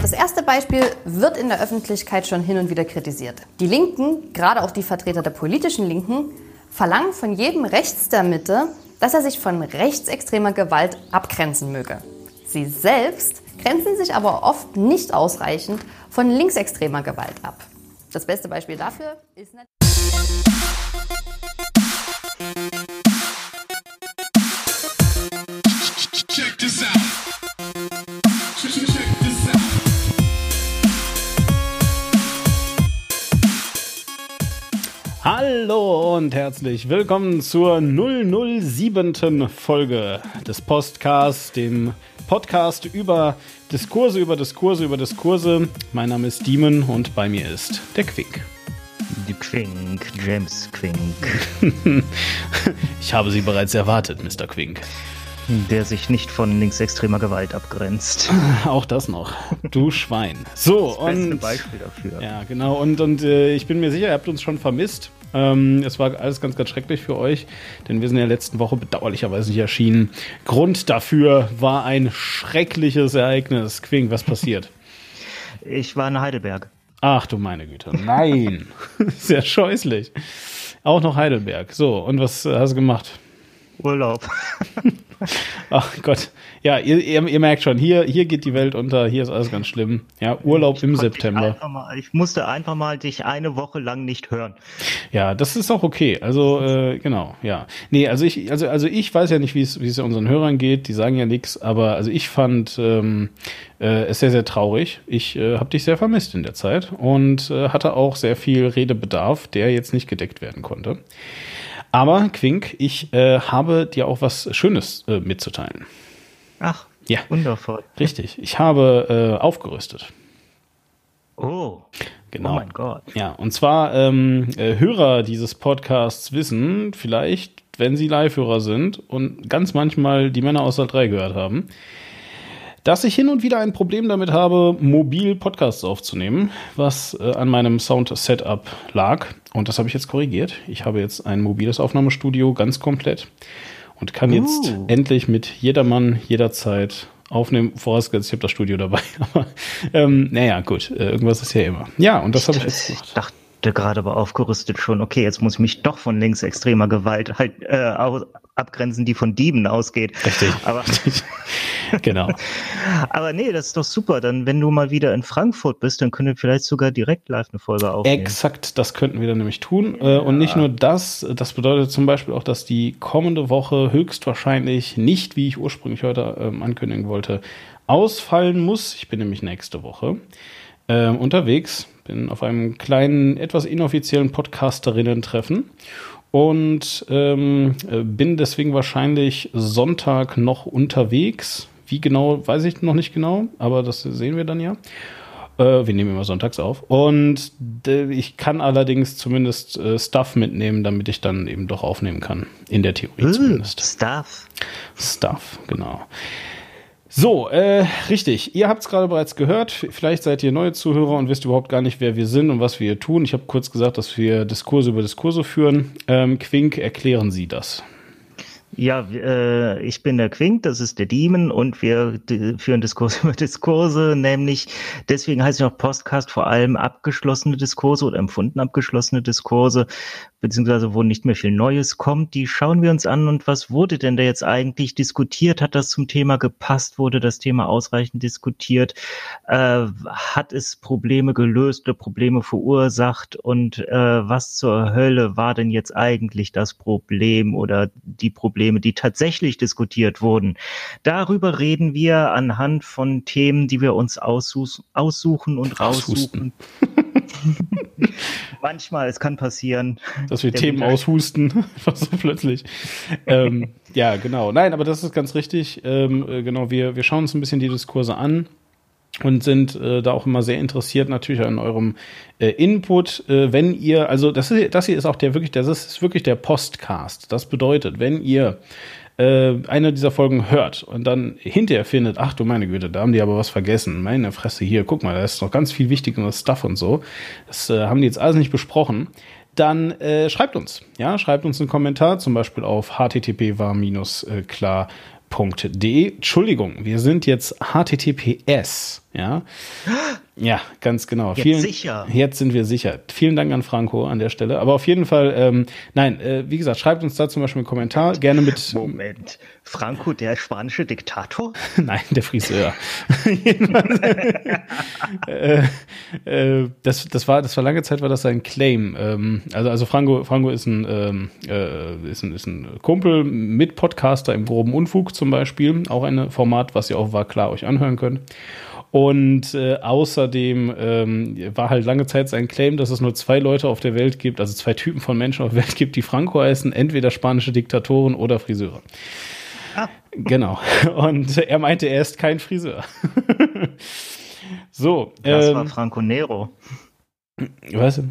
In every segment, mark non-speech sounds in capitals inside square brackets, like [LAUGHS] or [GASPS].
Das erste Beispiel wird in der Öffentlichkeit schon hin und wieder kritisiert. Die Linken, gerade auch die Vertreter der politischen Linken, verlangen von jedem rechts der Mitte, dass er sich von rechtsextremer Gewalt abgrenzen möge. Sie selbst grenzen sich aber oft nicht ausreichend von linksextremer Gewalt ab. Das beste Beispiel dafür ist Hallo und herzlich willkommen zur 007. Folge des Podcasts, dem Podcast über Diskurse, über Diskurse, über Diskurse. Mein Name ist Demon und bei mir ist der Quick. Die Quink, James Quink, [LAUGHS] Ich habe Sie bereits erwartet, Mr. Quink. der sich nicht von linksextremer Gewalt abgrenzt. [LAUGHS] Auch das noch. Du Schwein. So, Beste und. Beispiel dafür. Ja, genau. Und, und äh, ich bin mir sicher, ihr habt uns schon vermisst. Ähm, es war alles ganz, ganz schrecklich für euch, denn wir sind ja letzten Woche bedauerlicherweise nicht erschienen. Grund dafür war ein schreckliches Ereignis. Quink, was passiert? Ich war in Heidelberg. Ach du meine Güte. Nein. [LAUGHS] [LAUGHS] Sehr scheußlich. Auch noch Heidelberg. So, und was hast du gemacht? Urlaub. [LAUGHS] Ach Gott. Ja, ihr, ihr, ihr merkt schon, hier, hier geht die Welt unter, hier ist alles ganz schlimm. Ja, Urlaub im Ich, September. einfach mal, ich musste einfach mal dich eine Woche lang nicht hören. Ja, das ist auch okay. Also äh, genau, ja. Nee, also ich, also also ich weiß ja nicht, wie es wie es unseren Hörern geht. Die sagen ja nichts, aber also ich fand ähm, äh, es sehr sehr traurig. Ich äh, habe dich sehr vermisst in der Zeit und äh, hatte auch sehr viel Redebedarf, der jetzt nicht gedeckt werden konnte. Aber Quink, ich äh, habe dir auch was Schönes äh, mitzuteilen. Ach, Ja. wundervoll. Richtig. Ich habe äh, aufgerüstet. Oh, Genau. oh mein Gott. Ja, und zwar ähm, äh, Hörer dieses Podcasts wissen vielleicht, wenn sie Live-Hörer sind und ganz manchmal die Männer aus der 3 gehört haben, dass ich hin und wieder ein Problem damit habe, mobil Podcasts aufzunehmen, was äh, an meinem Sound-Setup lag. Und das habe ich jetzt korrigiert. Ich habe jetzt ein mobiles Aufnahmestudio ganz komplett und kann jetzt Uh. endlich mit jedermann jederzeit aufnehmen. Vorausgesetzt, ich habe das Studio dabei. [LAUGHS] Aber ähm, naja, gut, äh, irgendwas ist ja immer. Ja, und das habe ich jetzt Ich gemacht. Dachte gerade aber aufgerüstet schon, okay, jetzt muss ich mich doch von linksextremer Gewalt halt äh, au- abgrenzen, die von Dieben ausgeht. Richtig. Aber, [LAUGHS] genau. [LAUGHS] aber nee, das ist doch super. Dann, wenn du mal wieder in Frankfurt bist, dann können wir vielleicht sogar direkt live eine Folge aufnehmen. Exakt, das könnten wir dann nämlich tun. Äh, Und nicht nur das, das bedeutet zum Beispiel auch, dass die kommende Woche höchstwahrscheinlich nicht, wie ich ursprünglich heute ähm, ankündigen wollte, ausfallen muss. Ich bin nämlich nächste Woche ähm, unterwegs, bin auf einem kleinen, etwas inoffiziellen Podcasterinnen-Treffen und ähm, äh, bin deswegen wahrscheinlich Sonntag noch unterwegs. Wie genau, weiß ich noch nicht genau, aber das sehen wir dann ja. Äh, wir nehmen immer sonntags auf. Und äh, ich kann allerdings zumindest äh, Stuff mitnehmen, damit ich dann eben doch aufnehmen kann. In der Theorie Äh, zumindest. Stuff. Stuff, genau. So, äh, richtig. Ihr habt es gerade bereits gehört. Vielleicht seid ihr neue Zuhörer und wisst überhaupt gar nicht, wer wir sind und was wir hier tun. Ich habe kurz gesagt, dass wir Diskurse über Diskurse führen. Ähm, Quink, erklären Sie das. Ja, äh, ich bin der Quink, das ist der Demon und wir führen Diskurse [LAUGHS] über Diskurse, nämlich deswegen heißt es auch Podcast vor allem abgeschlossene Diskurse oder empfunden abgeschlossene Diskurse, beziehungsweise wo nicht mehr viel Neues kommt. Die schauen wir uns an und was wurde denn da jetzt eigentlich diskutiert? Hat das zum Thema gepasst? Wurde das Thema ausreichend diskutiert? Äh, hat es Probleme gelöst oder Probleme verursacht? Und äh, was zur Hölle war denn jetzt eigentlich das Problem oder die Probleme, die tatsächlich diskutiert wurden? Darüber reden wir anhand von Themen, die wir uns aussuch aussuchen und Aushusten. [LAUGHS] [LAUGHS] Manchmal, es kann passieren. Dass wir Der Themen Mittag- aushusten, [LAUGHS] einfach so plötzlich. ähm, ja, genau. Nein, aber das ist ganz richtig. Ähm, äh, genau, wir, wir schauen uns ein bisschen die Diskurse an und sind äh, da auch immer sehr interessiert natürlich an eurem äh, Input. Äh, wenn ihr, also das, ist, das hier ist auch der wirklich, das ist wirklich der Postcast. Das bedeutet, wenn ihr äh, eine dieser Folgen hört und dann hinterher findet, ach du meine Güte, da haben die aber was vergessen. Meine Fresse hier, guck mal, da ist noch ganz viel wichtigeres Stuff und so. Das äh, haben die jetzt alles nicht besprochen. Dann äh, schreibt uns, ja, schreibt uns einen Kommentar, zum Beispiel auf http war äh, klar www.franco-klaas.de. Entschuldigung, wir sind jetzt HTTPS. Ja, [GASPS] ja, ganz genau. Jetzt sicher. Jetzt sind wir sicher. Vielen Dank an Franco an der Stelle. Aber auf jeden Fall, ähm, nein, äh, wie gesagt, schreibt uns da zum Beispiel einen Kommentar. Gerne mit. [LAUGHS] Moment. Franco, der spanische Diktator? [LAUGHS] nein, der Friseur. [LAUGHS] äh, äh, das, das, war, das war lange Zeit war das sein Claim. Ähm, also, also Franco, Franco ist ein, ähm, äh, ist ein, ist ein Kumpel mit Podcaster im groben Unfug zum Beispiel. Auch ein Format, was ihr auch war klar euch anhören könnt. Und äh, außerdem ähm, war halt lange Zeit sein Claim, dass es nur zwei Leute auf der Welt gibt, also zwei Typen von Menschen auf der Welt gibt, die Franco heißen, entweder spanische Diktatoren oder Friseure. Ah. Genau. [LAUGHS] Und er meinte, er ist kein Friseur. [LAUGHS] so. Das ähm, war Franco Nero. Was?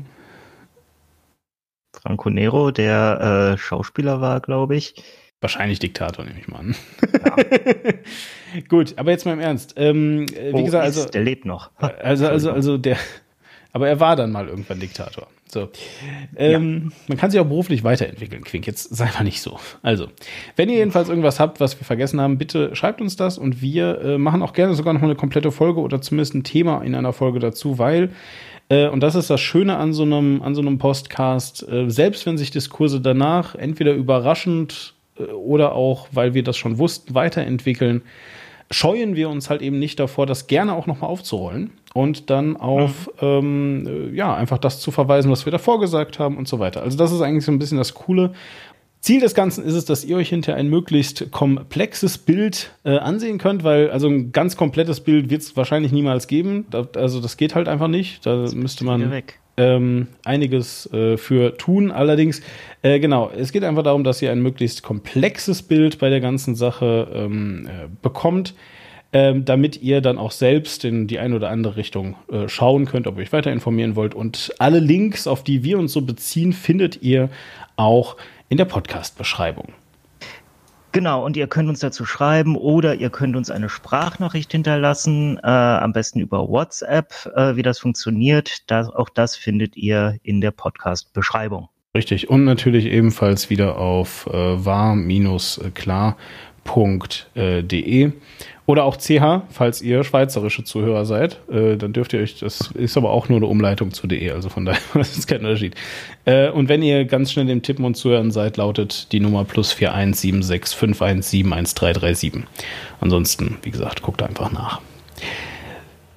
Franco Nero, der äh, Schauspieler war, glaube ich. Wahrscheinlich Diktator, nehme ich mal an. Ja. [LAUGHS] Gut, aber jetzt mal im Ernst. Ähm, wie oh, gesagt, also. Der lebt noch. [LAUGHS] Also, also, also der. Aber er war dann mal irgendwann Diktator. So. Ähm, ja. Man kann sich auch beruflich weiterentwickeln, Quink. Jetzt sei mal nicht so. Also, wenn ihr jedenfalls irgendwas habt, was wir vergessen haben, bitte schreibt uns das und wir äh, machen auch gerne sogar noch mal eine komplette Folge oder zumindest ein Thema in einer Folge dazu, weil äh, und das ist das Schöne an so einem, an so einem Postcast. Äh, selbst wenn sich Diskurse danach entweder überraschend oder auch, weil wir das schon wussten, weiterentwickeln, scheuen wir uns halt eben nicht davor, das gerne auch nochmal aufzurollen und dann auf, mhm. ähm, ja, einfach das zu verweisen, was wir davor gesagt haben und so weiter. Also das ist eigentlich so ein bisschen das Coole. Ziel des Ganzen ist es, dass ihr euch hinter ein möglichst komplexes Bild äh, ansehen könnt, weil also ein ganz komplettes Bild wird es wahrscheinlich niemals geben. Da, also das geht halt einfach nicht. Da müsste man. Weg ähm, einiges äh, für tun. Allerdings, äh, genau, es geht einfach darum, dass ihr ein möglichst komplexes Bild bei der ganzen Sache ähm, äh, bekommt, ähm, damit ihr dann auch selbst in die eine oder andere Richtung äh, schauen könnt, ob ihr euch weiter informieren wollt. Und alle Links, auf die wir uns so beziehen, findet ihr auch in der Podcast-Beschreibung. Genau, und ihr könnt uns dazu schreiben oder ihr könnt uns eine Sprachnachricht hinterlassen, äh, am besten über WhatsApp. Äh, wie das funktioniert, das, auch das findet ihr in der Podcast-Beschreibung. Richtig, und natürlich ebenfalls wieder auf äh, war-klar.de. Oder auch CH, falls ihr schweizerische Zuhörer seid. Äh, dann dürft ihr euch, das ist aber auch nur eine Umleitung zu DE, also von daher [LAUGHS] das ist kein Unterschied. Äh, und wenn ihr ganz schnell im Tippen und Zuhören seid, lautet die Nummer plus 41765171337. Ansonsten, wie gesagt, guckt einfach nach.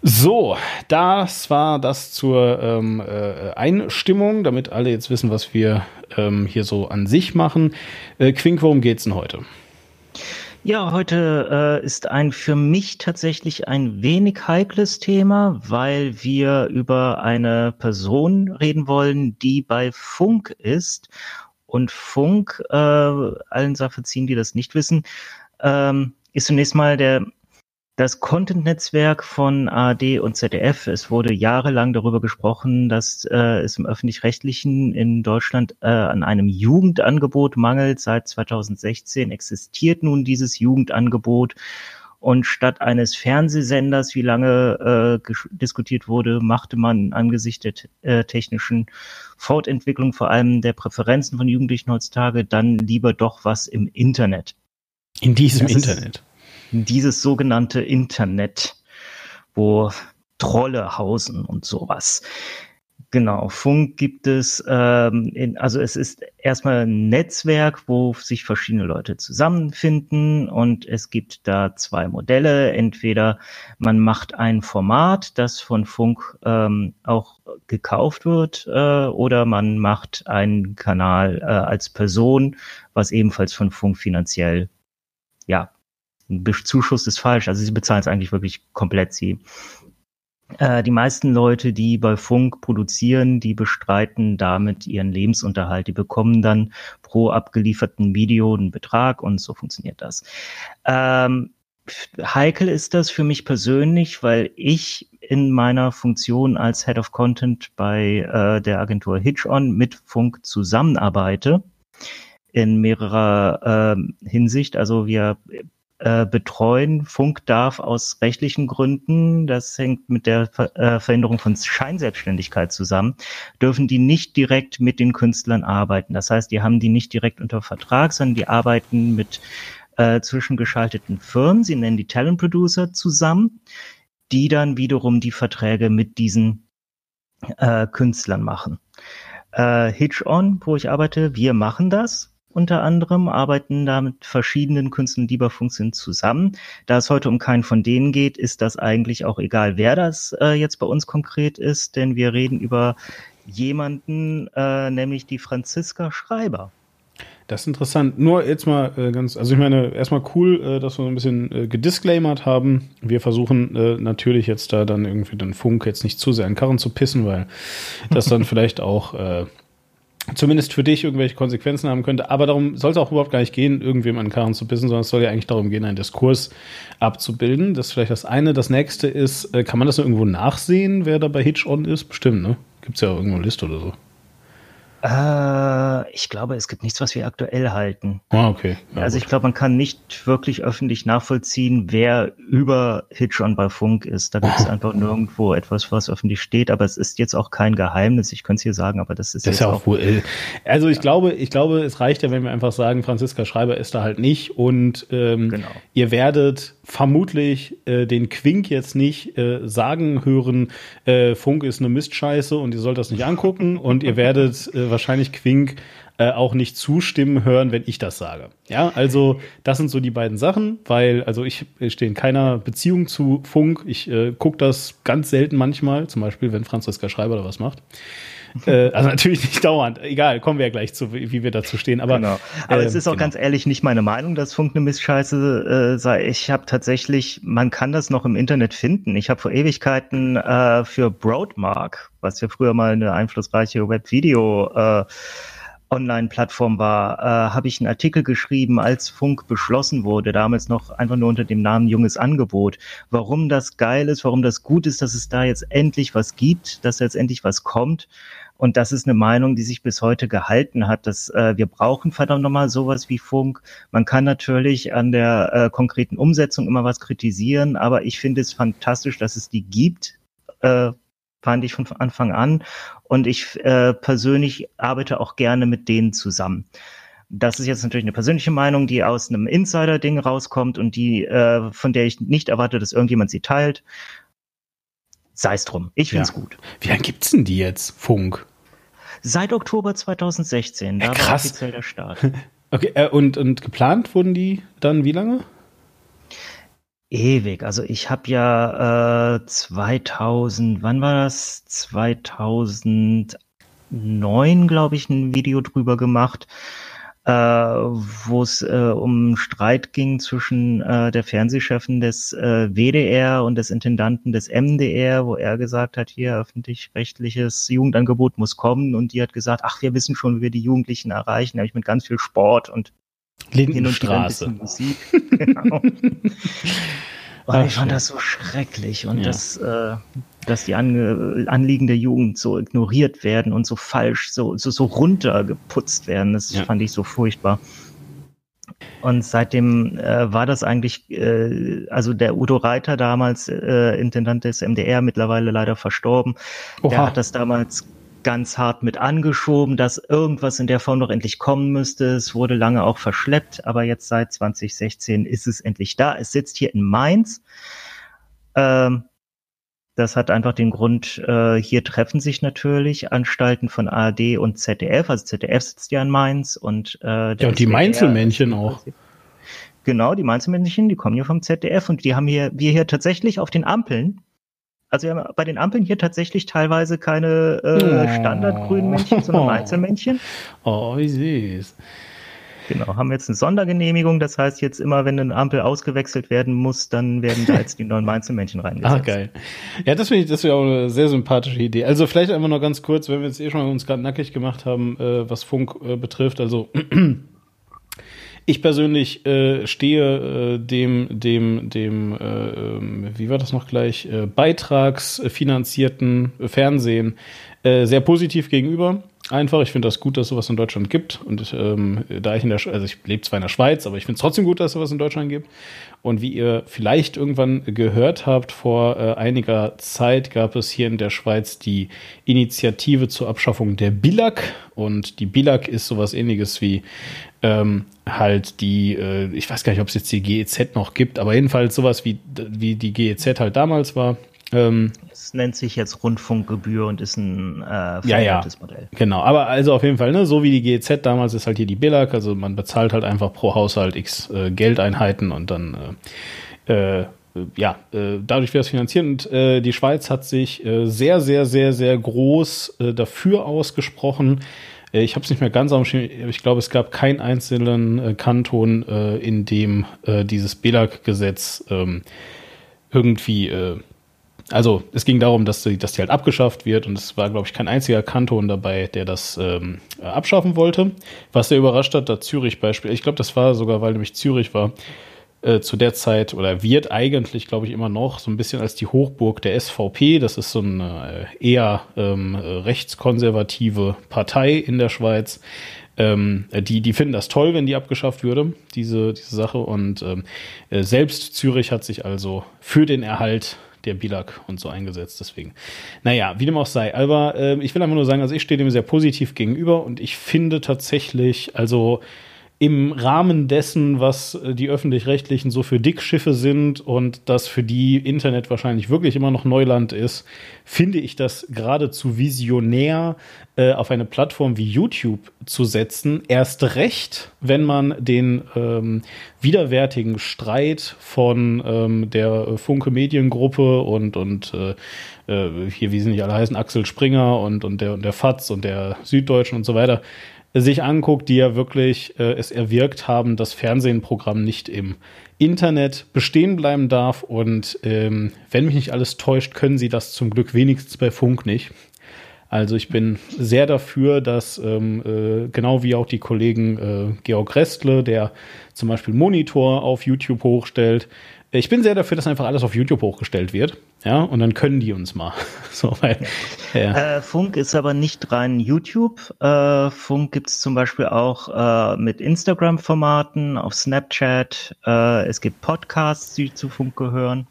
So, das war das zur ähm, äh, Einstimmung, damit alle jetzt wissen, was wir ähm, hier so an sich machen. Äh, Quink, worum geht's denn heute? Ja, heute äh, ist ein für mich tatsächlich ein wenig heikles Thema, weil wir über eine Person reden wollen, die bei Funk ist. Und Funk, äh, allen sei verziehen, die das nicht wissen, ähm, ist zunächst mal der das Content-Netzwerk von ARD und ZDF, es wurde jahrelang darüber gesprochen, dass äh, es im öffentlich-rechtlichen in Deutschland äh, an einem Jugendangebot mangelt. Seit 2016 existiert nun dieses Jugendangebot. Und statt eines Fernsehsenders, wie lange äh, diskutiert wurde, machte man angesichts der äh, technischen Fortentwicklung, vor allem der Präferenzen von Jugendlichen heutzutage, dann lieber doch was im Internet. In diesem das Internet. Ist, dieses sogenannte Internet, wo Trolle hausen und sowas. Genau, Funk gibt es, ähm, in, also es ist erstmal ein Netzwerk, wo sich verschiedene Leute zusammenfinden und es gibt da zwei Modelle. Entweder man macht ein Format, das von Funk ähm, auch gekauft wird, äh, oder man macht einen Kanal äh, als Person, was ebenfalls von Funk finanziell ja Zuschuss ist falsch. Also sie bezahlen es eigentlich wirklich komplett. Sie äh, die meisten Leute, die bei Funk produzieren, die bestreiten damit ihren Lebensunterhalt. Die bekommen dann pro abgelieferten Video einen Betrag und so funktioniert das. Ähm, heikel ist das für mich persönlich, weil ich in meiner Funktion als Head of Content bei äh, der Agentur HitchOn mit Funk zusammenarbeite in mehrerer äh, Hinsicht. Also wir äh, betreuen. Funk darf aus rechtlichen Gründen, das hängt mit der Ver äh, Veränderung von Scheinselbstständigkeit zusammen, dürfen die nicht direkt mit den Künstlern arbeiten. Das heißt, die haben die nicht direkt unter Vertrag, sondern die arbeiten mit äh, zwischengeschalteten Firmen, sie nennen die Talent Producer zusammen, die dann wiederum die Verträge mit diesen äh, Künstlern machen. Äh, Hitch On, wo ich arbeite, wir machen das unter anderem, arbeiten da mit verschiedenen Künstlern, die bei Funk sind, zusammen. Da es heute um keinen von denen geht, ist das eigentlich auch egal, wer das äh, jetzt bei uns konkret ist, denn wir reden über jemanden, äh, nämlich die Franziska Schreiber. Das ist interessant. Nur jetzt mal äh, ganz, also ich meine, erstmal cool, äh, dass wir so ein bisschen äh, gedisclaimert haben. Wir versuchen äh, natürlich jetzt da dann irgendwie den Funk jetzt nicht zu sehr an Karren zu pissen, weil das dann [LAUGHS] vielleicht auch äh, zumindest für dich irgendwelche Konsequenzen haben könnte. Aber darum soll es auch überhaupt gar nicht gehen, irgendwem an den Karren zu pissen, sondern es soll ja eigentlich darum gehen, einen Diskurs abzubilden. Das ist vielleicht das eine. Das nächste ist, äh, kann man das irgendwo nachsehen, wer da bei Hitch On ist? Bestimmt, ne? Gibt es ja irgendwo eine Liste oder so. Äh, ich glaube, es gibt nichts, was wir aktuell halten. Ah, okay. Ja, also ich glaube, man kann nicht wirklich öffentlich nachvollziehen, wer über Hitchon bei Funk ist. Da gibt es [LAUGHS] einfach nirgendwo etwas, was öffentlich steht. Aber es ist jetzt auch kein Geheimnis. Ich könnte es hier sagen, aber das ist das ist ja auch wohl. Äh, also ich glaube, ich glaube, es reicht ja, wenn wir einfach sagen, Franziska Schreiber ist da halt nicht und ähm, genau. ihr werdet vermutlich äh, den Quink jetzt nicht äh, sagen hören, äh, Funk ist eine Mistscheiße und ihr sollt das nicht angucken [LAUGHS] und ihr werdet äh, wahrscheinlich Quink äh, auch nicht zustimmen hören, wenn ich das sage. Ja, also das sind so die beiden Sachen, weil also ich, stehe in keiner Beziehung zu Funk. Ich äh, gucke das ganz selten manchmal, zum Beispiel, wenn Franziska Schreiber da was macht. [LAUGHS] äh, also natürlich nicht dauernd. Egal, kommen wir ja gleich zu, wie wir dazu stehen. Aber, genau. aber äh, es ist auch genau. ganz ehrlich nicht meine Meinung, dass Funk eine Missscheiße äh, sei. Ich habe tatsächlich, man kann das noch im Internet finden. Ich habe vor Ewigkeiten äh, für Broadmark, was ja früher mal eine einflussreiche Webvideo äh, Online-Plattform war, äh, habe ich einen Artikel geschrieben, als Funk beschlossen wurde, damals noch einfach nur unter dem Namen Junges Angebot, warum das geil ist, warum das gut ist, dass es da jetzt endlich was gibt, dass jetzt endlich was kommt. Und das ist eine Meinung, die sich bis heute gehalten hat, dass äh, wir brauchen verdammt nochmal sowas wie Funk. Man kann natürlich an der äh, konkreten Umsetzung immer was kritisieren, aber ich finde es fantastisch, dass es die gibt. Äh, fand ich von Anfang an. Und ich äh, persönlich arbeite auch gerne mit denen zusammen. Das ist jetzt natürlich eine persönliche Meinung, die aus einem Insider-Ding rauskommt und die, äh, von der ich nicht erwarte, dass irgendjemand sie teilt. Sei es drum. Ich finde es Ja. gut. Wie lange gibt's denn die jetzt, Funk? Seit Oktober 2016, da Ja, war offiziell der Start. [LAUGHS] Okay, äh, und, und geplant wurden die dann wie lange? Ewig. Also ich habe ja äh, 2000, wann war das? 2009, glaube ich, ein Video drüber gemacht, äh, wo es äh, um Streit ging zwischen äh, der Fernsehchefin des äh, WDR und des Intendanten des MDR, wo er gesagt hat, hier öffentlich-rechtliches Jugendangebot muss kommen und die hat gesagt, ach, wir wissen schon, wie wir die Jugendlichen erreichen, nämlich mit ganz viel Sport und hin und wieder ein Lindenstraße. bisschen Musik. [LAUGHS] genau. [LAUGHS] Und ich fand das so schrecklich und Ja. dass, äh, dass die Ange Anliegen der Jugend so ignoriert werden und so falsch, so, so, so runtergeputzt werden. Das Ja. fand ich so furchtbar. Und seitdem äh, war das eigentlich, äh, also der Udo Reiter damals, äh, Intendant des MDR, mittlerweile leider verstorben, der Oha. hat das damals ganz hart mit angeschoben, dass irgendwas in der Form noch endlich kommen müsste. Es wurde lange auch verschleppt, aber jetzt seit 2016 ist es endlich da. Es sitzt hier in Mainz. Ähm, das hat einfach den Grund, äh, hier treffen sich natürlich Anstalten von ARD und ZDF. Also ZDF sitzt ja in Mainz und äh, Ja, und die Mainzelmännchen auch. Genau, die Mainzelmännchen, die kommen hier vom ZDF und die haben hier, wir hier tatsächlich auf den Ampeln, also wir haben bei den Ampeln hier tatsächlich teilweise keine äh, Oh. Standardgrünen Männchen, sondern Einzelmännchen. Oh, wie süß. Genau, haben jetzt eine Sondergenehmigung, das heißt jetzt immer, wenn eine Ampel ausgewechselt werden muss, dann werden da jetzt die neuen Einzelmännchen [LAUGHS] reingesetzt. Ah, geil. Ja, das finde ich, das wäre auch eine sehr sympathische Idee. Also vielleicht einfach noch ganz kurz, wenn wir jetzt eh schon mal uns gerade nackig gemacht haben, äh, was Funk äh, betrifft. Also [CLEARS THROAT] ich persönlich äh, stehe äh, dem, dem, dem, äh, ähm, wie war das noch gleich, äh, beitragsfinanzierten Fernsehen äh, sehr positiv gegenüber. Einfach. Ich finde das gut, dass es sowas in Deutschland gibt. Und ähm, da ich in der, Sch also ich lebe zwar in der Schweiz, aber ich finde es trotzdem gut, dass es sowas in Deutschland gibt. Und wie ihr vielleicht irgendwann gehört habt, vor äh, einiger Zeit gab es hier in der Schweiz die Initiative zur Abschaffung der BILAG. Und die BILAG ist sowas ähnliches wie ähm, halt die, äh, ich weiß gar nicht, ob es jetzt die GEZ noch gibt, aber jedenfalls sowas wie, wie die GEZ halt damals war. Ähm, es nennt sich jetzt Rundfunkgebühr und ist ein äh, ja, ja, Modell. Genau, aber also auf jeden Fall, ne, so wie die GEZ damals ist halt hier die BILAG, also man bezahlt halt einfach pro Haushalt x äh, Geldeinheiten und dann äh, äh, ja, äh, dadurch wird es finanziert und äh, die Schweiz hat sich sehr, sehr, sehr, sehr groß dafür ausgesprochen. Ich habe es nicht mehr ganz auf dem ich glaube, es gab keinen einzelnen Kanton, in dem dieses BELAG-Gesetz ähm, irgendwie also es ging darum, dass die, dass die halt abgeschafft wird und es war, glaube ich, kein einziger Kanton dabei, der das ähm, abschaffen wollte. Was sehr überrascht hat, da Zürich Beispiel, ich glaube, das war sogar, weil nämlich Zürich war, äh, zu der Zeit oder wird eigentlich, glaube ich, immer noch so ein bisschen als die Hochburg der SVP. Das ist so eine äh, eher ähm, rechtskonservative Partei in der Schweiz. Ähm, die, die finden das toll, wenn die abgeschafft würde, diese, diese Sache. Und ähm, äh, selbst Zürich hat sich also für den Erhalt der Bilak und so eingesetzt. Deswegen, naja, wie dem auch sei. Aber äh, ich will einfach nur sagen, also ich stehe dem sehr positiv gegenüber und ich finde tatsächlich, also im Rahmen dessen, was äh, die öffentlich-rechtlichen so für Dickschiffe sind und das für die Internet wahrscheinlich wirklich immer noch Neuland ist, finde ich das geradezu visionär, äh, auf eine Plattform wie YouTube zu setzen. Erst recht, wenn man den ähm, widerwärtigen Streit von ähm, der Funke Mediengruppe und, und äh, äh hier, wie sie nicht alle heißen, Axel Springer und, und, der, und der FATS und der Süddeutschen und so weiter, sich anguckt, die ja wirklich äh, es erwirkt haben, dass Fernsehenprogramm nicht im Internet bestehen bleiben darf. Und ähm, wenn mich nicht alles täuscht, können sie das zum Glück wenigstens bei Funk nicht. Also ich bin sehr dafür, dass ähm, äh, genau wie auch die Kollegen äh, Georg Restle, der zum Beispiel Monitor auf YouTube hochstellt, ich bin sehr dafür, dass einfach alles auf YouTube hochgestellt wird. Ja, und dann können die uns mal. [LAUGHS] so, weil, ja. äh, Funk ist aber nicht rein YouTube. Äh, Funk gibt's zum Beispiel auch äh, mit Instagram-Formaten, auf Snapchat. Äh, es gibt Podcasts, die zu Funk gehören.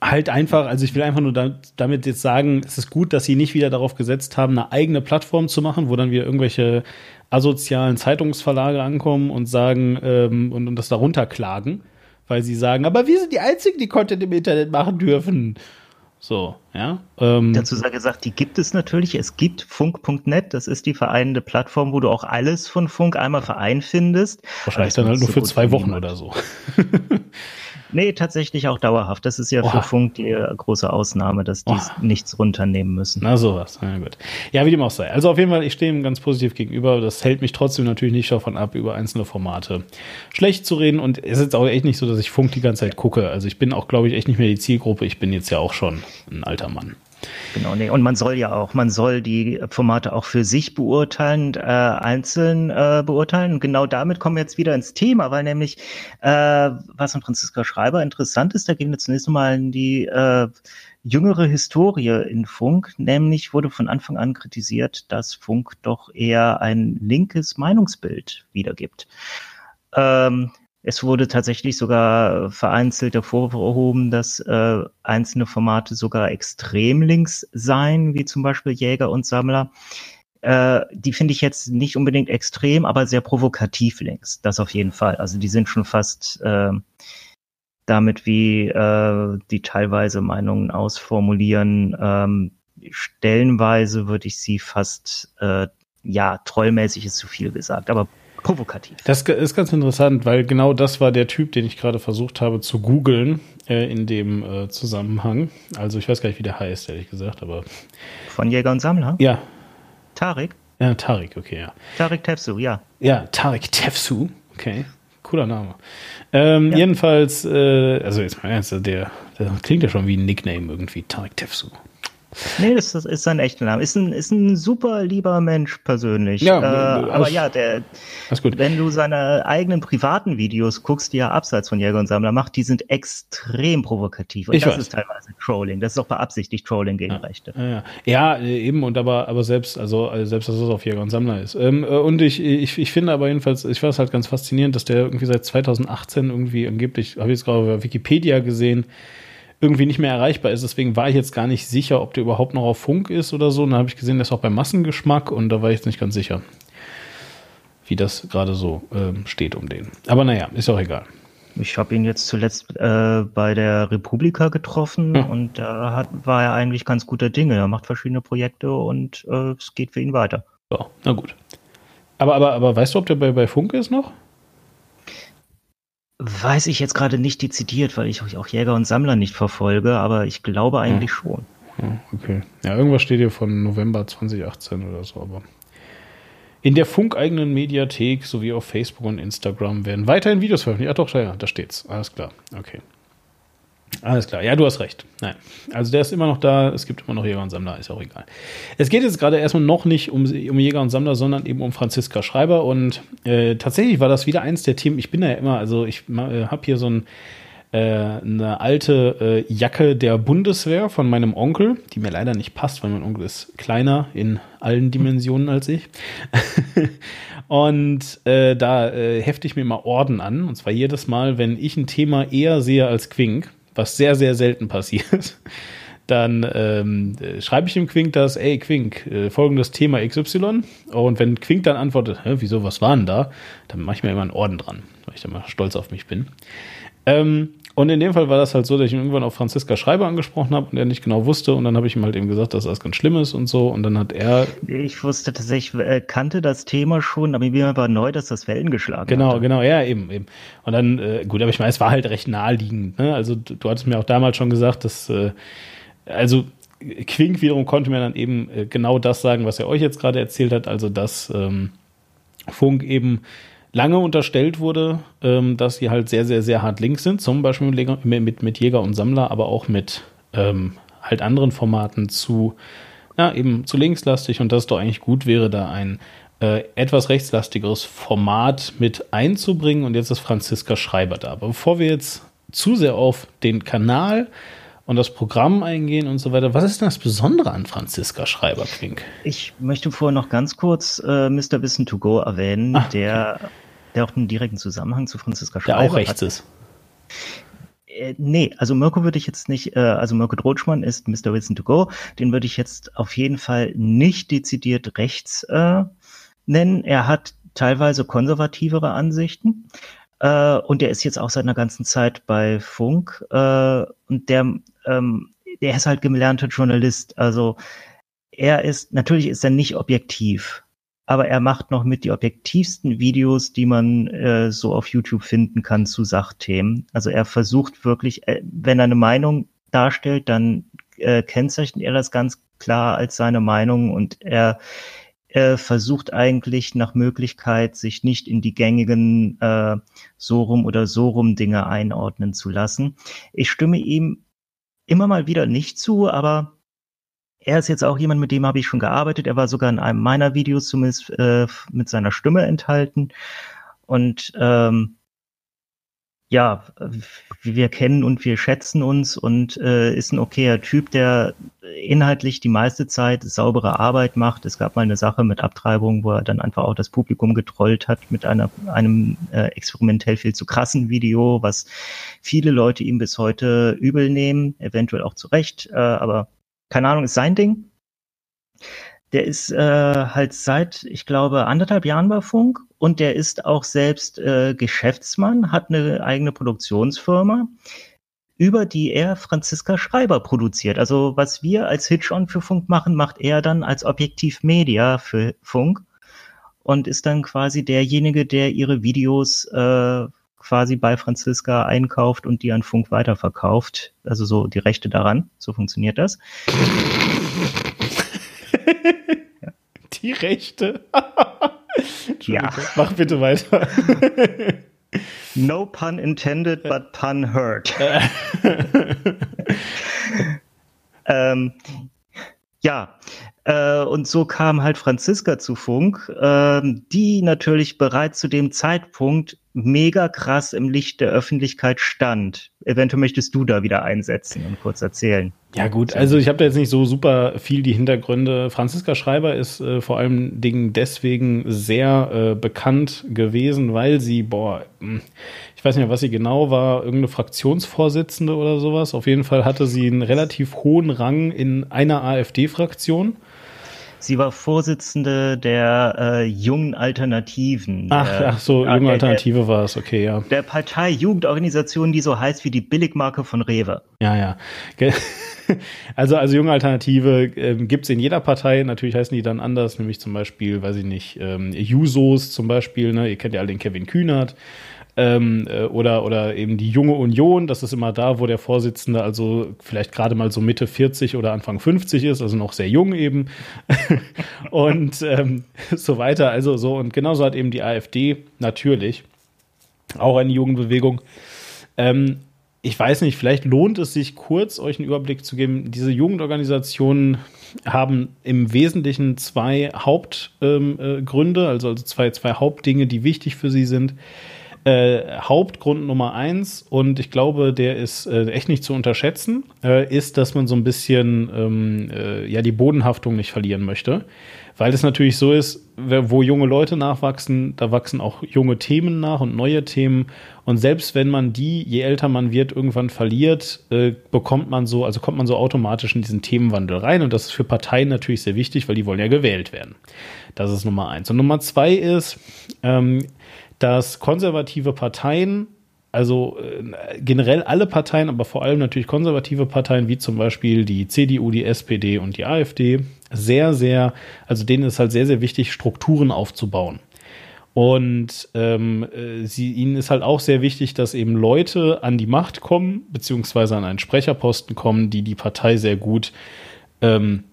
Halt einfach, also ich will einfach nur da, damit jetzt sagen, es ist gut, dass sie nicht wieder darauf gesetzt haben, eine eigene Plattform zu machen, wo dann wieder irgendwelche asozialen Zeitungsverlage ankommen und sagen ähm, und, und das darunter klagen weil sie sagen, aber wir sind die Einzigen, die Content im Internet machen dürfen. So, ja. Ähm, Dazu sei gesagt, die gibt es natürlich. Es gibt funk.net, das ist die vereinende Plattform, wo du auch alles von Funk einmal verein findest. Wahrscheinlich dann halt nur so für zwei Wochen oder so. [LAUGHS] Nee, tatsächlich auch dauerhaft. Das ist ja Oha. für Funk die große Ausnahme, dass die nichts runternehmen müssen. Na sowas, na gut. Ja, wie dem auch sei. Also auf jeden Fall, ich stehe ihm ganz positiv gegenüber. Das hält mich trotzdem natürlich nicht davon ab, über einzelne Formate schlecht zu reden. Und es ist jetzt auch echt nicht so, dass ich Funk die ganze Zeit gucke. Also ich bin auch, glaube ich, echt nicht mehr die Zielgruppe. Ich bin jetzt ja auch schon ein alter Mann. Genau, nee. Und man soll ja auch, man soll die Formate auch für sich beurteilen, äh, einzeln äh, beurteilen. Und genau damit kommen wir jetzt wieder ins Thema, weil nämlich, äh, was an Franziska Schreiber interessant ist, da gehen wir zunächst mal in die äh, jüngere Historie in Funk, nämlich wurde von Anfang an kritisiert, dass Funk doch eher ein linkes Meinungsbild wiedergibt. Ähm, es wurde tatsächlich sogar vereinzelt hervorgehoben, dass äh, einzelne Formate sogar extrem links seien, wie zum Beispiel Jäger und Sammler. Äh, die finde ich jetzt nicht unbedingt extrem, aber sehr provokativ links. Das auf jeden Fall. Also die sind schon fast äh, damit, wie äh, die teilweise Meinungen ausformulieren. Ähm, stellenweise würde ich sie fast, äh, ja, trollmäßig ist zu viel gesagt, aber provokativ. Das ist ganz interessant, weil genau das war der Typ, den ich gerade versucht habe zu googeln äh, in dem äh, Zusammenhang. Also ich weiß gar nicht, wie der heißt, ehrlich gesagt, aber. Von Jäger und Sammler? Ja. Tarek? Ja, Tarek, okay, ja. Tarek Tefsu, ja. Ja, Tarek Tefsu, okay. Cooler Name. Ähm, ja. Jedenfalls, äh, also jetzt mal ernst, der, der klingt ja schon wie ein Nickname irgendwie, Tarek Tefsu. Nee, das, das ist sein echter Name. Ist ein, ist ein super lieber Mensch persönlich. Ja, äh, alles- aber ja, der, wenn du seine eigenen privaten Videos guckst, die er abseits von Jäger und Sammler macht, die sind extrem provokativ. Und Ich das weiß. ist teilweise Trolling. Das ist auch beabsichtigt Trolling gegen Rechte. Ja, ja. ja, äh, eben, und aber, aber selbst, also äh, selbst, dass es auf Jäger und Sammler ist. Ähm, äh, und ich, ich, ich finde aber jedenfalls, ich fand es halt ganz faszinierend, dass der irgendwie seit 2018 irgendwie angeblich, habe ich jetzt gerade bei Wikipedia gesehen, irgendwie nicht mehr erreichbar ist. Deswegen war ich jetzt gar nicht sicher, ob der überhaupt noch auf Funk ist oder so. Und dann habe ich gesehen, der ist auch bei Massengeschmack und da war ich jetzt nicht ganz sicher, wie das gerade so ähm, steht um den. Aber naja, ist auch egal. Ich habe ihn jetzt zuletzt äh, bei der Republika getroffen Ja. und da hat, war er eigentlich ganz guter Dinge. Er macht verschiedene Projekte und äh, es geht für ihn weiter. So, na gut. Aber, aber, aber weißt du, ob der bei, bei Funk ist noch? Weiß ich jetzt gerade nicht dezidiert, weil ich auch Jäger und Sammler nicht verfolge, aber ich glaube eigentlich schon. Ja, okay. Ja, irgendwas steht hier von November 2018 oder so, aber. In der funkeigenen Mediathek sowie auf Facebook und Instagram werden weiterhin Videos veröffentlicht. Ach doch, ja, da steht's. Alles klar. Okay. Alles klar. Ja, du hast recht. Nein. Also der ist immer noch da. Es gibt immer noch Jäger und Sammler. Ist auch egal. Es geht jetzt gerade erstmal noch nicht um, um Jäger und Sammler, sondern eben um Franziska Schreiber. Und äh, tatsächlich war das wieder eins der Themen. Ich bin ja immer, also ich äh, habe hier so ein äh, eine alte äh, Jacke der Bundeswehr von meinem Onkel, die mir leider nicht passt, weil mein Onkel ist kleiner in allen Dimensionen als ich. [LAUGHS] und äh, da äh, hefte ich mir immer Orden an. Und zwar jedes Mal, wenn ich ein Thema eher sehe als Quink, was sehr, sehr selten passiert. Dann ähm, äh, schreibe ich dem Quink das, ey Quink, äh, folgendes Thema XY. Und wenn Quink dann antwortet, Hä, wieso, was war denn da? Dann mache ich mir immer einen Orden dran, weil ich dann mal stolz auf mich bin. Ähm, und in dem Fall war das halt so, dass ich ihn irgendwann auf Franziska Schreiber angesprochen habe und er nicht genau wusste. Und dann habe ich ihm halt eben gesagt, dass das ganz schlimm ist und so. Und dann hat er, Ich wusste tatsächlich, äh, kannte das Thema schon, aber mir war neu, dass das Wellen geschlagen genau, hatte. genau, ja, eben, eben. Und dann, äh, gut, aber ich meine, es war halt recht naheliegend. Ne? Also du, du hattest mir auch damals schon gesagt, dass, äh, also Quink wiederum konnte mir dann eben äh, genau das sagen, was er euch jetzt gerade erzählt hat. Also dass ähm, Funk eben lange unterstellt wurde, ähm, dass sie halt sehr, sehr, sehr hart links sind, zum Beispiel mit, mit, mit Jäger und Sammler, aber auch mit ähm, halt anderen Formaten zu, ja, eben zu linkslastig und dass es doch eigentlich gut wäre, da ein äh, etwas rechtslastigeres Format mit einzubringen und jetzt ist Franziska Schreiber da. Aber bevor wir jetzt zu sehr auf den Kanal und das Programm eingehen und so weiter, was ist denn das Besondere an Franziska Schreiber, Quink? Ich möchte vorher noch ganz kurz äh, Mr. Wissen to Go erwähnen, Ah, der, der auch einen direkten Zusammenhang zu Franziska Der Schreiber auch rechts hat. ist. Äh, nee, also Mirko würde ich jetzt nicht, äh, also Mirko Drotschmann ist Mr. Wissen to Go, den würde ich jetzt auf jeden Fall nicht dezidiert rechts äh, nennen. Er hat teilweise konservativere Ansichten äh, und er ist jetzt auch seit einer ganzen Zeit bei Funk äh, und der, ähm, der ist halt gelernter Journalist. Also er ist, natürlich ist er nicht objektiv, aber er macht noch mit die objektivsten Videos, die man äh, so auf YouTube finden kann zu Sachthemen. Also er versucht wirklich, äh, wenn er eine Meinung darstellt, dann äh, kennzeichnet er das ganz klar als seine Meinung und er äh, versucht eigentlich nach Möglichkeit, sich nicht in die gängigen äh, so rum oder so rum Dinge einordnen zu lassen. Ich stimme ihm immer mal wieder nicht zu, aber er ist jetzt auch jemand, mit dem habe ich schon gearbeitet. Er war sogar in einem meiner Videos zumindest äh, mit seiner Stimme enthalten. Und ähm, ja, wir kennen und wir schätzen uns und äh, ist ein okayer Typ, der inhaltlich die meiste Zeit saubere Arbeit macht. Es gab mal eine Sache mit Abtreibung, wo er dann einfach auch das Publikum getrollt hat mit einer, einem äh, experimentell viel zu krassen Video, was viele Leute ihm bis heute übel nehmen, eventuell auch zu Recht, äh, aber keine Ahnung, ist sein Ding. Der ist äh, halt seit, ich glaube, anderthalb Jahren bei Funk und der ist auch selbst äh, Geschäftsmann, hat eine eigene Produktionsfirma, über die er Franziska Schreiber produziert. Also was wir als Hitch-On für Funk machen, macht er dann als Objektiv Media für Funk und ist dann quasi derjenige, der ihre Videos äh, quasi bei Franziska einkauft und die an Funk weiterverkauft. Also so die Rechte daran. So funktioniert das. [LAUGHS] Die Rechte. [LAUGHS] Ja. Mach bitte weiter. No pun intended, but pun heard. [LAUGHS] ähm, Ja, äh, und so kam halt Franziska zu Funk, äh, die natürlich bereits zu dem Zeitpunkt mega krass im Licht der Öffentlichkeit stand. Eventuell möchtest du da wieder einsetzen und kurz erzählen. Ja gut, also ich habe da jetzt nicht so super viel die Hintergründe. Franziska Schreiber ist äh, vor allem Dingen deswegen sehr äh, bekannt gewesen, weil sie, boah, hm, ich weiß nicht mehr, was sie genau war, irgendeine Fraktionsvorsitzende oder sowas. Auf jeden Fall hatte sie einen relativ hohen Rang in einer AfD-Fraktion. Sie war Vorsitzende der äh, Jungen Alternativen. Ach, der, ach so, Junge der- Alternative war es, okay, ja. Der Partei Jugendorganisation, die so heißt wie die Billigmarke von Rewe. Ja, ja. [LAUGHS] Also, also junge Alternative ähm, gibt's in jeder Partei. Natürlich heißen die dann anders, nämlich zum Beispiel, weiß ich nicht, ähm, Jusos zum Beispiel, ne? Ihr kennt ja alle den Kevin Kühnert. Ähm, äh, oder, oder eben die junge Union, das ist immer da, wo der Vorsitzende also vielleicht gerade mal so Mitte 40 oder Anfang 50 ist, also noch sehr jung eben. [LAUGHS] und ähm, [LAUGHS] so weiter. Also so, und genauso hat eben die AfD natürlich auch eine Jugendbewegung. Ähm, ich weiß nicht, vielleicht lohnt es sich kurz, euch einen Überblick zu geben. Diese Jugendorganisationen haben im Wesentlichen zwei Hauptgründe, ähm, äh, also, also zwei, zwei Hauptdinge, die wichtig für sie sind. Äh, Hauptgrund Nummer eins, und ich glaube, der ist äh, echt nicht zu unterschätzen, äh, ist, dass man so ein bisschen ähm, äh, ja die Bodenhaftung nicht verlieren möchte. Weil es natürlich so ist, wo junge Leute nachwachsen, da wachsen auch junge Themen nach und neue Themen. Und selbst wenn man die, je älter man wird, irgendwann verliert, äh, bekommt man so, also kommt man so automatisch in diesen Themenwandel rein. Und das ist für Parteien natürlich sehr wichtig, weil die wollen ja gewählt werden. Das ist Nummer eins. Und Nummer zwei ist, ähm, dass konservative Parteien, also äh, generell alle Parteien, aber vor allem natürlich konservative Parteien, wie zum Beispiel die CDU, die SPD und die AfD, sehr, sehr, also denen ist halt sehr, sehr wichtig, Strukturen aufzubauen. Und ähm, äh, sie, ihnen ist halt auch sehr wichtig, dass eben Leute an die Macht kommen, beziehungsweise an einen Sprecherposten kommen, die die Partei sehr gut, ähm,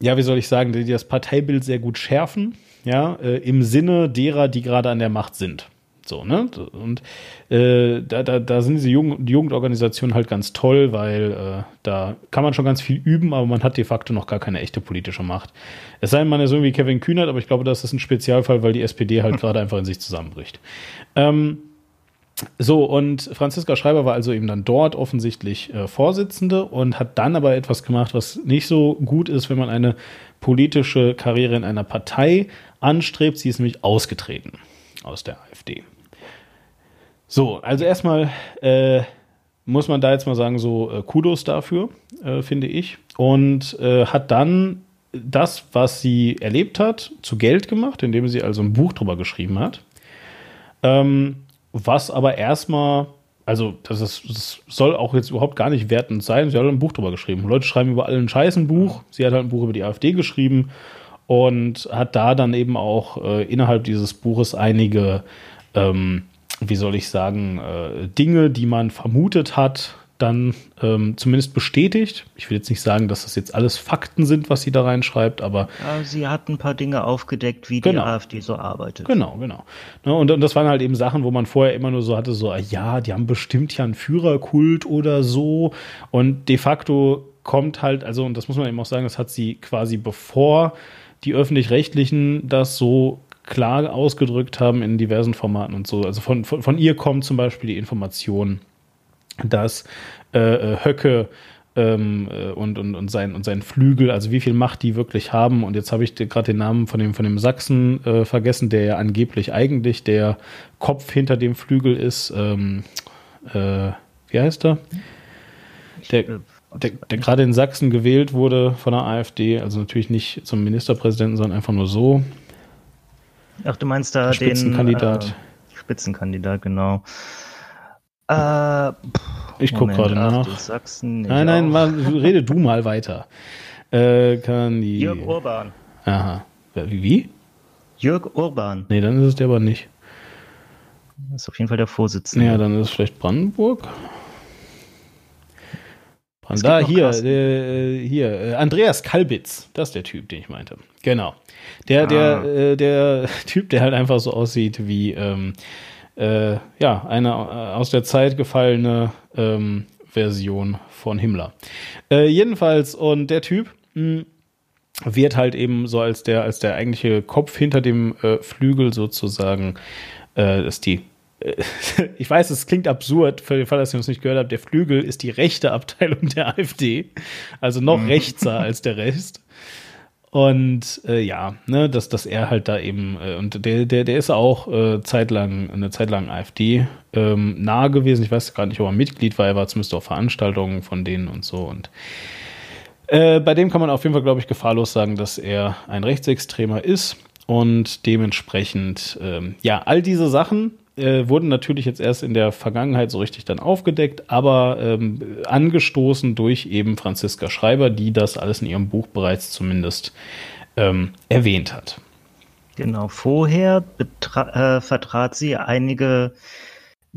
ja, wie soll ich sagen, die das Parteibild sehr gut schärfen, ja, äh, im Sinne derer, die gerade an der Macht sind. So, ne? Und äh, da, da, da sind diese Jugend, die Jugendorganisationen halt ganz toll, weil äh, da kann man schon ganz viel üben, aber man hat de facto noch gar keine echte politische Macht. Es sei denn, man ist irgendwie Kevin Kühnert, aber ich glaube, das ist ein Spezialfall, weil die SPD halt [LAUGHS] gerade einfach in sich zusammenbricht. Ähm, so, und Franziska Schreiber war also eben dann dort offensichtlich äh, Vorsitzende und hat dann aber etwas gemacht, was nicht so gut ist, wenn man eine politische Karriere in einer Partei anstrebt. Sie ist nämlich ausgetreten aus der AfD. So, also erstmal äh, muss man da jetzt mal sagen, so äh, Kudos dafür, äh, finde ich. Und äh, hat dann das, was sie erlebt hat, zu Geld gemacht, indem sie also ein Buch drüber geschrieben hat. Ähm, was aber erstmal, also das, ist, das soll auch jetzt überhaupt gar nicht wertend sein. Sie hat ein Buch drüber geschrieben. Leute schreiben über allen Scheiß ein Buch. Sie hat halt ein Buch über die AfD geschrieben und hat da dann eben auch äh, innerhalb dieses Buches einige, ähm, wie soll ich sagen, äh, Dinge, die man vermutet hat, dann ähm, zumindest bestätigt. Ich will jetzt nicht sagen, dass das jetzt alles Fakten sind, was sie da reinschreibt, aber Ja, sie hat ein paar Dinge aufgedeckt, wie Genau. die AfD so arbeitet. Genau, genau. Ne, und, und das waren halt eben Sachen, wo man vorher immer nur so hatte, so, ah, ja, die haben bestimmt ja einen Führerkult oder so. Und de facto kommt halt, also, und das muss man eben auch sagen, das hat sie quasi bevor die öffentlich-rechtlichen das so klar ausgedrückt haben in diversen Formaten und so. Also von, von, von ihr kommt zum Beispiel die Information, dass äh, äh, Höcke ähm, äh, und, und, und, sein, und sein Flügel, also wie viel Macht die wirklich haben. Und jetzt habe ich gerade den Namen von dem, von dem Sachsen äh, vergessen, der ja angeblich eigentlich der Kopf hinter dem Flügel ist. Ähm, äh, wie heißt er? Der, der, der gerade in Sachsen gewählt wurde von der AfD, also natürlich nicht zum Ministerpräsidenten, sondern einfach nur so. Ach, du meinst da Spitzenkandidat. den äh, Spitzenkandidat, genau. Äh, Ich guck Moment, gerade ach, nach. Sachsen. Nein, nein, mal, rede du mal weiter. Äh, kann die. Jörg Urban. Aha. Wie? wie? Jörg Urban Nee, dann ist es der aber nicht. ist auf jeden Fall der Vorsitzende. Ja, dann ist es vielleicht Brandenburg. Brand da, hier, äh, hier, äh, Andreas Kalbitz, das ist der Typ, den ich meinte. Genau. Der, Ah. der, äh, der [LAUGHS] Typ, der halt einfach so aussieht wie, ähm, äh, ja, eine äh, aus der Zeit gefallene ähm, Version von Himmler. Äh, jedenfalls, und der Typ, mh, wird halt eben so als der, als der eigentliche Kopf hinter dem äh, Flügel sozusagen, äh, ist die [LAUGHS] ich weiß, es klingt absurd, für den Fall, dass ihr uns nicht gehört habt, der Flügel ist die rechte Abteilung der AfD, also noch mhm. rechtser als der Rest. Und äh, ja, ne, dass, dass er halt da eben, äh, und der, der, der ist auch äh, zeitlang, eine Zeit lang AfD ähm, nahe gewesen. Ich weiß gar nicht, ob er Mitglied war, er war zumindest auf Veranstaltungen von denen und so. Und äh, bei dem kann man auf jeden Fall, glaube ich, gefahrlos sagen, dass er ein Rechtsextremer ist. Und dementsprechend, ähm, ja, all diese Sachen äh, wurden natürlich jetzt erst in der Vergangenheit so richtig dann aufgedeckt, aber ähm, angestoßen durch eben Franziska Schreiber, die das alles in ihrem Buch bereits zumindest ähm, erwähnt hat. Genau, vorher äh, vertrat sie einige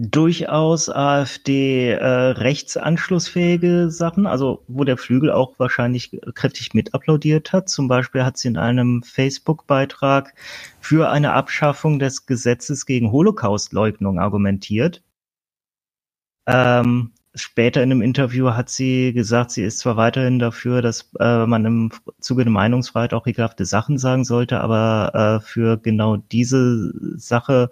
durchaus AfD äh, rechtsanschlussfähige Sachen, also wo der Flügel auch wahrscheinlich kräftig mit applaudiert hat. Zum Beispiel hat sie in einem Facebook-Beitrag für eine Abschaffung des Gesetzes gegen Holocaustleugnung argumentiert. Ähm, später in einem Interview hat sie gesagt, sie ist zwar weiterhin dafür, dass äh, man im Zuge der Meinungsfreiheit auch ekelhafte Sachen sagen sollte, aber äh, für genau diese Sache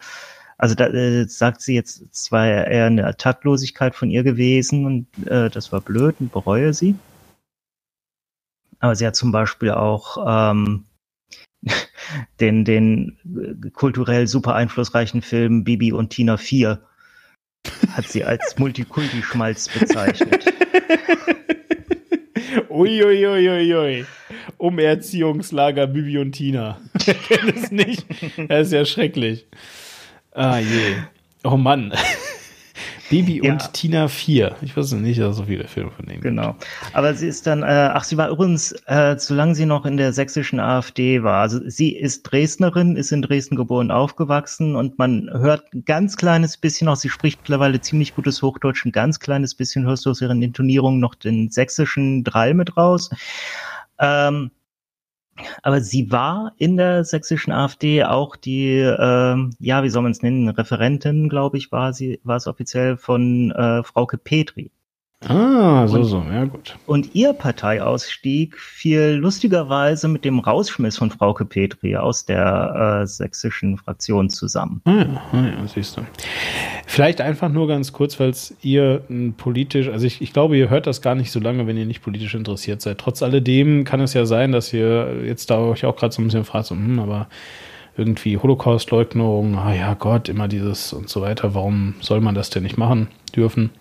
also da äh, sagt sie jetzt, es war eher eine Taktlosigkeit von ihr gewesen und äh, das war blöd und bereue sie. Aber sie hat zum Beispiel auch ähm, [LAUGHS] den, den kulturell super einflussreichen Film Bibi und Tina 4 hat sie als [LAUGHS] Multikulti-Schmalz bezeichnet. [LAUGHS] Uiuiuiui. Ui, ui, ui. Umerziehungslager Bibi und Tina. Wer kennt es nicht? Das ist ja schrecklich. Ah je. Oh Mann. Bibi ja. und Tina 4. Ich wusste nicht, dass so viele Filme von denen Genau. Aber sie ist dann, äh, ach, sie war übrigens, äh, solange sie noch in der sächsischen AfD war. Also sie ist Dresdnerin, ist in Dresden geboren, aufgewachsen und man hört ein ganz kleines bisschen auch, sie spricht mittlerweile ziemlich gutes Hochdeutsch, ein ganz kleines bisschen hörst du aus ihren Intonierungen noch den sächsischen Drall mit raus. Ähm, aber sie war in der sächsischen AfD auch die, äh, ja, wie soll man es nennen, Referentin, glaube ich, war sie, war es offiziell von äh, Frauke Petri. Ah, so, und, so, ja gut. Und ihr Parteiausstieg fiel lustigerweise mit dem Rausschmiss von Frauke Petri aus der äh, sächsischen Fraktion zusammen. Ah ja, ah ja, siehst du. Vielleicht einfach nur ganz kurz, weil es ihr politisch, also ich, ich glaube, ihr hört das gar nicht so lange, wenn ihr nicht politisch interessiert seid. Trotz alledem kann es ja sein, dass ihr jetzt da euch auch gerade so ein bisschen fragt, so, hm, aber irgendwie Holocaust-Leugnung, ah ja Gott, immer dieses und so weiter, warum soll man das denn nicht machen dürfen?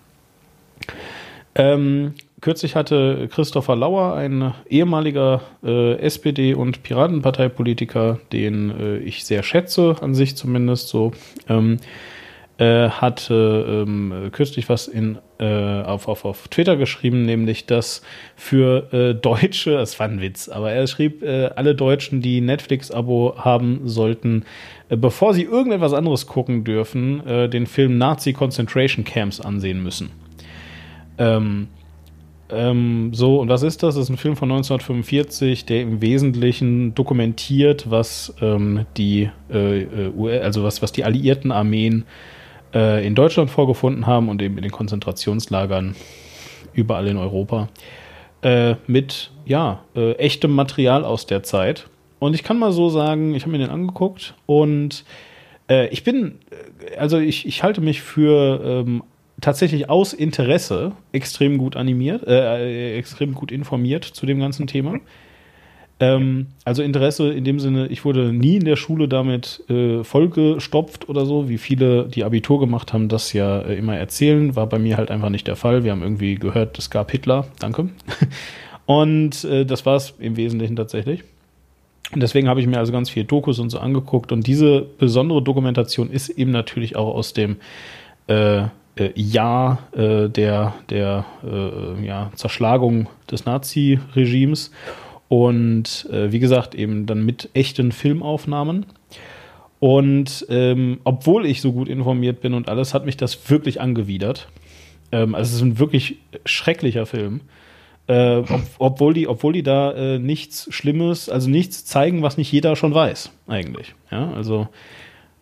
Ähm, kürzlich hatte Christopher Lauer, ein ehemaliger äh, SPD- und Piratenparteipolitiker, den äh, ich sehr schätze, an sich zumindest so, ähm, äh, hatte ähm, kürzlich was in, äh, auf, auf, auf Twitter geschrieben, nämlich dass für äh, Deutsche, das war ein Witz, aber er schrieb, äh, alle Deutschen, die Netflix-Abo haben sollten, äh, bevor sie irgendetwas anderes gucken dürfen, äh, den Film Nazi Concentration Camps ansehen müssen. Ähm, ähm, so, und was ist das? Das ist ein Film von 1945, der im Wesentlichen dokumentiert, was ähm, die, äh, äh also was, was die alliierten Armeen äh, in Deutschland vorgefunden haben und eben in den Konzentrationslagern überall in Europa. Äh, mit, ja, äh, echtem Material aus der Zeit. Und ich kann mal so sagen, ich habe mir den angeguckt und ich bin, also ich, ich halte mich für ähm, tatsächlich aus Interesse extrem gut animiert, äh, extrem gut informiert zu dem ganzen Thema. Ähm, also Interesse in dem Sinne, ich wurde nie in der Schule damit äh, vollgestopft oder so, wie viele, die Abitur gemacht haben, das ja äh, immer erzählen. War bei mir halt einfach nicht der Fall. Wir haben irgendwie gehört, es gab Hitler. Danke. [LAUGHS] Und äh, das war es im Wesentlichen tatsächlich. Und deswegen habe ich mir also ganz viel Dokus und so angeguckt. Und diese besondere Dokumentation ist eben natürlich auch aus dem äh, äh, Jahr äh, der, der äh, ja, Zerschlagung des Nazi-Regimes und äh, wie gesagt eben dann mit echten Filmaufnahmen. Und ähm, obwohl ich so gut informiert bin und alles, hat mich das wirklich angewidert. Ähm, also es ist ein wirklich schrecklicher Film. Äh, ob, obwohl, die, obwohl die da äh, nichts Schlimmes, also nichts zeigen, was nicht jeder schon weiß, eigentlich. Ja, also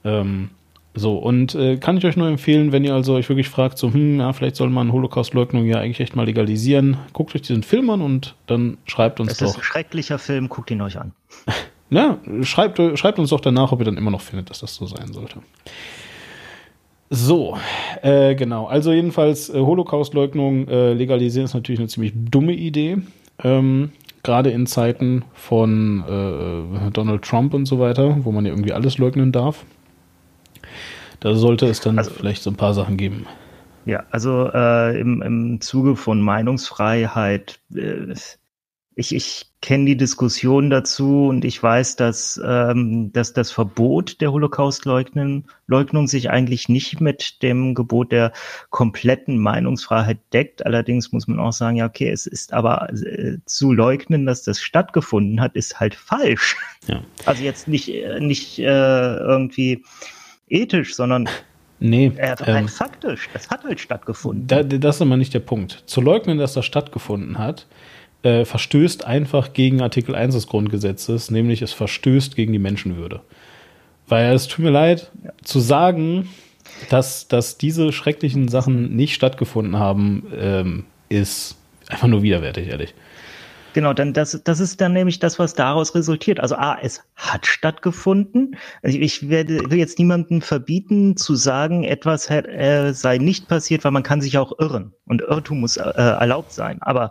ähm, So, und äh, kann ich euch nur empfehlen, wenn ihr also euch wirklich fragt, so, hm, ja, vielleicht soll man Holocaust-Leugnung ja eigentlich echt mal legalisieren, guckt euch diesen Film an und dann schreibt uns Es doch. ist ein schrecklicher Film, guckt ihn euch an. [LAUGHS] Ja, schreibt, schreibt uns doch danach, ob ihr dann immer noch findet, dass das so sein sollte. So, äh, genau. Also jedenfalls äh, Holocaust-Leugnung äh, legalisieren ist natürlich eine ziemlich dumme Idee. Ähm, Gerade in Zeiten von äh, Donald Trump und so weiter, wo man ja irgendwie alles leugnen darf. Da sollte es dann Also- vielleicht so ein paar Sachen geben. Ja, also äh, im, im Zuge von Meinungsfreiheit, äh, ich, ich kenne die Diskussion dazu und ich weiß, dass, ähm, dass das Verbot der Holocaust-Leugnung Leugnung sich eigentlich nicht mit dem Gebot der kompletten Meinungsfreiheit deckt. Allerdings muss man auch sagen, ja, okay, es ist aber äh, zu leugnen, dass das stattgefunden hat, ist halt falsch. Ja. Also jetzt nicht, äh, nicht äh, irgendwie ethisch, sondern Nee, äh, ähm, rein faktisch. Das hat halt stattgefunden. da, das ist aber nicht der Punkt. Zu leugnen, dass das stattgefunden hat, äh, verstößt einfach gegen Artikel 1 des Grundgesetzes, nämlich es verstößt gegen die Menschenwürde. Weil es tut mir leid, zu sagen, dass, dass diese schrecklichen Sachen nicht stattgefunden haben, ähm, ist einfach nur widerwärtig, ehrlich. Genau, dann das, das ist dann nämlich das, was daraus resultiert. Also A, es hat stattgefunden. Also ich werde, will jetzt niemandem verbieten zu sagen, etwas hat, äh, sei nicht passiert, weil man kann sich auch irren. Und Irrtum muss äh, erlaubt sein. Aber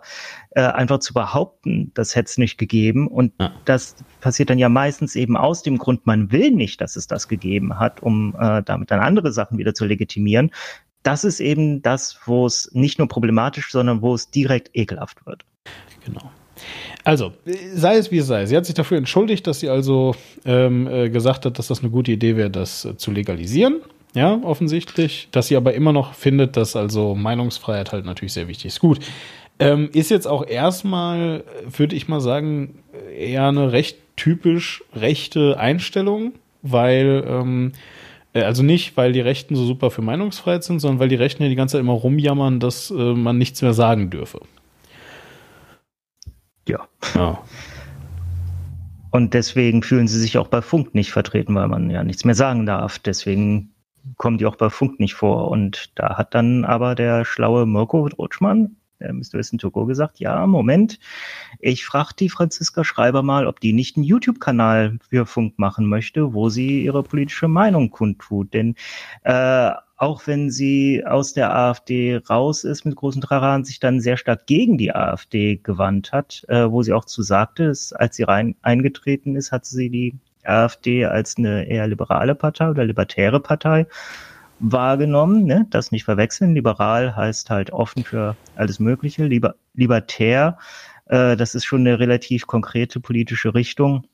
äh, einfach zu behaupten, das hätte es nicht gegeben. Und Ja. das passiert dann ja meistens eben aus dem Grund, man will nicht, dass es das gegeben hat, um äh, damit dann andere Sachen wieder zu legitimieren. Das ist eben das, wo es nicht nur problematisch, sondern wo es direkt ekelhaft wird. Genau. Also, sei es wie es sei. Sie hat sich dafür entschuldigt, dass sie also ähm, äh, gesagt hat, dass das eine gute Idee wäre, das äh, zu legalisieren. Ja, offensichtlich. Dass sie aber immer noch findet, dass also Meinungsfreiheit halt natürlich sehr wichtig ist. Gut. Ähm, ist jetzt auch erstmal, würde ich mal sagen, eher eine recht typisch rechte Einstellung, weil, ähm, äh, also nicht, weil die Rechten so super für Meinungsfreiheit sind, sondern weil die Rechten ja die ganze Zeit immer rumjammern, dass äh, man nichts mehr sagen dürfe. Ja. Ja. Und deswegen fühlen sie sich auch bei Funk nicht vertreten, weil man ja nichts mehr sagen darf. Deswegen kommen die auch bei Funk nicht vor. Und da hat dann aber der schlaue Mirko Rutschmann, der müsste wissen, Togo gesagt, ja, Moment, ich frage die Franziska Schreiber mal, ob die nicht einen YouTube-Kanal für Funk machen möchte, wo sie ihre politische Meinung kundtut. Denn äh, auch wenn sie aus der AfD raus ist mit großen Traranen, sich dann sehr stark gegen die AfD gewandt hat, äh, wo sie auch zu sagte, dass, als sie rein eingetreten ist, hat sie die AfD als eine eher liberale Partei oder libertäre Partei wahrgenommen. Ne? Das nicht verwechseln. Liberal heißt halt offen für alles Mögliche. Liber libertär, äh, das ist schon eine relativ konkrete politische Richtung,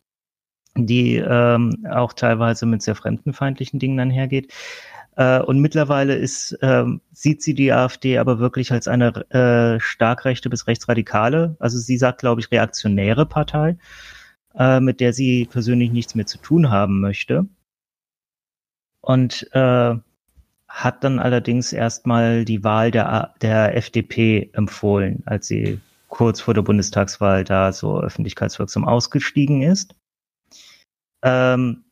die ähm, auch teilweise mit sehr fremdenfeindlichen Dingen einhergeht. Äh, und mittlerweile ist, ähm, sieht sie die AfD aber wirklich als eine äh, stark rechte bis rechtsradikale, also sie sagt, glaube ich, reaktionäre Partei, äh, mit der sie persönlich nichts mehr zu tun haben möchte. Und äh, hat dann allerdings erstmal die Wahl der, der FDP empfohlen, als sie kurz vor der Bundestagswahl da so öffentlichkeitswirksam ausgestiegen ist. Ähm,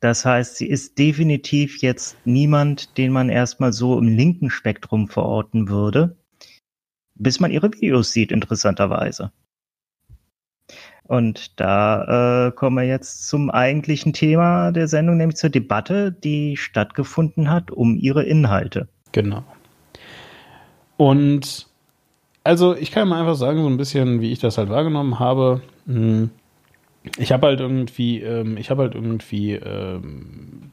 das heißt, sie ist definitiv jetzt niemand, den man erstmal so im linken Spektrum verorten würde, bis man ihre Videos sieht, interessanterweise. Und da äh, kommen wir jetzt zum eigentlichen Thema der Sendung, nämlich zur Debatte, die stattgefunden hat um ihre Inhalte. Genau. Und also ich kann mal einfach sagen, so ein bisschen, wie ich das halt wahrgenommen habe. Hm, Ich habe halt irgendwie, ähm, ich habe halt irgendwie ähm,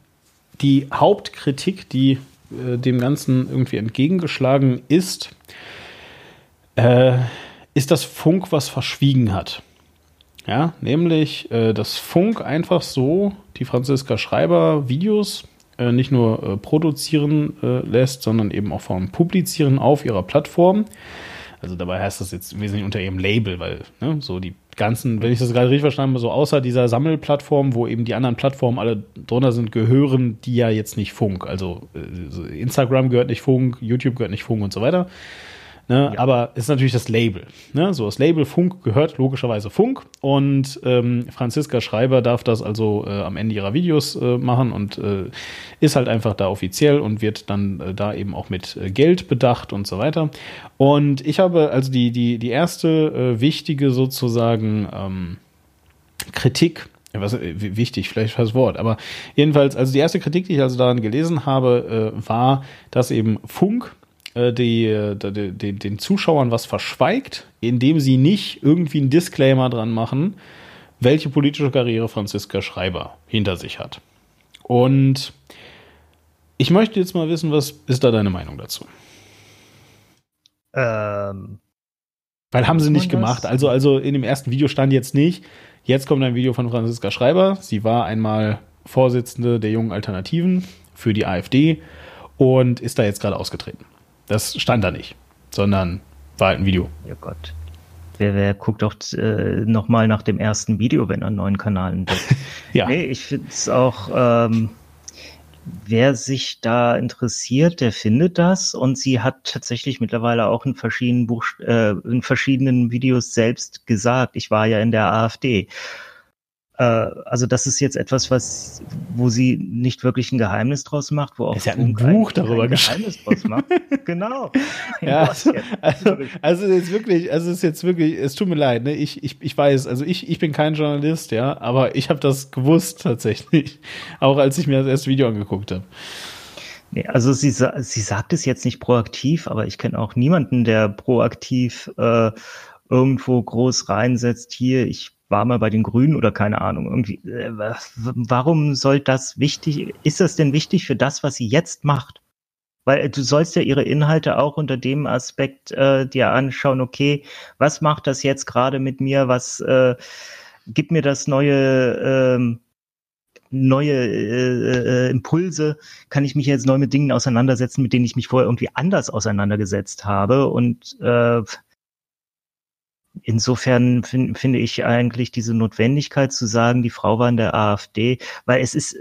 die Hauptkritik, die äh, dem Ganzen irgendwie entgegengeschlagen ist, äh, ist das Funk, was verschwiegen hat. Ja, nämlich, äh, dass Funk einfach so die Franziska Schreiber Videos äh, nicht nur äh, produzieren äh, lässt, sondern eben auch allem publizieren auf ihrer Plattform. Also dabei heißt das jetzt im Wesentlichen unter ihrem Label, weil ne, so die ganzen, wenn ich das gerade richtig verstanden habe, so außer dieser Sammelplattform, wo eben die anderen Plattformen alle drunter sind, gehören die ja jetzt nicht Funk. Also äh, Instagram gehört nicht Funk, YouTube gehört nicht Funk und so weiter. Ne? Ja. Aber es ist natürlich das Label. Ne? So, das Label Funk gehört logischerweise Funk und ähm, Franziska Schreiber darf das also äh, am Ende ihrer Videos äh, machen und äh, ist halt einfach da offiziell und wird dann äh, da eben auch mit äh, Geld bedacht und so weiter. Und ich habe also die, die, die erste äh, wichtige sozusagen ähm, Kritik was, wichtig, vielleicht das Wort, aber jedenfalls, also die erste Kritik, die ich also daran gelesen habe, äh, war, dass eben Funk äh, die, die, die, den Zuschauern was verschweigt, indem sie nicht irgendwie einen Disclaimer dran machen, welche politische Karriere Franziska Schreiber hinter sich hat. Und ich möchte jetzt mal wissen, was ist da deine Meinung dazu? Ähm, Weil haben sie nicht gemacht. Also, also in dem ersten Video stand jetzt nicht, jetzt kommt ein Video von Franziska Schreiber. Sie war einmal Vorsitzende der jungen Alternativen für die AfD und ist da jetzt gerade ausgetreten. Das stand da nicht, sondern war halt ein Video. Ja Gott. Wer, wer guckt doch äh, nochmal nach dem ersten Video, wenn er einen neuen Kanal entdeckt? [LAUGHS] ja. Nee, ich finde es auch, ähm, wer sich da interessiert, der findet das. Und sie hat tatsächlich mittlerweile auch in verschiedenen, Buch, äh, in verschiedenen Videos selbst gesagt, ich war ja in der AfD. Äh, also das ist jetzt etwas, was, wo sie nicht wirklich ein Geheimnis draus macht, wo auch hat ein Buch darüber geschrieben. genau. [LAUGHS] ja, also, also, also es ist wirklich, also es ist jetzt wirklich, es tut mir leid, ne? Ich, ich, ich weiß, also ich, ich bin kein Journalist, ja, aber ich habe das gewusst tatsächlich, [LAUGHS] auch als ich mir das erste Video angeguckt habe. Nee, also sie, sie sagt es jetzt nicht proaktiv, aber ich kenne auch niemanden, der proaktiv äh, irgendwo groß reinsetzt, hier, ich war mal bei den Grünen oder keine Ahnung. Irgendwie, äh, warum soll das wichtig, ist das denn wichtig für das, was sie jetzt macht? Weil äh, du sollst ja ihre Inhalte auch unter dem Aspekt äh, dir anschauen, okay, was macht das jetzt gerade mit mir? Was äh, gibt mir das neue ähm, neue äh, äh, Impulse, kann ich mich jetzt neu mit Dingen auseinandersetzen, mit denen ich mich vorher irgendwie anders auseinandergesetzt habe. Und äh, insofern find, finde ich eigentlich diese Notwendigkeit zu sagen, die Frau war in der AfD, weil es ist,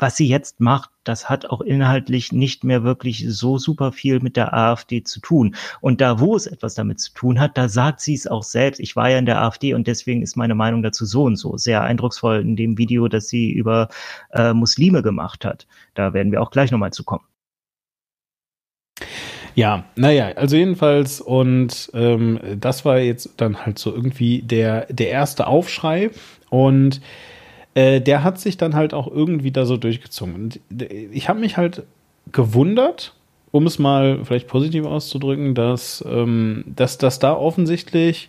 was sie jetzt macht, das hat auch inhaltlich nicht mehr wirklich so super viel mit der AfD zu tun. Und da, wo es etwas damit zu tun hat, da sagt sie es auch selbst. Ich war ja in der AfD und deswegen ist meine Meinung dazu so und so. Sehr eindrucksvoll in dem Video, das sie über äh, Muslime gemacht hat. Da werden wir auch gleich nochmal zu kommen. Ja, naja, also jedenfalls, und ähm, das war jetzt dann halt so irgendwie der, der erste Aufschrei. Und äh, der hat sich dann halt auch irgendwie da so durchgezogen. Und ich habe mich halt gewundert, um es mal vielleicht positiv auszudrücken, dass, ähm, dass das da offensichtlich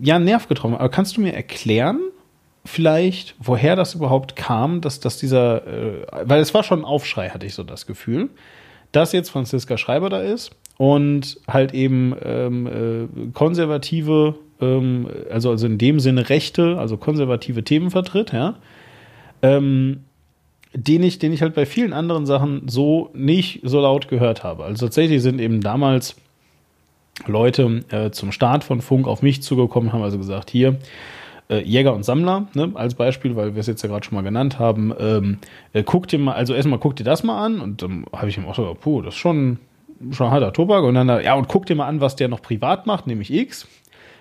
ja Nerv getroffen hat. Aber kannst du mir erklären, vielleicht, woher das überhaupt kam, dass, dass dieser, äh, weil es war schon ein Aufschrei, hatte ich so das Gefühl dass jetzt Franziska Schreiber da ist und halt eben ähm, äh, konservative, ähm, also, also in dem Sinne rechte, also konservative Themen vertritt, ja, ähm, den ich, den ich halt bei vielen anderen Sachen so nicht so laut gehört habe. Also tatsächlich sind eben damals Leute äh, zum Start von Funk auf mich zugekommen, haben also gesagt, hier, äh, Jäger und Sammler, ne, als Beispiel, weil wir es jetzt ja gerade schon mal genannt haben. Ähm, äh, guck dir mal, also erstmal guck dir das mal an und dann habe ich ihm auch so, puh, das ist schon, schon harter Tobak. Und dann, ja, und guck dir mal an, was der noch privat macht, nämlich X.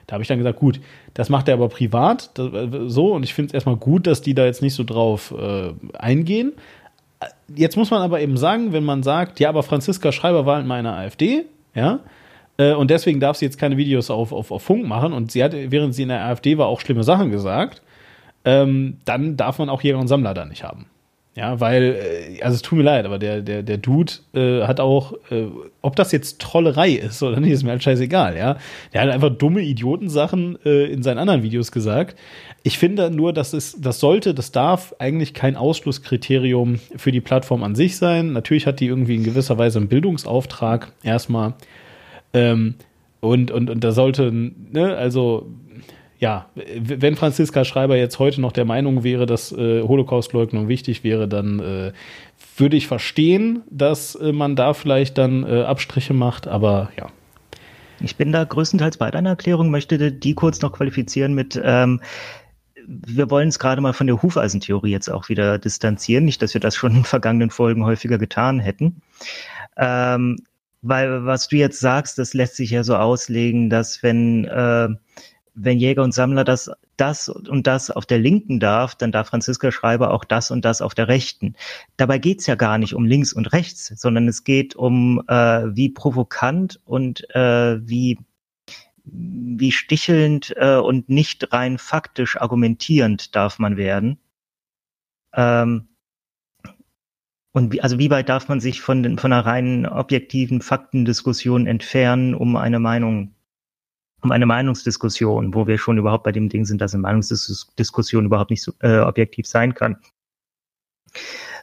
Da habe ich dann gesagt, gut, das macht er aber privat, das, so, und ich finde es erstmal gut, dass die da jetzt nicht so drauf äh, eingehen. Jetzt muss man aber eben sagen, wenn man sagt, ja, aber Franziska Schreiber war in meiner AfD, ja, äh, und deswegen darf sie jetzt keine Videos auf, auf, auf Funk machen. Und sie hat, während sie in der AfD war, auch schlimme Sachen gesagt. Ähm, dann darf man auch Jäger und Sammler da nicht haben. Ja, weil, äh, also es tut mir leid, aber der, der, der Dude äh, hat auch, äh, ob das jetzt Trollerei ist oder nicht, ist mir halt scheißegal, ja. Der hat einfach dumme Idiotensachen äh, in seinen anderen Videos gesagt. Ich finde nur, dass es, das sollte, das darf eigentlich kein Ausschlusskriterium für die Plattform an sich sein. Natürlich hat die irgendwie in gewisser Weise einen Bildungsauftrag erstmal. Ähm, und, und, und da sollte, ne, also ja, wenn Franziska Schreiber jetzt heute noch der Meinung wäre, dass äh, Holocaustleugnung wichtig wäre, dann äh, würde ich verstehen, dass äh, man da vielleicht dann äh, Abstriche macht, aber ja. Ich bin da größtenteils bei deiner Erklärung, möchte die kurz noch qualifizieren mit, ähm, wir wollen es gerade mal von der Hufeisentheorie jetzt auch wieder distanzieren, nicht, dass wir das schon in vergangenen Folgen häufiger getan hätten. Ähm, weil was du jetzt sagst, das lässt sich ja so auslegen, dass wenn, äh, wenn Jäger und Sammler das, das und das auf der Linken darf, dann darf Franziska Schreiber auch das und das auf der Rechten. Dabei geht's ja gar nicht um links und rechts, sondern es geht um, äh, wie provokant und äh, wie wie stichelnd äh, und nicht rein faktisch argumentierend darf man werden. Ähm, und wie, also wie weit darf man sich von, den, von einer reinen objektiven Faktendiskussion entfernen, um eine Meinung, um eine Meinungsdiskussion, wo wir schon überhaupt bei dem Ding sind, dass eine Meinungsdiskussion überhaupt nicht so, äh, objektiv sein kann,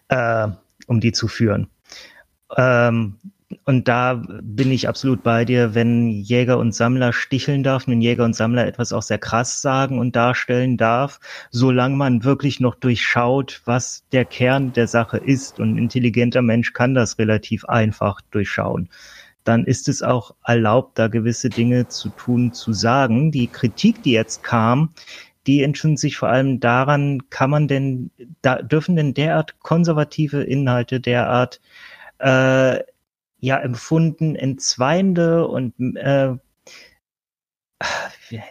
äh, um die zu führen. Ähm, und da bin ich absolut bei dir, wenn Jäger und Sammler sticheln darf, wenn Jäger und Sammler etwas auch sehr krass sagen und darstellen darf, solange man wirklich noch durchschaut, was der Kern der Sache ist. Und ein intelligenter Mensch kann das relativ einfach durchschauen. Dann ist es auch erlaubt, da gewisse Dinge zu tun, zu sagen. Die Kritik, die jetzt kam, die entzündet sich vor allem daran, kann man denn, da dürfen denn derart konservative Inhalte, derart äh, ja empfunden entzweiende und äh,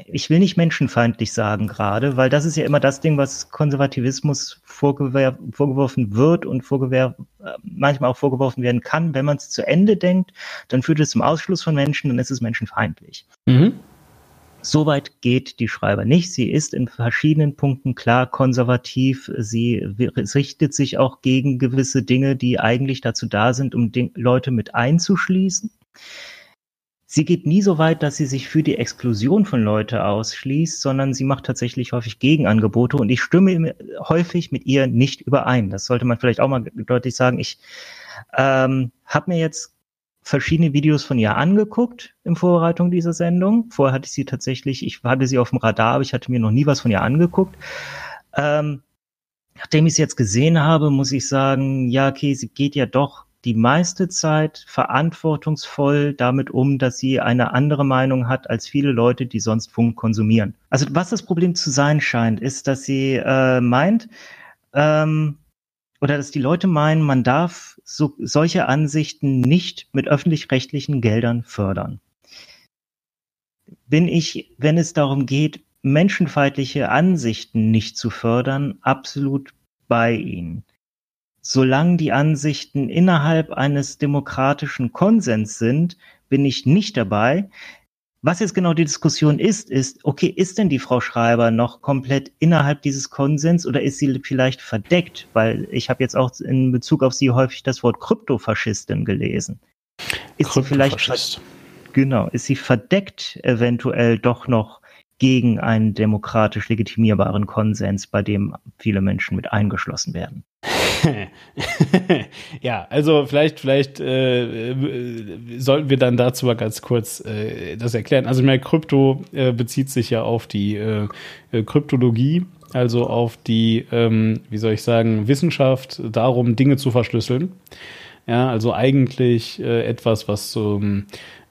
ich will nicht menschenfeindlich sagen gerade, weil das ist ja immer das Ding, was Konservativismus vorgeworfen wird und vorgewer manchmal auch vorgeworfen werden kann. Wenn man es zu Ende denkt, dann führt es zum Ausschluss von Menschen, dann ist es menschenfeindlich. Mhm. Soweit geht die Schreiber nicht. Sie ist in verschiedenen Punkten klar konservativ. Sie richtet sich auch gegen gewisse Dinge, die eigentlich dazu da sind, um Leute mit einzuschließen. Sie geht nie so weit, dass sie sich für die Exklusion von Leute ausschließt, sondern sie macht tatsächlich häufig Gegenangebote und ich stimme häufig mit ihr nicht überein. Das sollte man vielleicht auch mal deutlich sagen. Ich ähm, habe mir jetzt verschiedene Videos von ihr angeguckt in Vorbereitung dieser Sendung. Vorher hatte ich sie tatsächlich, ich hatte sie auf dem Radar, aber ich hatte mir noch nie was von ihr angeguckt. Ähm, nachdem ich es jetzt gesehen habe, muss ich sagen, ja, okay, sie geht ja doch die meiste Zeit verantwortungsvoll damit um, dass sie eine andere Meinung hat als viele Leute, die sonst Funk konsumieren. Also was das Problem zu sein scheint, ist, dass sie äh, meint, ähm, oder dass die Leute meinen, man darf so, solche Ansichten nicht mit öffentlich-rechtlichen Geldern fördern. Bin ich, wenn es darum geht, menschenfeindliche Ansichten nicht zu fördern, absolut bei Ihnen. Solange die Ansichten innerhalb eines demokratischen Konsens sind, bin ich nicht dabei. Was jetzt genau die Diskussion ist, ist, okay, ist denn die Frau Schreiber noch komplett innerhalb dieses Konsens oder ist sie vielleicht verdeckt? Weil ich habe jetzt auch in Bezug auf sie häufig das Wort Kryptofaschistin gelesen. Ist sie vielleicht genau, ist sie verdeckt eventuell doch noch gegen einen demokratisch legitimierbaren Konsens, bei dem viele Menschen mit eingeschlossen werden? [LAUGHS] ja, also vielleicht, vielleicht äh, sollten wir dann dazu mal ganz kurz äh, das erklären. Also mehr Krypto äh, bezieht sich ja auf die äh, äh, Kryptologie, also auf die, ähm, wie soll ich sagen, Wissenschaft darum, Dinge zu verschlüsseln. Ja, also eigentlich äh, etwas, was so ähm,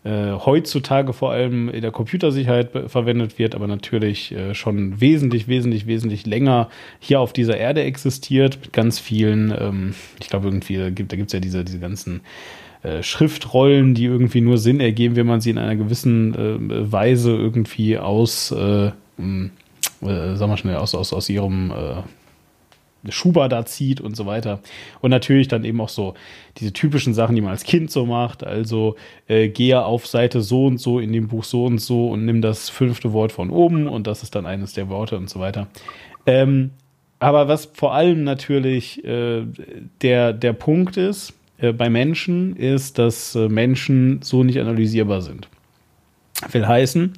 äh, heutzutage vor allem in der Computersicherheit verwendet wird, aber natürlich äh, schon wesentlich, wesentlich, wesentlich länger hier auf dieser Erde existiert, mit ganz vielen, ähm, ich glaube irgendwie, gibt, da gibt es ja diese, diese ganzen äh, Schriftrollen, die irgendwie nur Sinn ergeben, wenn man sie in einer gewissen äh, Weise irgendwie aus, äh, äh, sag mal schnell, aus, aus, aus ihrem äh, Schuber da zieht und so weiter. Und natürlich dann eben auch so diese typischen Sachen, die man als Kind so macht. Also äh, gehe auf Seite so und so in dem Buch so und so und nimm das fünfte Wort von oben und das ist dann eines der Worte und so weiter. Ähm, aber was vor allem natürlich äh, der, der Punkt ist äh, bei Menschen, ist, dass äh, Menschen so nicht analysierbar sind. Will heißen,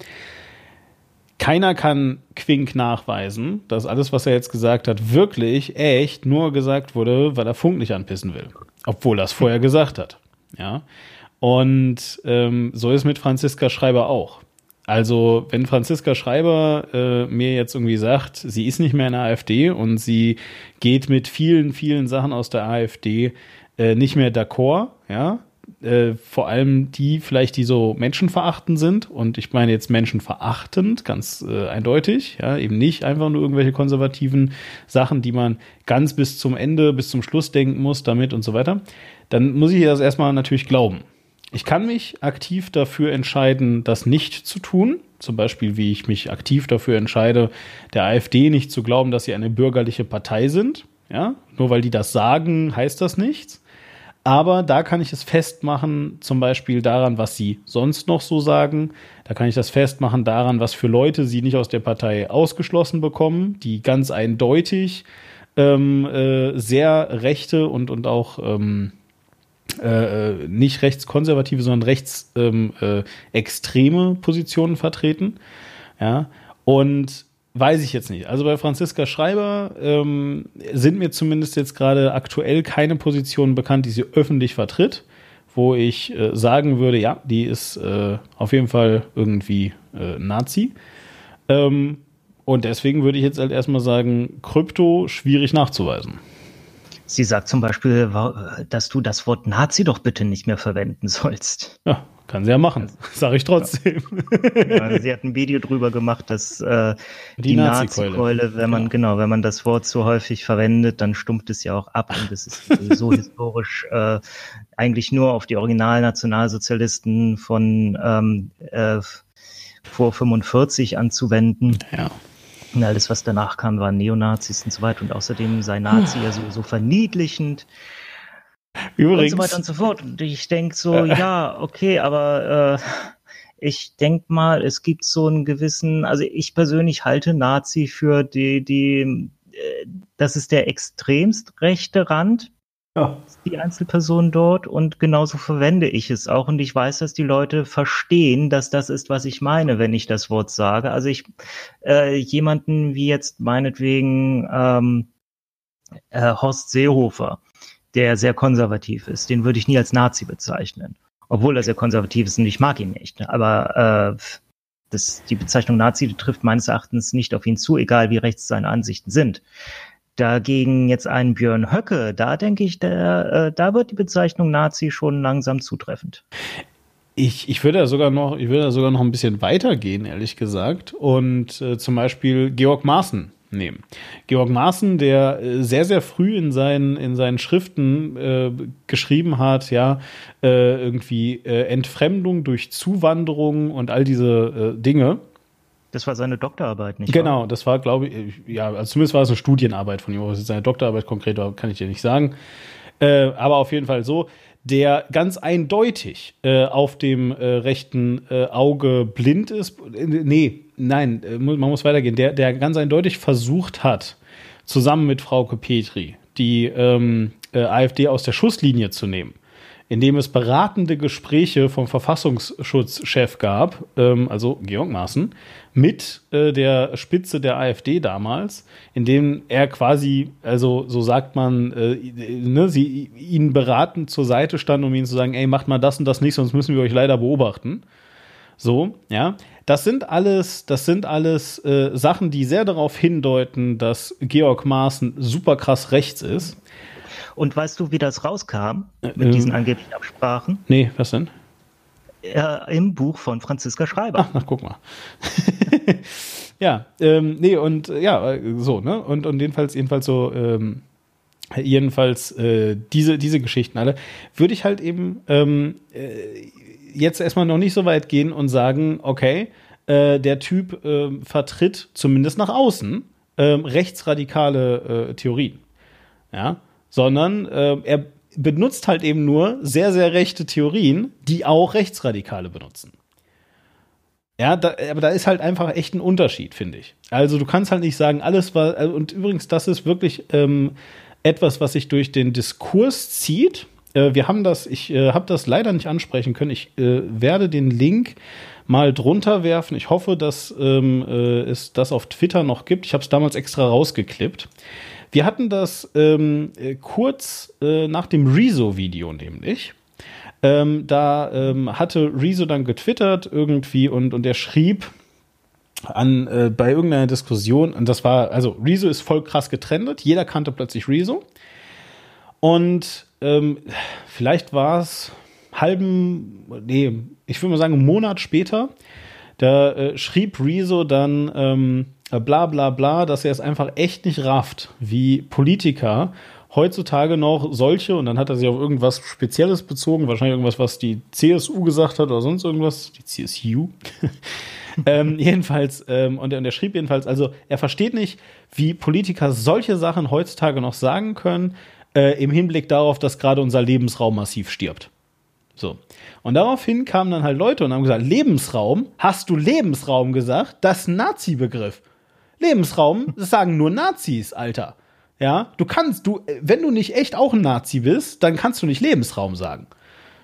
keiner kann Quink nachweisen, dass alles, was er jetzt gesagt hat, wirklich echt nur gesagt wurde, weil er Funk nicht anpissen will. Obwohl er es vorher gesagt hat. Ja. Und ähm, so ist mit Franziska Schreiber auch. Also, wenn Franziska Schreiber äh, mir jetzt irgendwie sagt, sie ist nicht mehr in der AfD und sie geht mit vielen, vielen Sachen aus der AfD äh, nicht mehr d'accord, ja, äh, vor allem die vielleicht, die so menschenverachtend sind. Und ich meine jetzt menschenverachtend, ganz äh, eindeutig. Ja, eben nicht einfach nur irgendwelche konservativen Sachen, die man ganz bis zum Ende, bis zum Schluss denken muss damit und so weiter. Dann muss ich das erstmal natürlich glauben. ich kann mich aktiv dafür entscheiden, das nicht zu tun. Zum Beispiel, wie ich mich aktiv dafür entscheide, der AfD nicht zu glauben, dass sie eine bürgerliche Partei sind. Ja, nur weil die das sagen, heißt das nichts. Aber da kann ich es festmachen, zum Beispiel daran, was sie sonst noch so sagen. Da kann ich das festmachen daran, was für Leute sie nicht aus der Partei ausgeschlossen bekommen, die ganz eindeutig ähm, äh, sehr rechte und, und auch ähm, äh, äh nicht rechtskonservative, sondern rechtsextreme ähm, äh, Positionen vertreten. Ja, und Weiß ich jetzt nicht. Also bei Franziska Schreiber ähm, sind mir zumindest jetzt gerade aktuell keine Positionen bekannt, die sie öffentlich vertritt, wo ich äh, sagen würde, ja, die ist äh, auf jeden Fall irgendwie äh, Nazi. Ähm, und deswegen würde ich jetzt halt erstmal sagen, Krypto schwierig nachzuweisen. Sie sagt zum Beispiel, dass du das Wort Nazi doch bitte nicht mehr verwenden sollst. Ja, kann sie ja machen, [LAUGHS] sage ich trotzdem. Ja, sie hat ein Video drüber gemacht, dass äh, die, die Nazi-Keule, Nazi wenn man ja. genau, wenn man das Wort so häufig verwendet, dann stumpft es ja auch ab und es ist so [LAUGHS] historisch äh, eigentlich nur auf die Originalnationalsozialisten von ähm, äh, vor 45 anzuwenden. Ja. Und alles, was danach kam, waren Neonazis und so weiter. Und außerdem sei Nazi ja so, so verniedlichend. Übrigens. Und so weiter und so fort. Und ich denke so, ja, okay, aber äh, ich denke mal, es gibt so einen gewissen, also ich persönlich halte Nazi für die, die, äh, das ist der extremst rechte Rand, die Einzelperson dort und genauso verwende ich es auch und ich weiß, dass die Leute verstehen, dass das ist, was ich meine, wenn ich das Wort sage. Also ich äh, jemanden wie jetzt meinetwegen ähm, äh, Horst Seehofer, der sehr konservativ ist. Den würde ich nie als Nazi bezeichnen. Obwohl er sehr konservativ ist und ich mag ihn nicht. Aber äh, das, die Bezeichnung Nazi trifft meines Erachtens nicht auf ihn zu, egal wie rechts seine Ansichten sind. Dagegen jetzt einen Björn Höcke, da denke ich, der, äh, da wird die Bezeichnung Nazi schon langsam zutreffend. Ich, ich würde da sogar noch, ich würde da sogar noch ein bisschen weitergehen, ehrlich gesagt. Und äh, zum Beispiel Georg Maaßen nehmen. Georg Maaßen, der äh, sehr, sehr früh in seinen, in seinen Schriften äh, geschrieben hat, ja, äh, irgendwie äh, Entfremdung durch Zuwanderung und all diese äh, Dinge. Das war seine Doktorarbeit, nicht Genau, wahr? das war, glaube ich, ja, also zumindest war es eine Studienarbeit von ihm. Was seine Doktorarbeit konkret war, kann ich dir nicht sagen. Äh, aber auf jeden Fall so der ganz eindeutig äh, auf dem äh, rechten äh, Auge blind ist. Nee, nein, äh, man muss weitergehen. Der, der ganz eindeutig versucht hat, zusammen mit Frauke Petri die ähm, äh, AfD aus der Schusslinie zu nehmen in dem es beratende Gespräche vom Verfassungsschutzchef gab, ähm, also Georg Maaßen, mit äh, der Spitze der AfD damals, in dem er quasi, also so sagt man, äh, ne, sie ihn beraten zur Seite stand, um ihnen zu sagen, ey, macht mal das und das nicht, sonst müssen wir euch leider beobachten. So, ja. Das sind alles, das sind alles äh, Sachen, die sehr darauf hindeuten, dass Georg Maaßen super krass rechts ist. Und weißt du, wie das rauskam mit ähm, diesen angeblichen Absprachen? Nee, was denn? Äh, Im Buch von Franziska Schreiber. Ach, na, guck mal. [LAUGHS] ja, ähm, nee, und ja, so, ne? Und, und jedenfalls, jedenfalls so, ähm, jedenfalls äh, diese, diese Geschichten alle, würde ich halt eben ähm, äh, jetzt erstmal noch nicht so weit gehen und sagen, okay, äh, der Typ äh, vertritt zumindest nach außen äh, rechtsradikale äh, Theorien. Ja, sondern äh, er benutzt halt eben nur sehr, sehr rechte Theorien, die auch Rechtsradikale benutzen. Ja, da, aber da ist halt einfach echt ein Unterschied, finde ich. Also du kannst halt nicht sagen, alles war, also, und übrigens, das ist wirklich ähm, etwas, was sich durch den Diskurs zieht. Äh, wir haben das, ich äh, habe das leider nicht ansprechen können. Ich äh, werde den Link mal drunter werfen. Ich hoffe, dass ähm, äh, es das auf Twitter noch gibt. Ich habe es damals extra rausgeklippt. Wir hatten das ähm, äh, kurz nach dem Rezo-Video nämlich. Ähm, da ähm, hatte Rezo dann getwittert irgendwie und, und er schrieb an, äh, bei irgendeiner Diskussion, und das war, also Rezo ist voll krass getrennt, jeder kannte plötzlich Rezo. Und ähm, vielleicht war es halben, nee, ich würde mal sagen, einen Monat später, da äh, schrieb Rezo dann, ähm, äh, bla bla bla, dass er es einfach echt nicht rafft, wie Politiker heutzutage noch solche, und dann hat er sich auf irgendwas Spezielles bezogen, wahrscheinlich irgendwas, was die CSU gesagt hat oder sonst irgendwas, die CSU. [LAUGHS] ähm, jedenfalls, ähm, und, er, und er schrieb jedenfalls, also er versteht nicht, wie Politiker solche Sachen heutzutage noch sagen können, äh, im Hinblick darauf, dass gerade unser Lebensraum massiv stirbt. So. Und daraufhin kamen dann halt Leute und haben gesagt, Lebensraum, hast du Lebensraum gesagt? Das ist ein Nazi-Begriff. Lebensraum, das sagen nur Nazis, Alter. Ja, du kannst, du, wenn du nicht echt auch ein Nazi bist, dann kannst du nicht Lebensraum sagen.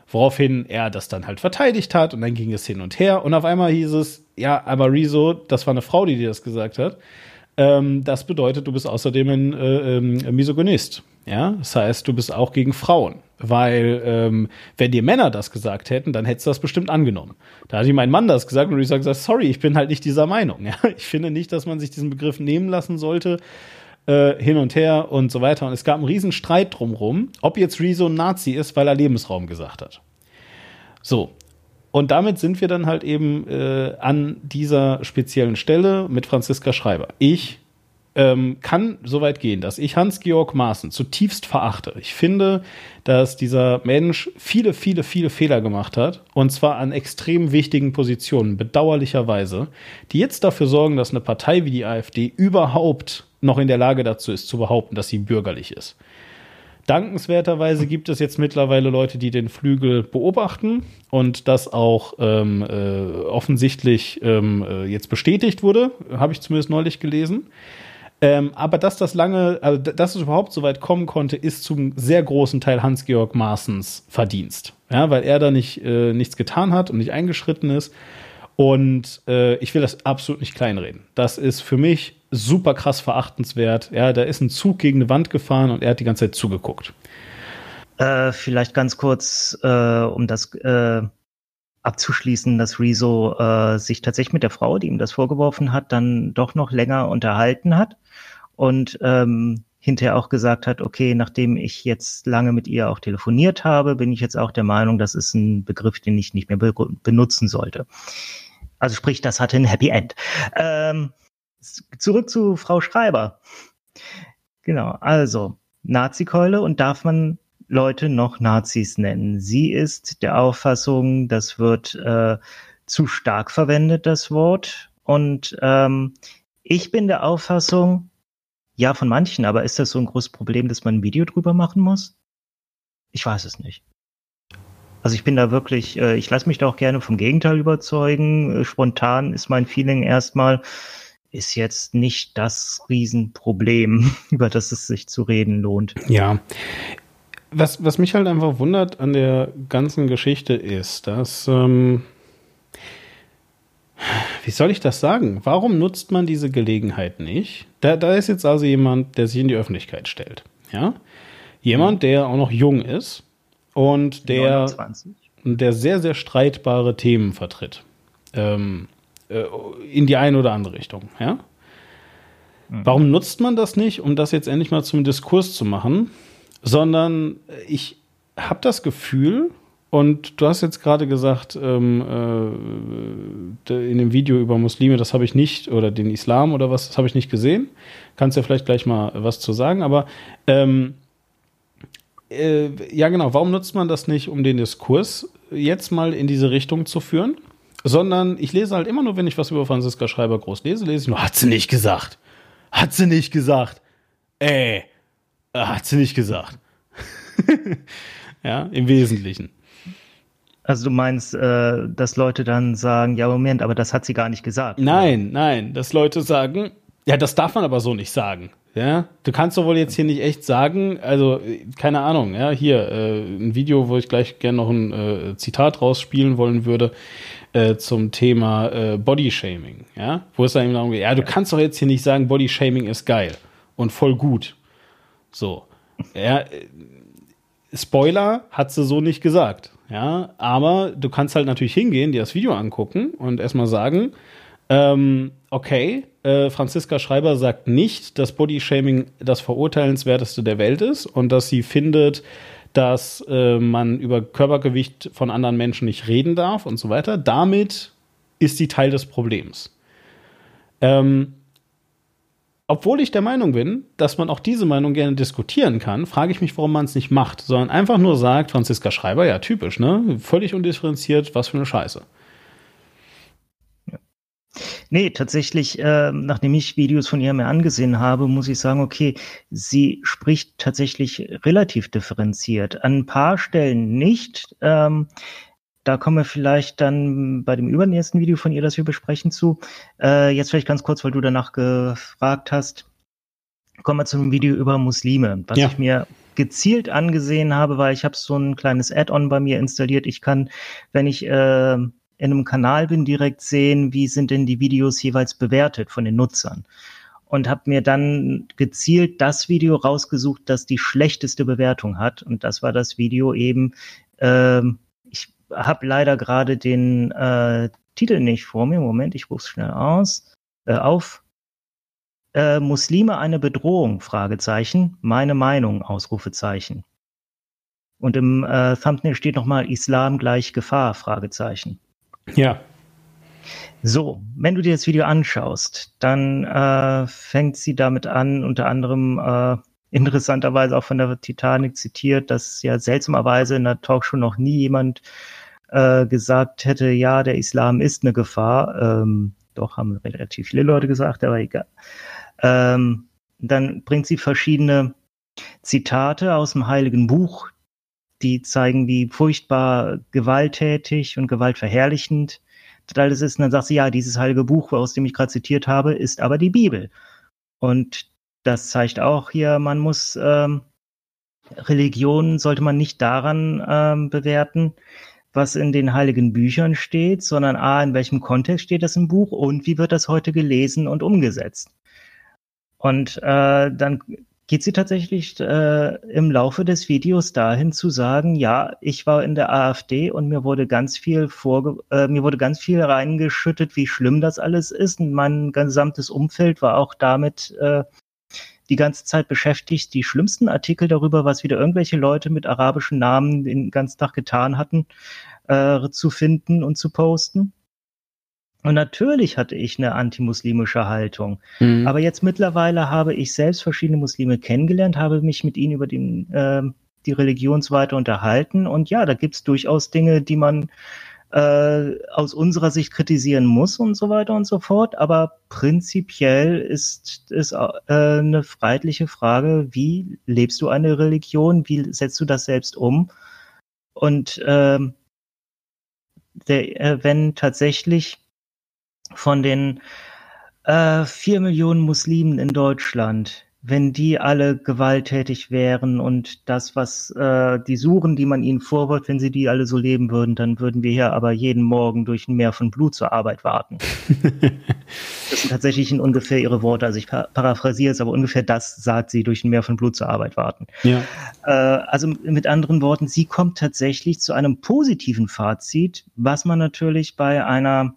Woraufhin er das dann halt verteidigt hat und dann ging es hin und her und auf einmal hieß es, ja, aber Rezo, das war eine Frau, die dir das gesagt hat. Ähm, das bedeutet, du bist außerdem ein äh, ähm, Misogynist. Ja, das heißt, du bist auch gegen Frauen. Weil, ähm, wenn dir Männer das gesagt hätten, dann hättest du das bestimmt angenommen. Da hat ihm mein Mann das gesagt und ich sage, sorry, ich bin halt nicht dieser Meinung. Ja? [LAUGHS] Ich finde nicht, dass man sich diesen Begriff nehmen lassen sollte, äh, hin und her und so weiter. Und es gab einen riesen Streit drumrum, ob jetzt Rezo ein Nazi ist, weil er Lebensraum gesagt hat. So. Und damit sind wir dann halt eben äh, an dieser speziellen Stelle mit Franziska Schreiber. Ich ähm, kann so weit gehen, dass ich Hans-Georg Maaßen zutiefst verachte. Ich finde, dass dieser Mensch viele, viele, viele Fehler gemacht hat. Und zwar an extrem wichtigen Positionen, bedauerlicherweise, die jetzt dafür sorgen, dass eine Partei wie die AfD überhaupt noch in der Lage dazu ist, zu behaupten, dass sie bürgerlich ist. Dankenswerterweise gibt es jetzt mittlerweile Leute, die den Flügel beobachten und das auch ähm, äh, offensichtlich ähm, äh, jetzt bestätigt wurde, habe ich zumindest neulich gelesen. Ähm, aber dass das lange, also dass es überhaupt so weit kommen konnte, ist zum sehr großen Teil Hans-Georg Maaßens Verdienst. Ja, weil er da nicht, äh, nichts getan hat und nicht eingeschritten ist. Und äh, ich will das absolut nicht kleinreden. Das ist für mich super krass verachtenswert. Ja, da ist ein Zug gegen eine Wand gefahren und er hat die ganze Zeit zugeguckt. Äh, vielleicht ganz kurz, äh, um das äh, abzuschließen, dass Rezo äh, sich tatsächlich mit der Frau, die ihm das vorgeworfen hat, dann doch noch länger unterhalten hat und ähm, hinterher auch gesagt hat, okay, nachdem ich jetzt lange mit ihr auch telefoniert habe, bin ich jetzt auch der Meinung, das ist ein Begriff, den ich nicht mehr be benutzen sollte. Also sprich, das hatte ein Happy End. Ähm, zurück zu Frau Schreiber. Genau, also Nazi-Keule und darf man Leute noch Nazis nennen. Sie ist der Auffassung, das wird äh, zu stark verwendet, das Wort. Und ähm, ich bin der Auffassung, ja, von manchen, aber ist das so ein großes Problem, dass man ein Video drüber machen muss? Ich weiß es nicht. Also ich bin da wirklich, äh, ich lasse mich da auch gerne vom Gegenteil überzeugen. Äh, spontan ist mein Feeling erstmal, ist jetzt nicht das Riesenproblem, [LAUGHS] über das es sich zu reden lohnt. Ja, was, was mich halt einfach wundert an der ganzen Geschichte ist, dass, ähm, wie soll ich das sagen? Warum nutzt man diese Gelegenheit nicht? Da, da ist jetzt also jemand, der sich in die Öffentlichkeit stellt. Ja? Jemand, der auch noch jung ist und der, der sehr, sehr streitbare Themen vertritt. Ähm, äh, in die eine oder andere Richtung. Ja? Mhm. Warum nutzt man das nicht, um das jetzt endlich mal zum Diskurs zu machen? sondern ich habe das Gefühl, und du hast jetzt gerade gesagt, ähm, äh, in dem Video über Muslime, das habe ich nicht, oder den Islam oder was, das habe ich nicht gesehen. Kannst ja vielleicht gleich mal was zu sagen, aber ähm, äh, ja genau, warum nutzt man das nicht, um den Diskurs jetzt mal in diese Richtung zu führen? Sondern ich lese halt immer nur, wenn ich was über Franziska Schreiber groß lese, lese ich nur, hat sie nicht gesagt. Hat sie nicht gesagt. Ey, hat sie nicht gesagt. [LAUGHS] ja, im Wesentlichen. Also du meinst, äh, dass Leute dann sagen, ja Moment, aber das hat sie gar nicht gesagt. Nein, oder? nein, dass Leute sagen, ja, das darf man aber so nicht sagen. Ja, du kannst doch wohl jetzt hier nicht echt sagen, also keine Ahnung, ja, hier äh, ein Video, wo ich gleich gerne noch ein äh, Zitat rausspielen wollen würde äh, zum Thema äh, Bodyshaming, ja, wo es dann eben darum geht, ja, du kannst doch jetzt hier nicht sagen, Bodyshaming ist geil und voll gut. So. Ja, äh, Spoiler hat sie so nicht gesagt. Ja, aber du kannst halt natürlich hingehen, dir das Video angucken und erstmal sagen, ähm, okay, äh, Franziska Schreiber sagt nicht, dass Bodyshaming das verurteilenswerteste der Welt ist und dass sie findet, dass äh, man über Körpergewicht von anderen Menschen nicht reden darf und so weiter. Damit ist sie Teil des Problems. Ähm, obwohl ich der Meinung bin, dass man auch diese Meinung gerne diskutieren kann, frage ich mich, warum man es nicht macht, sondern einfach nur sagt, Franziska Schreiber, ja, typisch, ne? Völlig undifferenziert, was für eine Scheiße. Nee, tatsächlich, äh, nachdem ich Videos von ihr mir angesehen habe, muss ich sagen, okay, sie spricht tatsächlich relativ differenziert. An ein paar Stellen nicht. Ähm, da kommen wir vielleicht dann bei dem übernächsten Video von ihr, das wir besprechen, zu. Äh, jetzt vielleicht ganz kurz, weil du danach gefragt hast. Kommen wir zu einem Video über Muslime, was Ja. ich mir gezielt angesehen habe, weil ich habe so ein kleines Add-on bei mir installiert. Ich kann, wenn ich äh, in einem Kanal bin, direkt sehen, wie sind denn die Videos jeweils bewertet von den Nutzern. Und habe mir dann gezielt das Video rausgesucht, das die schlechteste Bewertung hat. Und das war das Video eben, ähm, habe leider gerade den äh, Titel nicht vor mir. Moment, ich rufe schnell aus, äh, auf. Äh, Muslime eine Bedrohung? Fragezeichen. Meine Meinung? Ausrufezeichen. Und im äh, Thumbnail steht nochmal Islam gleich Gefahr? Fragezeichen. Ja. So, wenn du dir das Video anschaust, dann äh, fängt sie damit an, unter anderem äh, interessanterweise auch von der Titanic zitiert, dass ja seltsamerweise in der Talkshow noch nie jemand äh, gesagt hätte, ja, der Islam ist eine Gefahr. Ähm, doch, haben relativ viele Leute gesagt, aber egal. Ähm, dann bringt sie verschiedene Zitate aus dem Heiligen Buch, die zeigen, wie furchtbar gewalttätig und gewaltverherrlichend das alles ist. Und dann sagt sie, ja, dieses heilige Buch, aus dem ich gerade zitiert habe, ist aber die Bibel. Und das zeigt auch hier, man muss ähm, Religion sollte man nicht daran ähm, bewerten, was in den heiligen Büchern steht, sondern a, in welchem Kontext steht das im Buch und wie wird das heute gelesen und umgesetzt. Und äh, dann geht sie tatsächlich äh, im Laufe des Videos dahin zu sagen, ja, ich war in der AfD und mir wurde ganz viel vorge äh, mir wurde ganz viel reingeschüttet, wie schlimm das alles ist. Und mein gesamtes Umfeld war auch damit äh, die ganze Zeit beschäftigt, die schlimmsten Artikel darüber, was wieder irgendwelche Leute mit arabischen Namen den ganzen Tag getan hatten, äh, zu finden und zu posten. Und natürlich hatte ich eine antimuslimische Haltung. Mhm. Aber jetzt mittlerweile habe ich selbst verschiedene Muslime kennengelernt, habe mich mit ihnen über den, äh, die Religionsweite unterhalten. Und ja, da gibt's durchaus Dinge, die man äh, aus unserer Sicht kritisieren muss und so weiter und so fort. Aber prinzipiell ist es äh, eine freiheitliche Frage, wie lebst du eine Religion, wie setzt du das selbst um? Und ähm, der, äh, wenn tatsächlich von den äh, vier Millionen Muslimen in Deutschland, wenn die alle gewalttätig wären und das, was äh, die suchen, die man ihnen vorwirft, wenn sie die alle so leben würden, dann würden wir hier aber jeden Morgen durch ein Meer von Blut zur Arbeit warten. [LAUGHS] das sind tatsächlich ungefähr ihre Worte. Also ich pa- paraphrasiere es, aber ungefähr das sagt sie, durch ein Meer von Blut zur Arbeit warten. Ja. Äh, also mit anderen Worten, sie kommt tatsächlich zu einem positiven Fazit, was man natürlich bei einer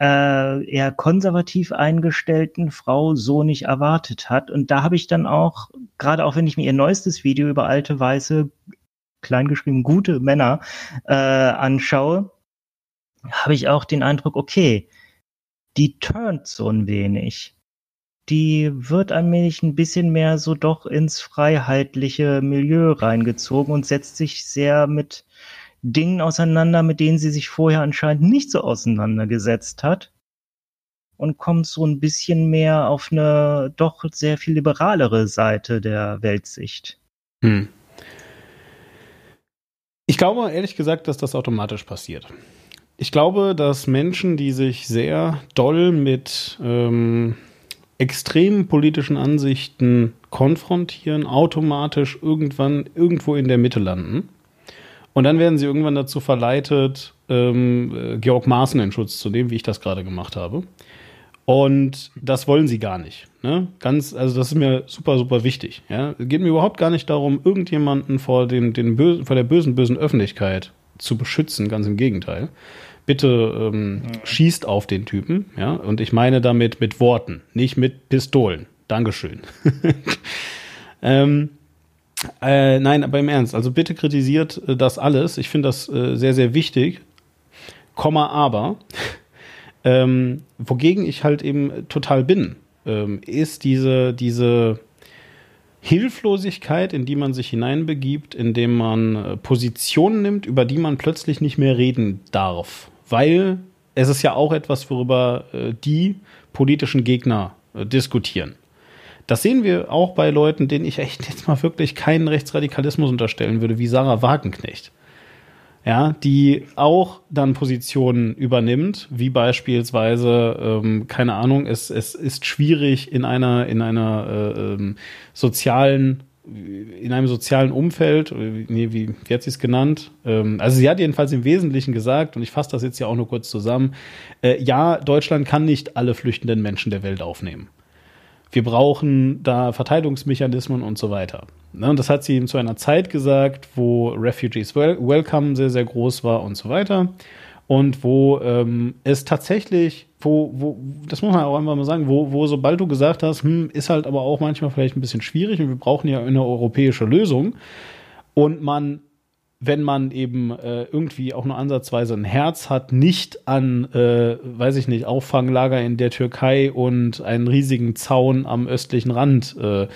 äh, eher konservativ eingestellten Frau so nicht erwartet hat. Und da habe ich dann auch, gerade auch wenn ich mir ihr neuestes Video über alte, weiße, kleingeschrieben gute Männer äh, anschaue, habe ich auch den Eindruck, okay, die turnt so ein wenig. Die wird allmählich ein bisschen mehr so doch ins freiheitliche Milieu reingezogen und setzt sich sehr mit Dingen auseinander, mit denen sie sich vorher anscheinend nicht so auseinandergesetzt hat. Und kommt so ein bisschen mehr auf eine doch sehr viel liberalere Seite der Weltsicht. Hm. Ich glaube ehrlich gesagt, dass das automatisch passiert. Ich glaube, dass Menschen, die sich sehr doll mit ähm, extremen politischen Ansichten konfrontieren, automatisch irgendwann irgendwo in der Mitte landen. Und dann werden sie irgendwann dazu verleitet, ähm, äh, Georg Maaßen in Schutz zu nehmen, wie ich das gerade gemacht habe. Und das wollen sie gar nicht. Ne? Ganz, also das ist mir super, super wichtig. Ja? Es geht mir überhaupt gar nicht darum, irgendjemanden vor, dem, den bösen, vor der bösen, bösen Öffentlichkeit zu beschützen. Ganz im Gegenteil. Bitte ähm, schießt auf den Typen. Ja? Und ich meine damit mit Worten, nicht mit Pistolen. Dankeschön. [LAUGHS] ähm, äh, nein, aber im Ernst. Also bitte kritisiert äh, das alles. Ich finde das äh, sehr, sehr wichtig. Komma, aber. [LAUGHS] Ähm, wogegen ich halt eben total bin, ähm, ist diese, diese Hilflosigkeit, in die man sich hineinbegibt, indem man äh, Positionen nimmt, über die man plötzlich nicht mehr reden darf. Weil es ist ja auch etwas, worüber äh, die politischen Gegner äh, diskutieren. Das sehen wir auch bei Leuten, denen ich echt jetzt mal wirklich keinen Rechtsradikalismus unterstellen würde, wie Sarah Wagenknecht ja, die auch dann Positionen übernimmt, wie beispielsweise, ähm, keine Ahnung, es, es ist schwierig in einer, in einer äh, ähm, sozialen, in einem sozialen Umfeld, nee, wie, wie hat sie es genannt? Ähm, also sie hat jedenfalls im Wesentlichen gesagt, und ich fasse das jetzt ja auch nur kurz zusammen, äh, ja, Deutschland kann nicht alle flüchtenden Menschen der Welt aufnehmen wir brauchen da Verteidigungsmechanismen und so weiter. Ne, und das hat sie ihm zu einer Zeit gesagt, wo Refugees Wel Welcome sehr, sehr groß war und so weiter. Und wo ähm, es tatsächlich, wo, wo, das muss man auch einfach mal sagen, wo, wo sobald du gesagt hast, hm, ist halt aber auch manchmal vielleicht ein bisschen schwierig und wir brauchen ja eine europäische Lösung und man wenn man eben äh, irgendwie auch nur ansatzweise ein Herz hat, nicht an, äh, weiß ich nicht, Auffanglager in der Türkei und einen riesigen Zaun am östlichen Rand äh,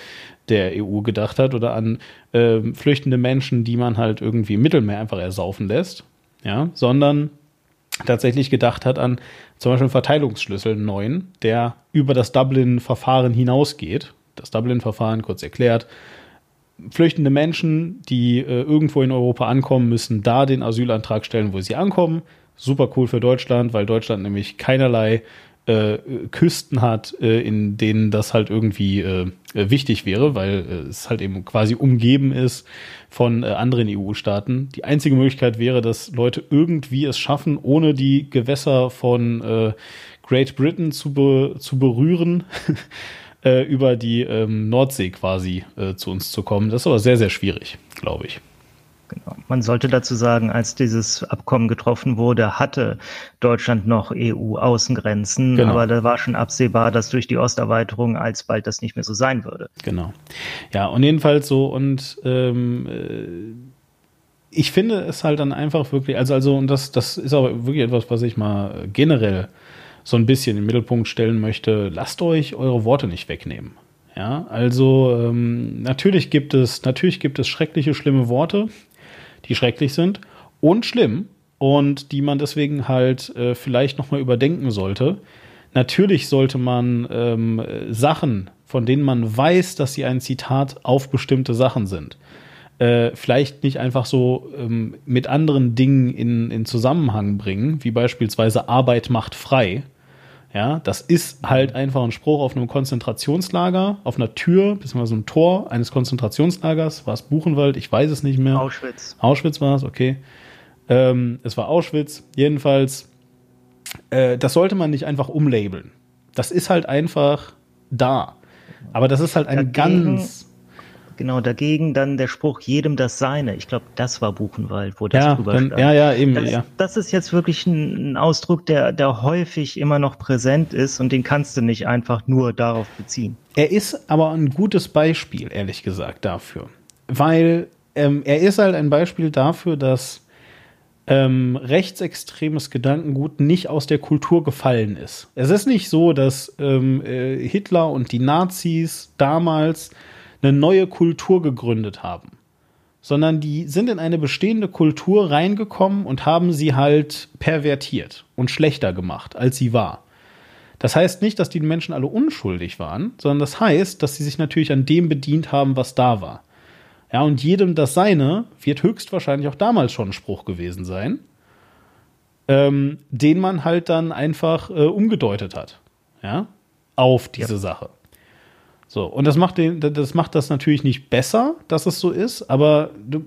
der EU gedacht hat oder an äh, flüchtende Menschen, die man halt irgendwie im Mittelmeer einfach ersaufen lässt, ja, sondern tatsächlich gedacht hat an zum Beispiel einen Verteilungsschlüssel einen neuen, der über das Dublin-Verfahren hinausgeht. Das Dublin-Verfahren, kurz erklärt, flüchtende Menschen, die äh, irgendwo in Europa ankommen, müssen da den Asylantrag stellen, wo sie ankommen. Super cool für Deutschland, weil Deutschland nämlich keinerlei äh, Küsten hat, äh, in denen das halt irgendwie äh, wichtig wäre, weil äh, es halt eben quasi umgeben ist von äh, anderen EU-Staaten. Die einzige Möglichkeit wäre, dass Leute irgendwie es schaffen, ohne die Gewässer von Great Britain zu, be zu berühren. [LAUGHS] äh, über die ähm, Nordsee quasi äh, zu uns zu kommen. Das ist aber sehr, sehr schwierig, glaube ich. Genau. Man sollte dazu sagen, als dieses Abkommen getroffen wurde, hatte Deutschland noch EU-Außengrenzen, genau. aber da war schon absehbar, dass durch die Osterweiterung alsbald das nicht mehr so sein würde. Genau. Ja, und jedenfalls so und ähm, äh, ich finde es halt dann einfach wirklich, also, also, und das, das ist aber wirklich etwas, was ich mal generell so ein bisschen in den Mittelpunkt stellen möchte, lasst euch eure Worte nicht wegnehmen. Ja, also ähm, natürlich gibt es, natürlich gibt es schreckliche, schlimme Worte, die schrecklich sind und schlimm und die man deswegen halt äh, vielleicht nochmal überdenken sollte. Natürlich sollte man ähm, Sachen, von denen man weiß, dass sie ein Zitat auf bestimmte Sachen sind, äh, vielleicht nicht einfach so ähm, mit anderen Dingen in, in Zusammenhang bringen, wie beispielsweise Arbeit macht frei, ja, das ist halt einfach ein Spruch auf einem Konzentrationslager, auf einer Tür, beziehungsweise ein Tor eines Konzentrationslagers. War es Buchenwald? Ich weiß es nicht mehr. Auschwitz. Auschwitz war es, okay. Ähm, es war Auschwitz. Jedenfalls, äh, das sollte man nicht einfach umlabeln. Das ist halt einfach da. Aber das ist halt ein Dagegen, ganz Genau, dagegen dann der Spruch, jedem das Seine. Ich glaube, das war Buchenwald, wo das ja, drüber dann, stand. Ja, ja, eben. Das, ja. das ist jetzt wirklich ein, Ausdruck, der, der häufig immer noch präsent ist und den kannst du nicht einfach nur darauf beziehen. Er ist aber ein gutes Beispiel, ehrlich gesagt, dafür. Weil ähm, er ist halt ein Beispiel dafür, dass ähm, rechtsextremes Gedankengut nicht aus der Kultur gefallen ist. Es ist nicht so, dass ähm, äh, Hitler und die Nazis damals eine neue Kultur gegründet haben, sondern die sind in eine bestehende Kultur reingekommen und haben sie halt pervertiert und schlechter gemacht, als sie war. Das heißt nicht, dass die Menschen alle unschuldig waren, sondern das heißt, dass sie sich natürlich an dem bedient haben, was da war. Ja, und jedem das Seine wird höchstwahrscheinlich auch damals schon ein Spruch gewesen sein, ähm, den man halt dann einfach äh, umgedeutet hat. Ja, auf diese ja. Sache. So, und das macht, den, das macht das natürlich nicht besser, dass es so ist, aber du,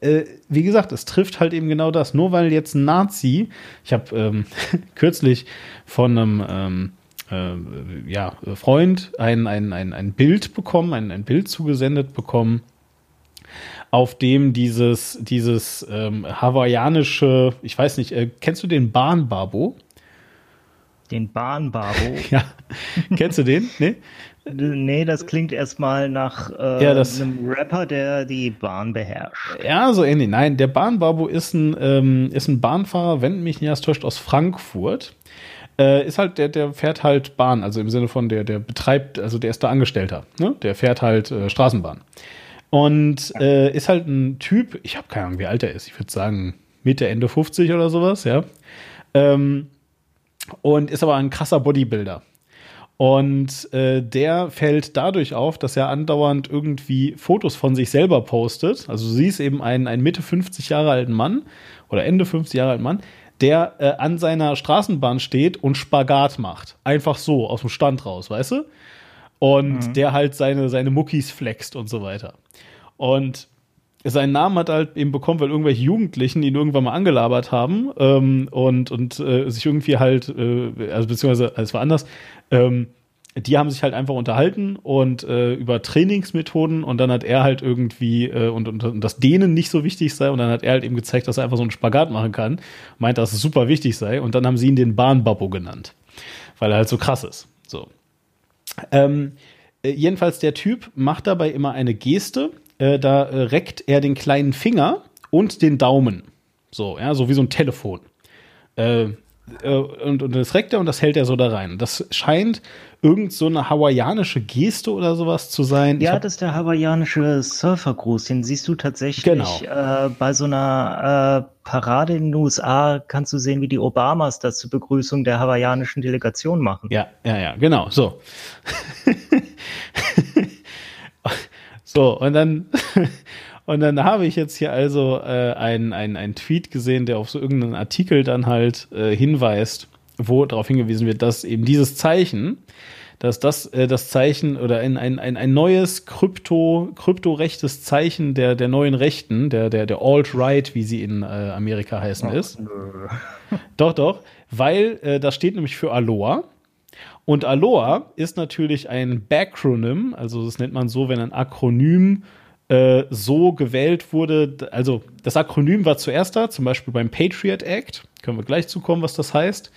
äh, wie gesagt, es trifft halt eben genau das. Nur weil jetzt ein Nazi, ich habe ähm, [LAUGHS] kürzlich von einem ähm, äh, ja, Freund ein, ein, ein, ein Bild bekommen, ein, ein Bild zugesendet bekommen, auf dem dieses, dieses ähm, hawaiianische, ich weiß nicht, äh, kennst du den Bahnbabo? Den Bahnbabo? [LAUGHS] ja. Kennst du den? Nee? Nee, das klingt erstmal nach äh, ja, einem Rapper, der die Bahn beherrscht. Ja, so ähnlich. Nein, der Bahnbabo ist ein, ähm, ist ein Bahnfahrer, wenn mich nicht erst täuscht, aus Frankfurt. Äh, ist halt, der, der fährt halt Bahn, also im Sinne von der, der betreibt, also der ist da Angestellter, ne? Der fährt halt äh, Straßenbahn. Und äh, ist halt ein Typ, ich habe keine Ahnung, wie alt er ist, ich würde sagen Mitte, Ende 50 oder sowas, ja. Ähm, und ist aber ein krasser Bodybuilder. Und äh, der fällt dadurch auf, dass er andauernd irgendwie Fotos von sich selber postet. Also du siehst eben einen, einen Mitte 50 Jahre alten Mann oder Ende 50 Jahre alten Mann, der äh, an seiner Straßenbahn steht und Spagat macht. Einfach so, aus dem Stand raus, weißt du? Und mhm. der halt seine, seine Muckis flext und so weiter. Und seinen Namen hat er halt eben bekommen, weil irgendwelche Jugendlichen ihn irgendwann mal angelabert haben ähm, und, und äh, sich irgendwie halt, äh, also beziehungsweise es war anders, ähm, die haben sich halt einfach unterhalten und äh, über Trainingsmethoden und dann hat er halt irgendwie äh, und, und, und das denen nicht so wichtig sei und dann hat er halt eben gezeigt, dass er einfach so einen Spagat machen kann, meint, dass es super wichtig sei und dann haben sie ihn den Bahnbabbo genannt, weil er halt so krass ist. So. Ähm, äh, jedenfalls der Typ macht dabei immer eine Geste, äh, da äh, reckt er den kleinen Finger und den Daumen. So, ja, so wie so ein Telefon. Äh, äh, und, und das reckt er und das hält er so da rein. Das scheint irgend so eine hawaiianische Geste oder sowas zu sein. Ja, das ist der hawaiianische Surfergruß. Den siehst du tatsächlich genau. äh, bei so einer äh, Parade in den USA. Kannst du sehen, wie die Obamas das zur Begrüßung der hawaiianischen Delegation machen. Ja, ja, ja, genau. So. [LAUGHS] So, und dann, [LAUGHS] und dann habe ich jetzt hier also äh, einen, einen, einen Tweet gesehen, der auf so irgendeinen Artikel dann halt äh, hinweist, wo darauf hingewiesen wird, dass eben dieses Zeichen, dass das äh, das Zeichen oder ein, ein, ein, ein neues Krypto, kryptorechtes Zeichen der, der neuen Rechten, der, der, der Alt-Right, wie sie in äh, Amerika heißen, oh, ist. Nö. Doch, doch, weil äh, das steht nämlich für Aloha. Und Aloha ist natürlich ein Backronym, also das nennt man so, wenn ein Akronym äh, so gewählt wurde. Also das Akronym war zuerst da, zum Beispiel beim Patriot Act. Können wir gleich zukommen, was das heißt.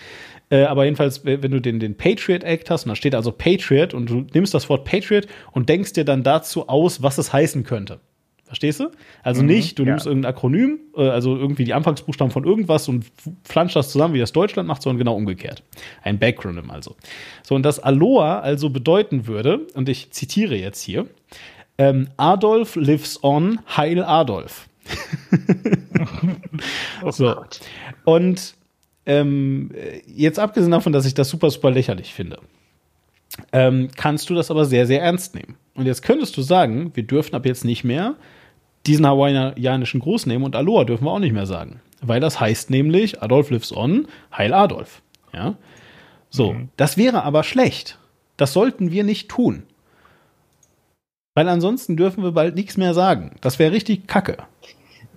Äh, aber jedenfalls, wenn du den, den Patriot Act hast, und da steht also Patriot und du nimmst das Wort Patriot und denkst dir dann dazu aus, was es heißen könnte. Verstehst du? Also mhm, nicht, du ja. nimmst irgendein Akronym, äh, also irgendwie die Anfangsbuchstaben von irgendwas und flanscht das zusammen, wie das Deutschland macht, sondern genau umgekehrt. Ein Backronym also. So, und das Aloha also bedeuten würde, und ich zitiere jetzt hier, ähm, Adolf lives on, Heil Adolf. oh [LAUGHS] so. Und ähm, jetzt abgesehen davon, dass ich das super, super lächerlich finde, ähm, kannst du das aber sehr, sehr ernst nehmen. Und jetzt könntest du sagen, wir dürfen ab jetzt nicht mehr diesen hawaiianischen Gruß nehmen und Aloha dürfen wir auch nicht mehr sagen. Weil das heißt nämlich, Adolf lives on, Heil Adolf. Ja. So, mhm. das wäre aber schlecht. Das sollten wir nicht tun. Weil ansonsten dürfen wir bald nichts mehr sagen. Das wäre richtig kacke.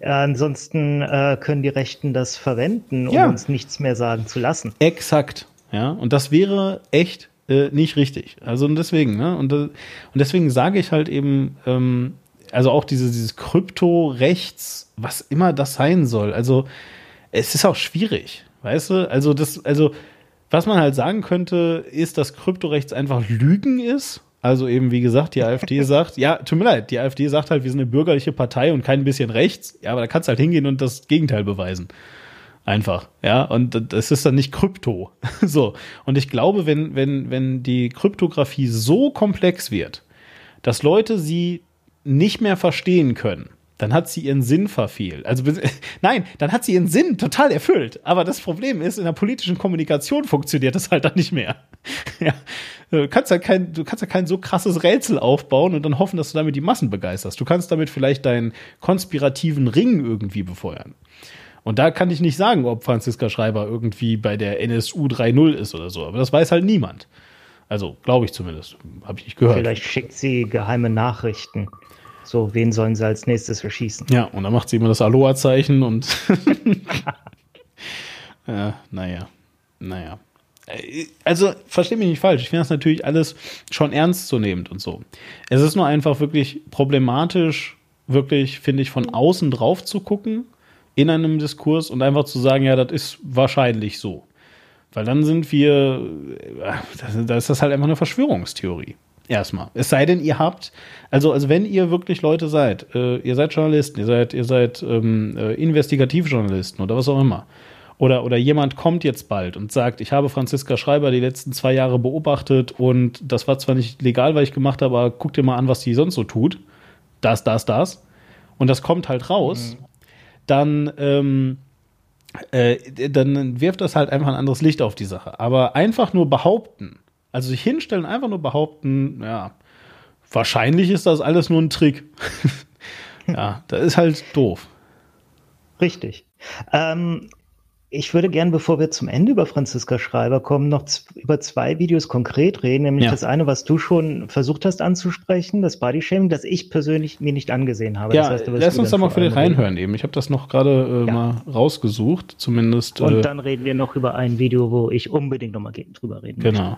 Ja, ansonsten äh, können die Rechten das verwenden, um ja. uns nichts mehr sagen zu lassen. Exakt. Ja, und das wäre echt äh, nicht richtig. Also deswegen, ne? Und, äh, und deswegen sage ich halt eben, ähm, also auch diese, dieses Krypto-Rechts, was immer das sein soll. Also es ist auch schwierig, weißt du? Also das, also was man halt sagen könnte, ist, dass Kryptorechts einfach Lügen ist. Also eben, wie gesagt, die AfD [LAUGHS] sagt, ja, tut mir leid, die AfD sagt halt, wir sind eine bürgerliche Partei und kein bisschen rechts. Ja, aber da kannst du halt hingehen und das Gegenteil beweisen. Einfach, ja, und das ist dann nicht Krypto. [LAUGHS] so. Und ich glaube, wenn, wenn, wenn die Kryptographie so komplex wird, dass Leute sie nicht mehr verstehen können, dann hat sie ihren Sinn verfehlt. Also [LAUGHS] nein, dann hat sie ihren Sinn total erfüllt. Aber das Problem ist, in der politischen Kommunikation funktioniert das halt dann nicht mehr. [LAUGHS] ja. Du kannst ja kein, du kannst ja kein so krasses Rätsel aufbauen und dann hoffen, dass du damit die Massen begeisterst. Du kannst damit vielleicht deinen konspirativen Ring irgendwie befeuern. Und da kann ich nicht sagen, ob Franziska Schreiber irgendwie bei der NSU 3.0 ist oder so. Aber das weiß halt niemand. Also, glaube ich zumindest. Habe ich nicht gehört. Vielleicht schickt sie geheime Nachrichten. So, wen sollen sie als nächstes erschießen? Ja, und dann macht sie immer das Aloha-Zeichen und. [LAUGHS] ja, naja. Naja. Also, verstehe mich nicht falsch. Ich finde das natürlich alles schon ernstzunehmend und so. Es ist nur einfach wirklich problematisch, wirklich, finde ich, von außen drauf zu gucken in einem Diskurs und einfach zu sagen, ja, das ist wahrscheinlich so. Weil dann sind wir, äh, da ist das halt einfach eine Verschwörungstheorie. Erstmal. Es sei denn, ihr habt, also, also wenn ihr wirklich Leute seid, äh, ihr seid Journalisten, ihr seid, ihr seid ähm, äh, Investigativjournalisten oder was auch immer. oder, oder jemand kommt jetzt bald und sagt, ich habe Franziska Schreiber die letzten zwei Jahre beobachtet und das war zwar nicht legal, was ich gemacht habe, aber guck dir mal an, was die sonst so tut. Das, das, das. Und das kommt halt raus. Mhm. Dann, ähm, äh, dann wirft das halt einfach ein anderes Licht auf die Sache. Aber einfach nur behaupten, also sich hinstellen, einfach nur behaupten, ja, wahrscheinlich ist das alles nur ein Trick. [LAUGHS] ja, das ist halt doof. Richtig. Ähm, ich würde gern, bevor wir zum Ende über Franziska Schreiber kommen, noch über zwei Videos konkret reden. Nämlich ja. das eine, was du schon versucht hast anzusprechen, das Bodyshaming, das ich persönlich mir nicht angesehen habe. Ja, das heißt, lass uns da mal für den reinhören eben. Ich habe das noch gerade äh, ja. mal rausgesucht, zumindest. Und äh, dann reden wir noch über ein Video, wo ich unbedingt nochmal drüber reden Genau. Möchte.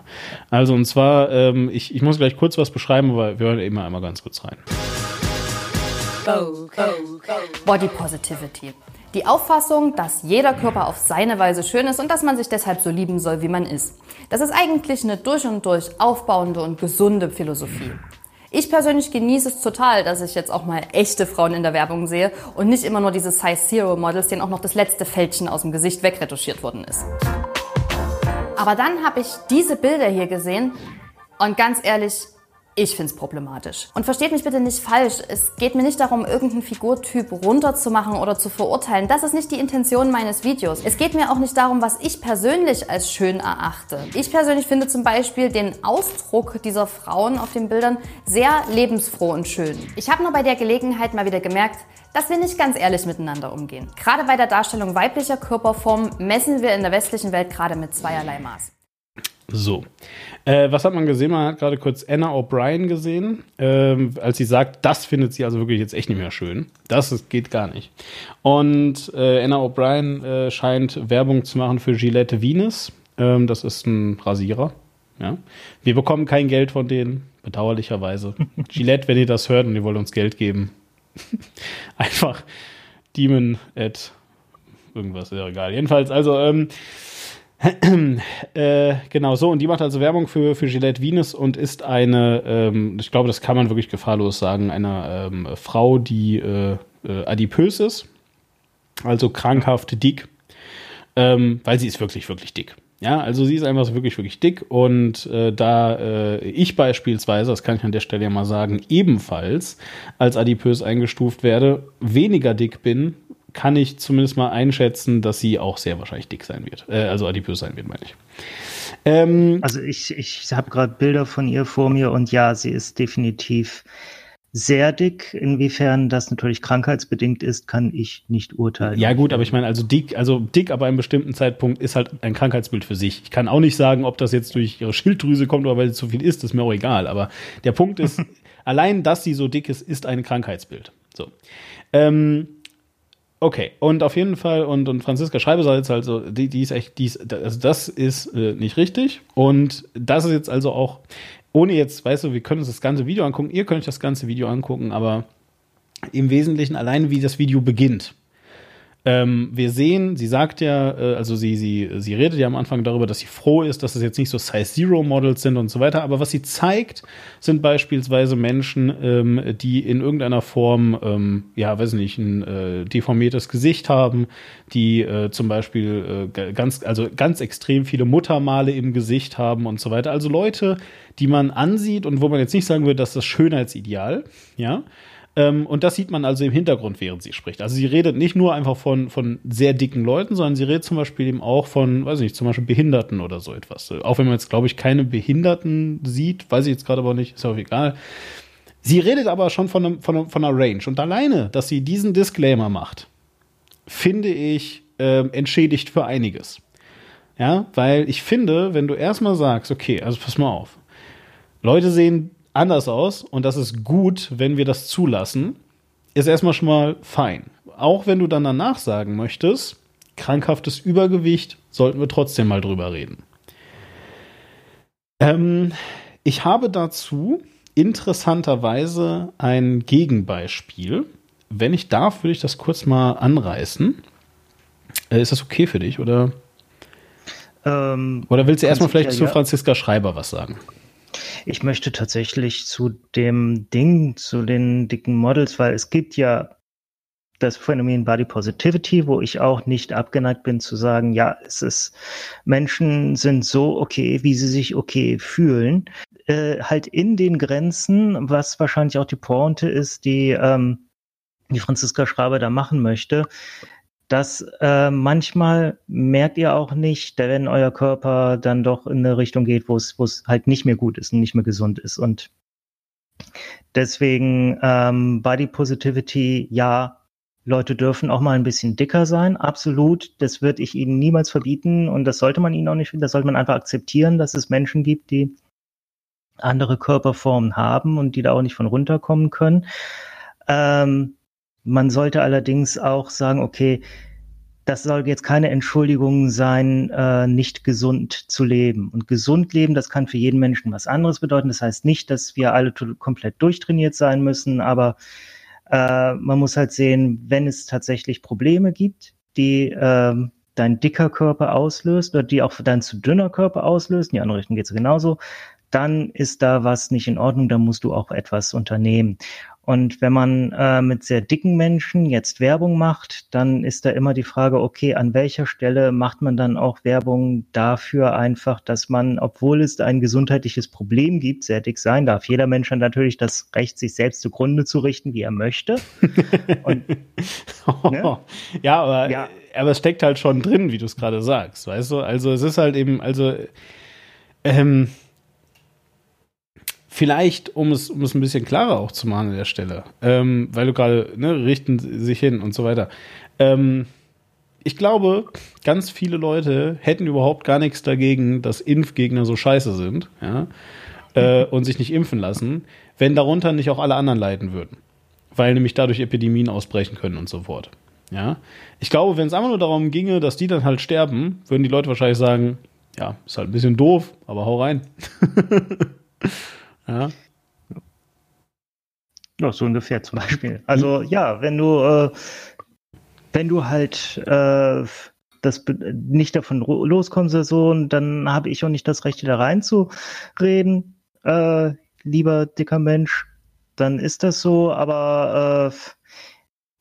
Also und zwar, ähm, ich, ich muss gleich kurz was beschreiben, aber wir hören eben einmal ganz kurz rein. Body Positivity. Die Auffassung, dass jeder Körper auf seine Weise schön ist und dass man sich deshalb so lieben soll, wie man ist. Das ist eigentlich eine durch und durch aufbauende und gesunde Philosophie. Ich persönlich genieße es total, dass ich jetzt auch mal echte Frauen in der Werbung sehe und nicht immer nur diese Size Zero Models, denen auch noch das letzte Fältchen aus dem Gesicht wegretuschiert worden ist. Aber dann habe ich diese Bilder hier gesehen und ganz ehrlich, ich finde es problematisch. Und versteht mich bitte nicht falsch. Es geht mir nicht darum, irgendeinen Figurtyp runterzumachen oder zu verurteilen. Das ist nicht die Intention meines Videos. Es geht mir auch nicht darum, was ich persönlich als schön erachte. Ich persönlich finde zum Beispiel den Ausdruck dieser Frauen auf den Bildern sehr lebensfroh und schön. Ich habe nur bei der Gelegenheit mal wieder gemerkt, dass wir nicht ganz ehrlich miteinander umgehen. Gerade bei der Darstellung weiblicher Körperformen messen wir in der westlichen Welt gerade mit zweierlei Maß. So. Äh, was hat man gesehen? Man hat gerade kurz Anna O'Brien gesehen, ähm, als sie sagt, das findet sie also wirklich jetzt echt nicht mehr schön. Das ist, geht gar nicht. Und äh, Anna O'Brien äh, scheint Werbung zu machen für Gillette Venus. Ähm, das ist ein Rasierer. Ja. Wir bekommen kein Geld von denen, bedauerlicherweise. [LAUGHS] Gillette, wenn ihr das hört und ihr wollt uns Geld geben, [LAUGHS] einfach Demon at irgendwas, ist ja egal. Jedenfalls, also, ähm, äh, genau so, und die macht also Werbung für, für Gillette Venus und ist eine, ähm, ich glaube, das kann man wirklich gefahrlos sagen, eine ähm, Frau, die äh, äh, adipös ist, also krankhaft dick, ähm, weil sie ist wirklich, wirklich dick. Ja, also sie ist einfach so wirklich, wirklich dick und äh, da äh, ich beispielsweise, das kann ich an der Stelle ja mal sagen, ebenfalls als adipös eingestuft werde, weniger dick bin, kann ich zumindest mal einschätzen, dass sie auch sehr wahrscheinlich dick sein wird. Äh, also adipös sein wird, meine ich. Ähm, also ich, ich habe gerade Bilder von ihr vor mir und ja, sie ist definitiv sehr dick. Inwiefern das natürlich krankheitsbedingt ist, kann ich nicht urteilen. Ja gut, aber ich meine, also dick, also dick, aber einem bestimmten Zeitpunkt ist halt ein Krankheitsbild für sich. Ich kann auch nicht sagen, ob das jetzt durch ihre Schilddrüse kommt oder weil sie zu viel isst, ist mir auch egal. Aber der Punkt ist, [LAUGHS] allein, dass sie so dick ist, ist ein Krankheitsbild. So. Ähm, Okay, und auf jeden Fall, und, und Franziska Schreiber sagt jetzt halt so, die, die ist echt, die ist, also das ist äh, nicht richtig. Und das ist jetzt also auch, ohne jetzt, weißt du, wir können uns das ganze Video angucken, ihr könnt euch das ganze Video angucken, aber im Wesentlichen alleine, wie das Video beginnt. Ähm, wir sehen, sie sagt ja, äh, also sie, sie, sie redet ja am Anfang darüber, dass sie froh ist, dass es jetzt nicht so Size Zero Models sind und so weiter. Aber was sie zeigt, sind beispielsweise Menschen, ähm, die in irgendeiner Form, ähm, ja, weiß nicht, ein äh, deformiertes Gesicht haben, die äh, zum Beispiel äh, ganz, also ganz extrem viele Muttermale im Gesicht haben und so weiter. Also Leute, die man ansieht und wo man jetzt nicht sagen würde, dass das Schönheitsideal, ja, ähm, und das sieht man also im Hintergrund, während sie spricht. Also sie redet nicht nur einfach von, von sehr dicken Leuten, sondern sie redet zum Beispiel eben auch von, weiß ich nicht, zum Beispiel Behinderten oder so etwas. Auch wenn man jetzt, glaube ich, keine Behinderten sieht, weiß ich jetzt gerade aber nicht, ist auch egal. Sie redet aber schon von, einem, von, einem, von einer Range. Und alleine, dass sie diesen Disclaimer macht, finde ich äh, entschädigt für einiges. Ja, weil ich finde, wenn du erstmal sagst, okay, also pass mal auf. Leute sehen anders aus und das ist gut, wenn wir das zulassen, ist erstmal schon mal fein. Auch wenn du dann danach sagen möchtest, krankhaftes Übergewicht, sollten wir trotzdem mal drüber reden. Ähm, ich habe dazu interessanterweise ein Gegenbeispiel. Wenn ich darf, würde ich das kurz mal anreißen. Äh, ist das okay für dich oder? Ähm, oder willst du erstmal vielleicht ja, zu Franziska Schreiber was sagen? Ich möchte tatsächlich zu dem Ding, zu den dicken Models, weil es gibt ja das Phänomen Body Positivity, wo ich auch nicht abgeneigt bin zu sagen, ja, es ist, Menschen sind so okay, wie sie sich okay fühlen, äh, halt in den Grenzen, was wahrscheinlich auch die Pointe ist, die, ähm, die Franziska Schraber da machen möchte, dass äh, manchmal merkt ihr auch nicht, wenn euer Körper dann doch in eine Richtung geht, wo es wo es halt nicht mehr gut ist und nicht mehr gesund ist. Und deswegen ähm, Body Positivity, ja, Leute dürfen auch mal ein bisschen dicker sein, absolut. Das würde ich ihnen niemals verbieten und das sollte man ihnen auch nicht, das sollte man einfach akzeptieren, dass es Menschen gibt, die andere Körperformen haben und die da auch nicht von runterkommen können. Ähm, man sollte allerdings auch sagen, okay, das soll jetzt keine Entschuldigung sein, äh, nicht gesund zu leben. Und gesund leben, das kann für jeden Menschen was anderes bedeuten. Das heißt nicht, dass wir alle komplett durchtrainiert sein müssen, aber äh, man muss halt sehen, wenn es tatsächlich Probleme gibt, die äh, dein dicker Körper auslöst oder die auch dein zu dünner Körper auslöst, in die andere Richtung geht es genauso, dann ist da was nicht in Ordnung, dann musst du auch etwas unternehmen. Und wenn man äh, mit sehr dicken Menschen jetzt Werbung macht, dann ist da immer die Frage, okay, an welcher Stelle macht man dann auch Werbung dafür einfach, dass man, obwohl es ein gesundheitliches Problem gibt, sehr dick sein darf. Jeder Mensch hat natürlich das Recht, sich selbst zugrunde zu richten, wie er möchte. Und, [LAUGHS] ne? Ja, aber, ja. aber es steckt halt schon drin, wie du es gerade sagst, weißt du? Also es ist halt eben, also ähm, vielleicht, um es, um es ein bisschen klarer auch zu machen an der Stelle, ähm, weil du gerade, ne, richten sich hin und so weiter. Ähm, ich glaube, ganz viele Leute hätten überhaupt gar nichts dagegen, dass Impfgegner so scheiße sind, ja, äh, und sich nicht impfen lassen, wenn darunter nicht auch alle anderen leiden würden. Weil nämlich dadurch Epidemien ausbrechen können und so fort. Ja. Ich glaube, wenn es einfach nur darum ginge, dass die dann halt sterben, würden die Leute wahrscheinlich sagen, ja, ist halt ein bisschen doof, aber hau rein. [LAUGHS] Ja. Ja, so ungefähr zum Beispiel. Also [LAUGHS] ja, wenn du, äh, wenn du halt äh, das nicht davon loskommst, so, dann habe ich auch nicht das Recht, da reinzureden, äh, lieber dicker Mensch. Dann ist das so, aber äh,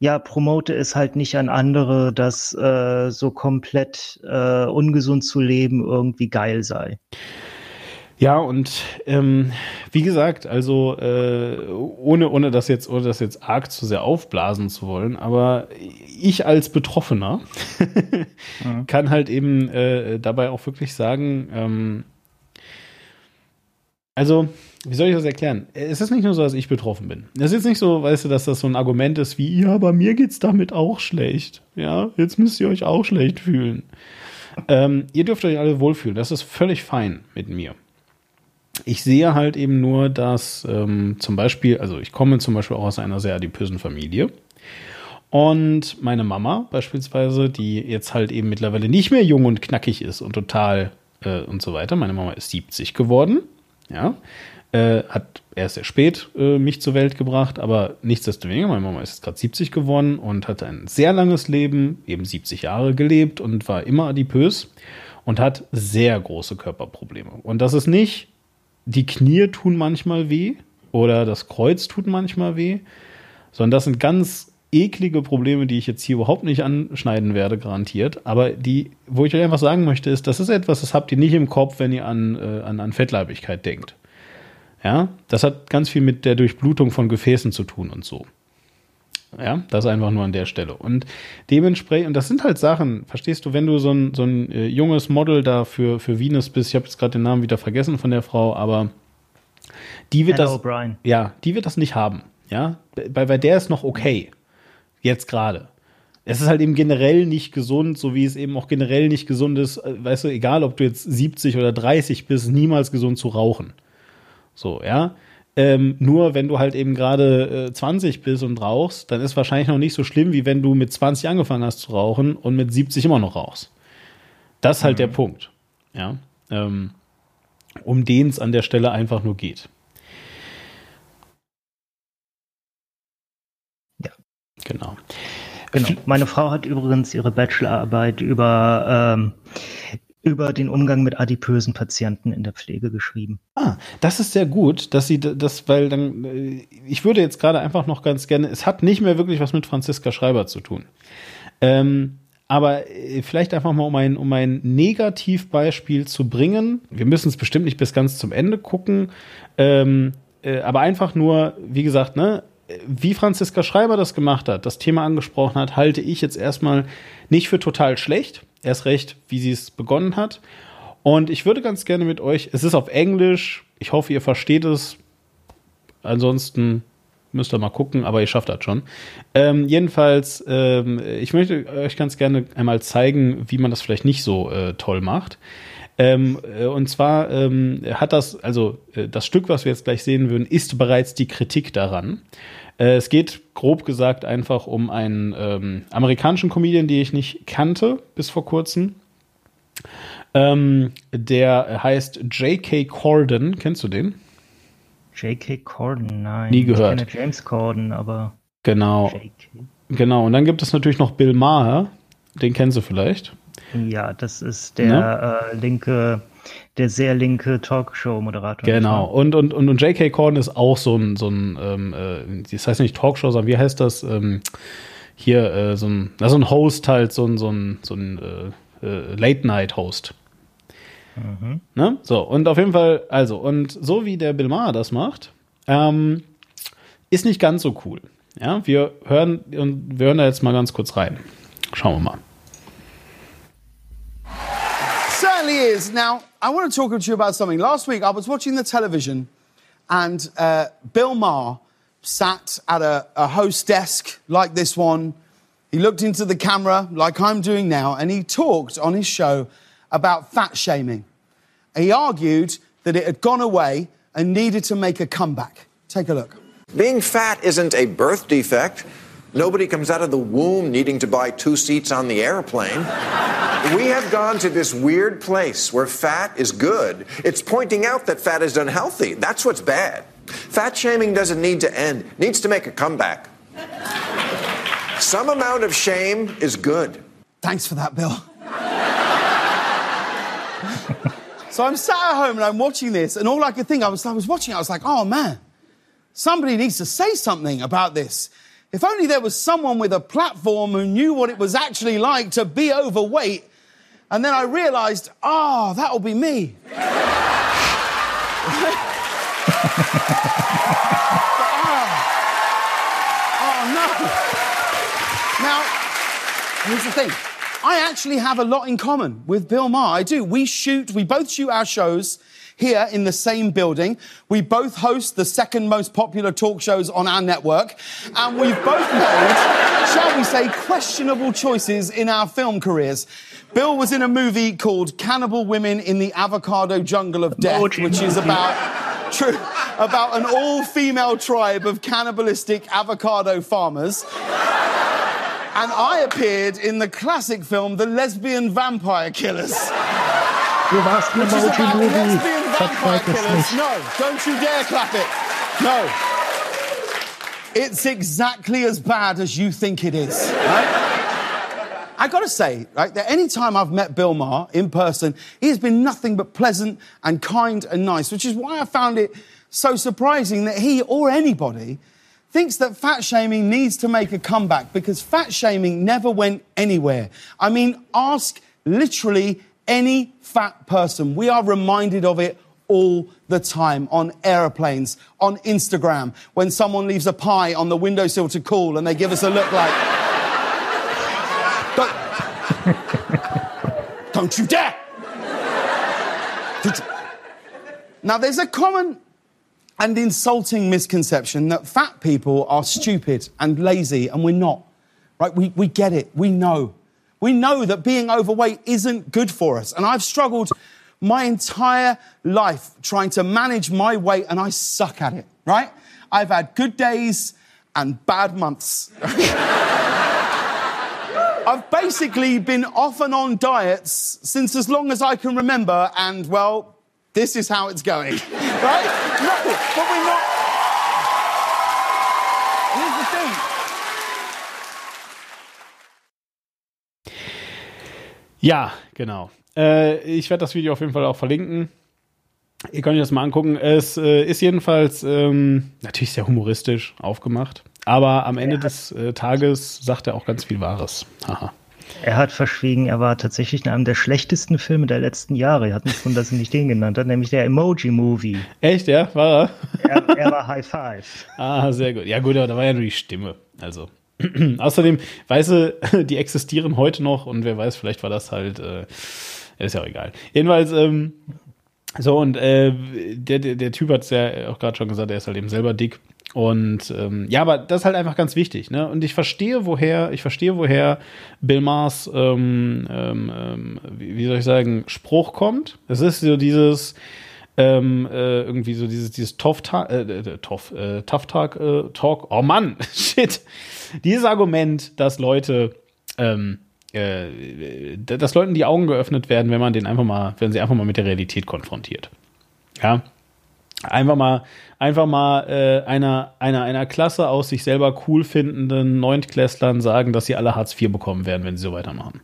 ja, promote es halt nicht an andere, dass äh, so komplett äh, ungesund zu leben irgendwie geil sei. Ja, und ähm, wie gesagt, also äh, ohne, ohne das jetzt, ohne das jetzt arg zu sehr aufblasen zu wollen, aber ich als Betroffener mhm. [LAUGHS] kann halt eben äh, dabei auch wirklich sagen, ähm, also, wie soll ich das erklären? Es ist nicht nur so, dass ich betroffen bin. Es ist jetzt nicht so, weißt du, dass das so ein Argument ist wie, ja, bei mir geht's damit auch schlecht. Ja, jetzt müsst ihr euch auch schlecht fühlen. Ähm, ihr dürft euch alle wohlfühlen. Das ist völlig fein mit mir ich sehe halt eben nur, dass ähm, zum Beispiel, also ich komme zum Beispiel auch aus einer sehr adipösen Familie. Und meine Mama beispielsweise, die jetzt halt eben mittlerweile nicht mehr jung und knackig ist und total äh, und so weiter. Meine Mama ist 70 geworden. Ja. Äh, hat erst sehr spät äh, mich zur Welt gebracht, aber nichtsdestoweniger, meine Mama ist jetzt gerade 70 geworden und hat ein sehr langes Leben, eben 70 Jahre gelebt und war immer adipös und hat sehr große Körperprobleme. Und das ist nicht die Knie tun manchmal weh oder das Kreuz tut manchmal weh, sondern das sind ganz eklige Probleme, die ich jetzt hier überhaupt nicht anschneiden werde, garantiert. Aber die, wo ich euch einfach sagen möchte, ist, das ist etwas, das habt ihr nicht im Kopf, wenn ihr an, äh, an, an Fettleibigkeit denkt. Ja, das hat ganz viel mit der Durchblutung von Gefäßen zu tun und so. Ja, das einfach nur an der Stelle. Und dementsprechend, und das sind halt Sachen, verstehst du, wenn du so ein, so ein äh, junges Model da für, für Venus bist, ich habe jetzt gerade den Namen wieder vergessen von der Frau, aber die wird Hello, das. Brian. Ja, die wird das nicht haben. Ja, bei, bei der ist noch okay. Jetzt gerade. Es ist halt eben generell nicht gesund, so wie es eben auch generell nicht gesund ist, äh, weißt du, egal ob du jetzt 70 oder 30 bist, niemals gesund zu rauchen. So, ja. Ähm, nur wenn du halt eben gerade äh, 20 bist und rauchst, dann ist wahrscheinlich noch nicht so schlimm, wie wenn du mit 20 angefangen hast zu rauchen und mit 70 immer noch rauchst. Das ist halt mhm. der Punkt. Ja. Ähm, um den es an der Stelle einfach nur geht. Ja. Genau. Genau. Meine Frau hat übrigens ihre Bachelorarbeit über ähm, über den Umgang mit adipösen Patienten in der Pflege geschrieben. Ah, das ist sehr gut, dass sie das, weil dann, äh, ich würde jetzt gerade einfach noch ganz gerne, es hat nicht mehr wirklich was mit Franziska Schreiber zu tun. Ähm, aber äh, vielleicht einfach mal, um ein, um ein Negativbeispiel zu bringen. Wir müssen es bestimmt nicht bis ganz zum Ende gucken. Ähm, äh, aber einfach nur, wie gesagt, ne, wie Franziska Schreiber das gemacht hat, das Thema angesprochen hat, halte ich jetzt erstmal nicht für total schlecht. Erst recht, wie sie es begonnen hat. Und ich würde ganz gerne mit euch, es ist auf Englisch, ich hoffe, ihr versteht es. Ansonsten müsst ihr mal gucken, aber ihr schafft das schon. Ähm, jedenfalls, ähm, ich möchte euch ganz gerne einmal zeigen, wie man das vielleicht nicht so äh, toll macht. Ähm, äh, und zwar ähm, hat das, also äh, das Stück, was wir jetzt gleich sehen würden, ist bereits die Kritik daran. Äh, es geht grob gesagt einfach um einen ähm, amerikanischen Comedian, den ich nicht kannte bis vor kurzem. Ähm, der heißt J.K. Corden. Kennst du den? J.K. Corden, nein. Nie gehört. Ich kenne James Corden, aber. Genau. Genau. Und dann gibt es natürlich noch Bill Maher. Den kennst du vielleicht. Ja, das ist der ja. äh, linke, der sehr linke Talkshow-Moderator. Genau. Und, und, und, und J.K. Corden ist auch so ein, so ein ähm, äh, das heißt nicht Talkshow, sondern wie heißt das? Ähm, hier, äh, so, ein, na, so ein Host halt, so ein, so ein, so ein äh, äh Late-Night-Host. Mhm. Ne? So, und auf jeden Fall, also, und so wie der Bill Maher das macht, ähm, ist nicht ganz so cool. Ja, wir hören, und wir hören da jetzt mal ganz kurz rein. Schauen wir mal. certainly is. Now, I want to talk to you about something. Last week, I was watching the television, and uh, Bill Maher sat at a, a host desk like this one. He looked into the camera like I'm doing now, and he talked on his show about fat shaming. He argued that it had gone away and needed to make a comeback. Take a look. Being fat isn't a birth defect. Nobody comes out of the womb needing to buy two seats on the airplane. we have gone to this weird place where fat is good. It's pointing out that fat is unhealthy. That's what's bad. Fat shaming doesn't need to end, it needs to make a comeback. Some amount of shame is good. Thanks for that, Bill. so I'm sat at home and I'm watching this, and all I could think, I was, I was watching, I was like, oh man, somebody needs to say something about this. If only there was someone with a platform who knew what it was actually like to be overweight. And then I realized, ah, oh, that'll be me. [LAUGHS] oh, no. Now, here's the thing. I actually have a lot in common with Bill Maher. I do. We shoot, we both shoot our shows here in the same building. We both host the second most popular talk shows on our network. And we've both made, shall we say, questionable choices in our film careers. Bill was in a movie called Cannibal Women in the Avocado Jungle of Death, which is about, true, about an all-female tribe of cannibalistic avocado farmers. And I appeared in the classic film The Lesbian Vampire Killers. Du warst ein Emoji-Movie. Verzweig es nicht. No, don't you dare clap it. No. It's exactly as bad as you think it is, right? I gotta say, right, that any time I've met Bill Maher in person, he has been nothing but pleasant and kind and nice, which is why I found it so surprising that he or anybody thinks that fat shaming needs to make a comeback because fat shaming never went anywhere. I mean, ask literally any fat person. We are reminded of it all the time on aeroplanes, on Instagram, when someone leaves a pie on the windowsill to cool and they give us a look like, don't, [LAUGHS] don't you dare! Now, there's a common and insulting misconception that fat people are stupid and lazy, and we're not. Right? We, we get it. We know. We know that being overweight isn't good for us. And I've struggled my entire life trying to manage my weight, and I suck at it, right? I've had good days and bad months. [LAUGHS] I've basically been off and on diets since as long as I can remember, and well, this is how it's going, [LAUGHS] right? No, Ja, genau. Äh, ich werde das Video auf jeden Fall auch verlinken. Ihr könnt euch das mal angucken. Es äh, ist jedenfalls ähm, natürlich sehr humoristisch aufgemacht. Aber am Ende des äh, Tages sagt er auch ganz viel Wahres. Haha. Er hat verschwiegen, er war tatsächlich in einem der schlechtesten Filme der letzten Jahre. Er hat mich von, dass er nicht den genannt hat, nämlich der Emoji Movie. Echt, ja? War er? Er, er war High Five. [LAUGHS] Ah, sehr gut. Ja, gut, aber da war ja nur die Stimme. Also. [CLEARS THROAT] Außerdem, weißt du, [LAUGHS] die existieren heute noch und wer weiß, vielleicht war das halt, äh, ist ja auch egal. Jedenfalls, ähm, so, und äh, der, der, der Typ hat es ja auch gerade schon gesagt, er ist halt eben selber dick. Und ähm, ja, aber das ist halt einfach ganz wichtig, ne? Und ich verstehe, woher, ich verstehe, woher Bill Maher's, ähm, ähm, ähm wie, wie soll ich sagen, Spruch kommt. Es ist so dieses, ähm, äh, irgendwie so dieses, dieses Tough, äh, äh, äh, Tough Talk, äh, Talk, oh Mann, [LAUGHS] shit. Dieses Argument, dass Leute, ähm, äh, dass Leuten die Augen geöffnet werden, wenn man den einfach mal, wenn sie einfach mal mit der Realität konfrontiert. Ja, einfach mal, einfach mal äh, einer, einer, einer Klasse aus sich selber cool findenden Neuntklässlern sagen, dass sie alle Hartz IV bekommen werden, wenn sie so weitermachen.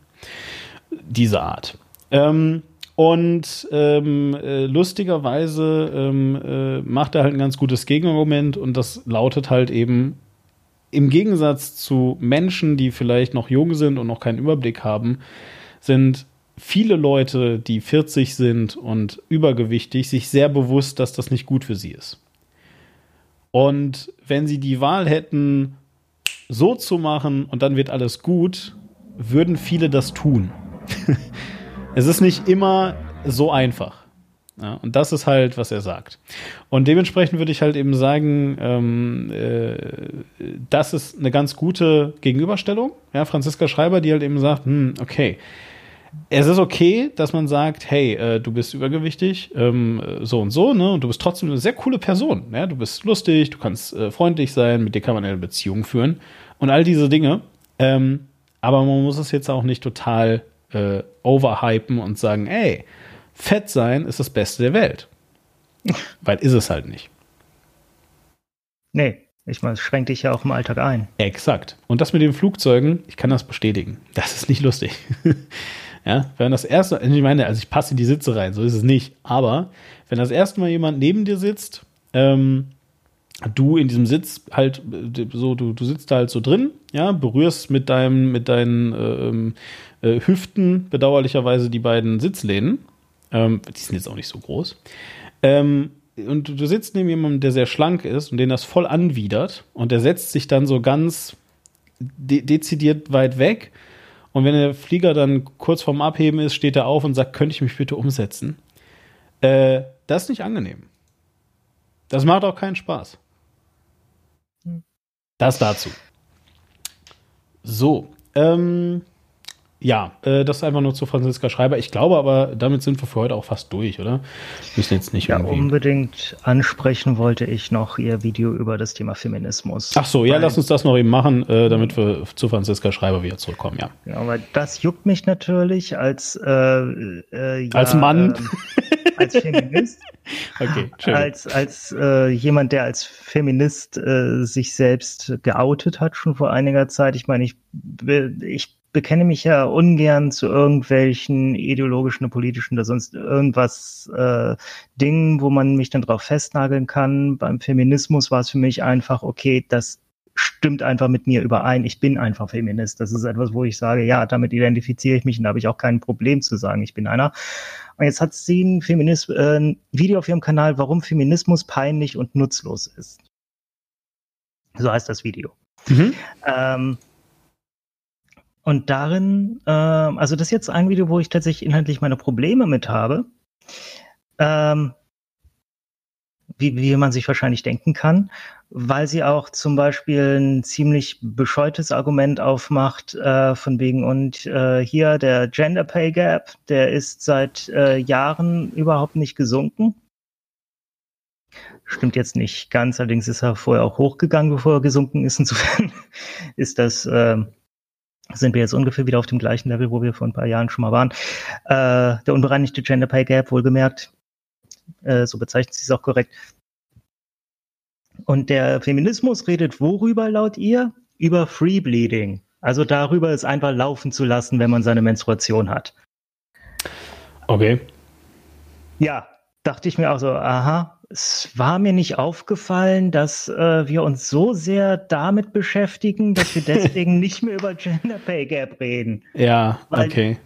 Diese Art. Ähm, und ähm, äh, lustigerweise ähm, äh, macht er halt ein ganz gutes Gegenargument und das lautet halt eben, im Gegensatz zu Menschen, die vielleicht noch jung sind und noch keinen Überblick haben, sind viele Leute, die 40 sind und übergewichtig, sich sehr bewusst, dass das nicht gut für sie ist. Und wenn sie die Wahl hätten, so zu machen und dann wird alles gut, würden viele das tun. [LAUGHS] es ist nicht immer so einfach. Ja, und das ist halt, was er sagt. Und dementsprechend würde ich halt eben sagen, ähm, äh, das ist eine ganz gute Gegenüberstellung. Ja, Franziska Schreiber, die halt eben sagt, hm, okay, es ist okay, dass man sagt, hey, äh, du bist übergewichtig, ähm, so und so, ne? Und du bist trotzdem eine sehr coole Person. Ja? Du bist lustig, du kannst äh, freundlich sein, mit dir kann man eine Beziehung führen und all diese Dinge. Ähm, aber man muss es jetzt auch nicht total äh, overhypen und sagen, ey, fett sein ist das Beste der Welt. [LAUGHS] Weil ist es halt nicht. Nee, ich meine, es schränkt dich ja auch im Alltag ein. Exakt. Und das mit den Flugzeugen, ich kann das bestätigen. Das ist nicht lustig. [LAUGHS] Ja, wenn das erste, ich meine, also ich passe in die Sitze rein, so ist es nicht. Aber wenn das erste Mal jemand neben dir sitzt, ähm, du in diesem Sitz halt so, du, du sitzt da halt so drin, ja, berührst mit deinem, mit deinen ähm, äh, Hüften bedauerlicherweise die beiden Sitzlehnen. Ähm, die sind jetzt auch nicht so groß. Ähm, und du sitzt neben jemandem, der sehr schlank ist und den das voll anwidert und der setzt sich dann so ganz de dezidiert weit weg und wenn der Flieger dann kurz vorm Abheben ist, steht er auf und sagt, könnte ich mich bitte umsetzen? Äh, das ist nicht angenehm. Das macht auch keinen Spaß. Das dazu. So, ähm, ja, äh, das ist einfach nur zu Franziska Schreiber. Ich glaube aber, damit sind wir für heute auch fast durch, oder? Müssen jetzt nicht ja, irgendwie. unbedingt ansprechen wollte ich noch Ihr Video über das Thema Feminismus. Ach so, ja, lass uns das noch eben machen, äh, damit wir zu Franziska Schreiber wieder zurückkommen, ja. Ja, aber das juckt mich natürlich als äh, äh, ja, als Mann. Äh, als Feminist. [LAUGHS] okay, schön. Als, als äh, jemand, der als Feminist äh, sich selbst geoutet hat, schon vor einiger Zeit. Ich meine, ich, ich bekenne mich ja ungern zu irgendwelchen ideologischen, politischen oder sonst irgendwas äh, Dingen, wo man mich dann drauf festnageln kann. Beim Feminismus war es für mich einfach, okay, das stimmt einfach mit mir überein. Ich bin einfach Feminist. Das ist etwas, wo ich sage, ja, damit identifiziere ich mich und da habe ich auch kein Problem zu sagen, ich bin einer. Und jetzt hat sie ein, Feminist, äh, ein Video auf ihrem Kanal, warum Feminismus peinlich und nutzlos ist. So heißt das Video. Mhm. Ähm, und darin, äh, also das ist jetzt ein Video, wo ich tatsächlich inhaltlich meine Probleme mit habe. Ähm, wie, wie man sich wahrscheinlich denken kann, weil sie auch zum Beispiel ein ziemlich bescheutes Argument aufmacht, äh, von wegen und äh, hier der Gender Pay Gap, der ist seit äh, Jahren überhaupt nicht gesunken. Stimmt jetzt nicht ganz, allerdings ist er vorher auch hochgegangen, bevor er gesunken ist. Insofern [LAUGHS] ist das äh, sind wir jetzt ungefähr wieder auf dem gleichen Level, wo wir vor ein paar Jahren schon mal waren. Äh, der unbereinigte Gender Pay Gap, wohlgemerkt, äh, so bezeichnet sie es auch korrekt. Und der Feminismus redet worüber laut ihr? Über Free Bleeding. Also darüber, es einfach laufen zu lassen, wenn man seine Menstruation hat. Okay. Ja, dachte ich mir auch so, aha, es war mir nicht aufgefallen, dass äh, wir uns so sehr damit beschäftigen, dass wir [LAUGHS] deswegen nicht mehr über Gender Pay Gap reden. Ja, Weil okay.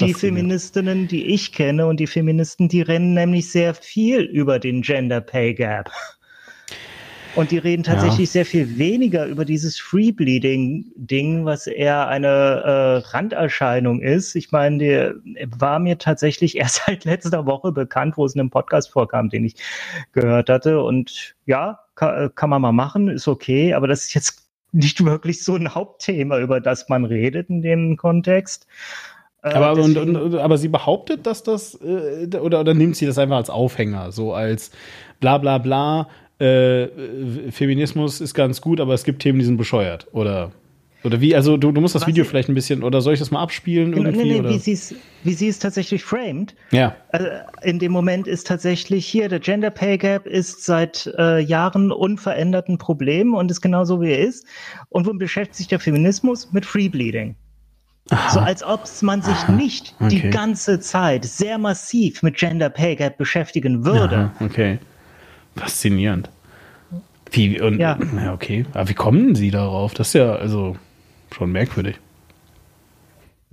Die. Feministinnen, die ich kenne und die Feministen, die rennen nämlich sehr viel über den Gender Pay Gap. Und die reden tatsächlich sehr viel weniger über dieses Free-Bleeding-Ding, was eher eine äh, Randerscheinung ist. Ich meine, der war mir tatsächlich [LAUGHS] erst seit letzter Woche bekannt, wo es in einem Podcast vorkam, den ich gehört hatte. Und ja, kann, kann man mal machen, ist okay, aber das ist jetzt nicht wirklich so ein Hauptthema, über das man redet in dem Kontext. Äh, Aber, und, und, aber sie behauptet, dass das, äh, oder, oder nimmt sie das einfach als Aufhänger, so als bla bla bla, äh, Feminismus ist ganz gut, aber es gibt Themen, die sind bescheuert. Oder, oder wie, also du, du musst das Was Video vielleicht ein bisschen, oder soll ich das mal abspielen Genau, irgendwie? nee, nee, wie sie es wie sie es tatsächlich framed. ja, Also in dem Moment ist tatsächlich hier, der Gender Pay Gap ist seit äh, Jahren unverändert ein Problem und ist genauso wie er ist. Und womit beschäftigt sich der Feminismus? Mit Free Bleeding. So als ob man sich nicht okay. die ganze Zeit sehr massiv mit Gender Pay Gap beschäftigen würde. Aha, okay. Faszinierend. Wie, und, Ja. ja, okay. Aber wie kommen sie darauf? Das ist ja, also, schon merkwürdig.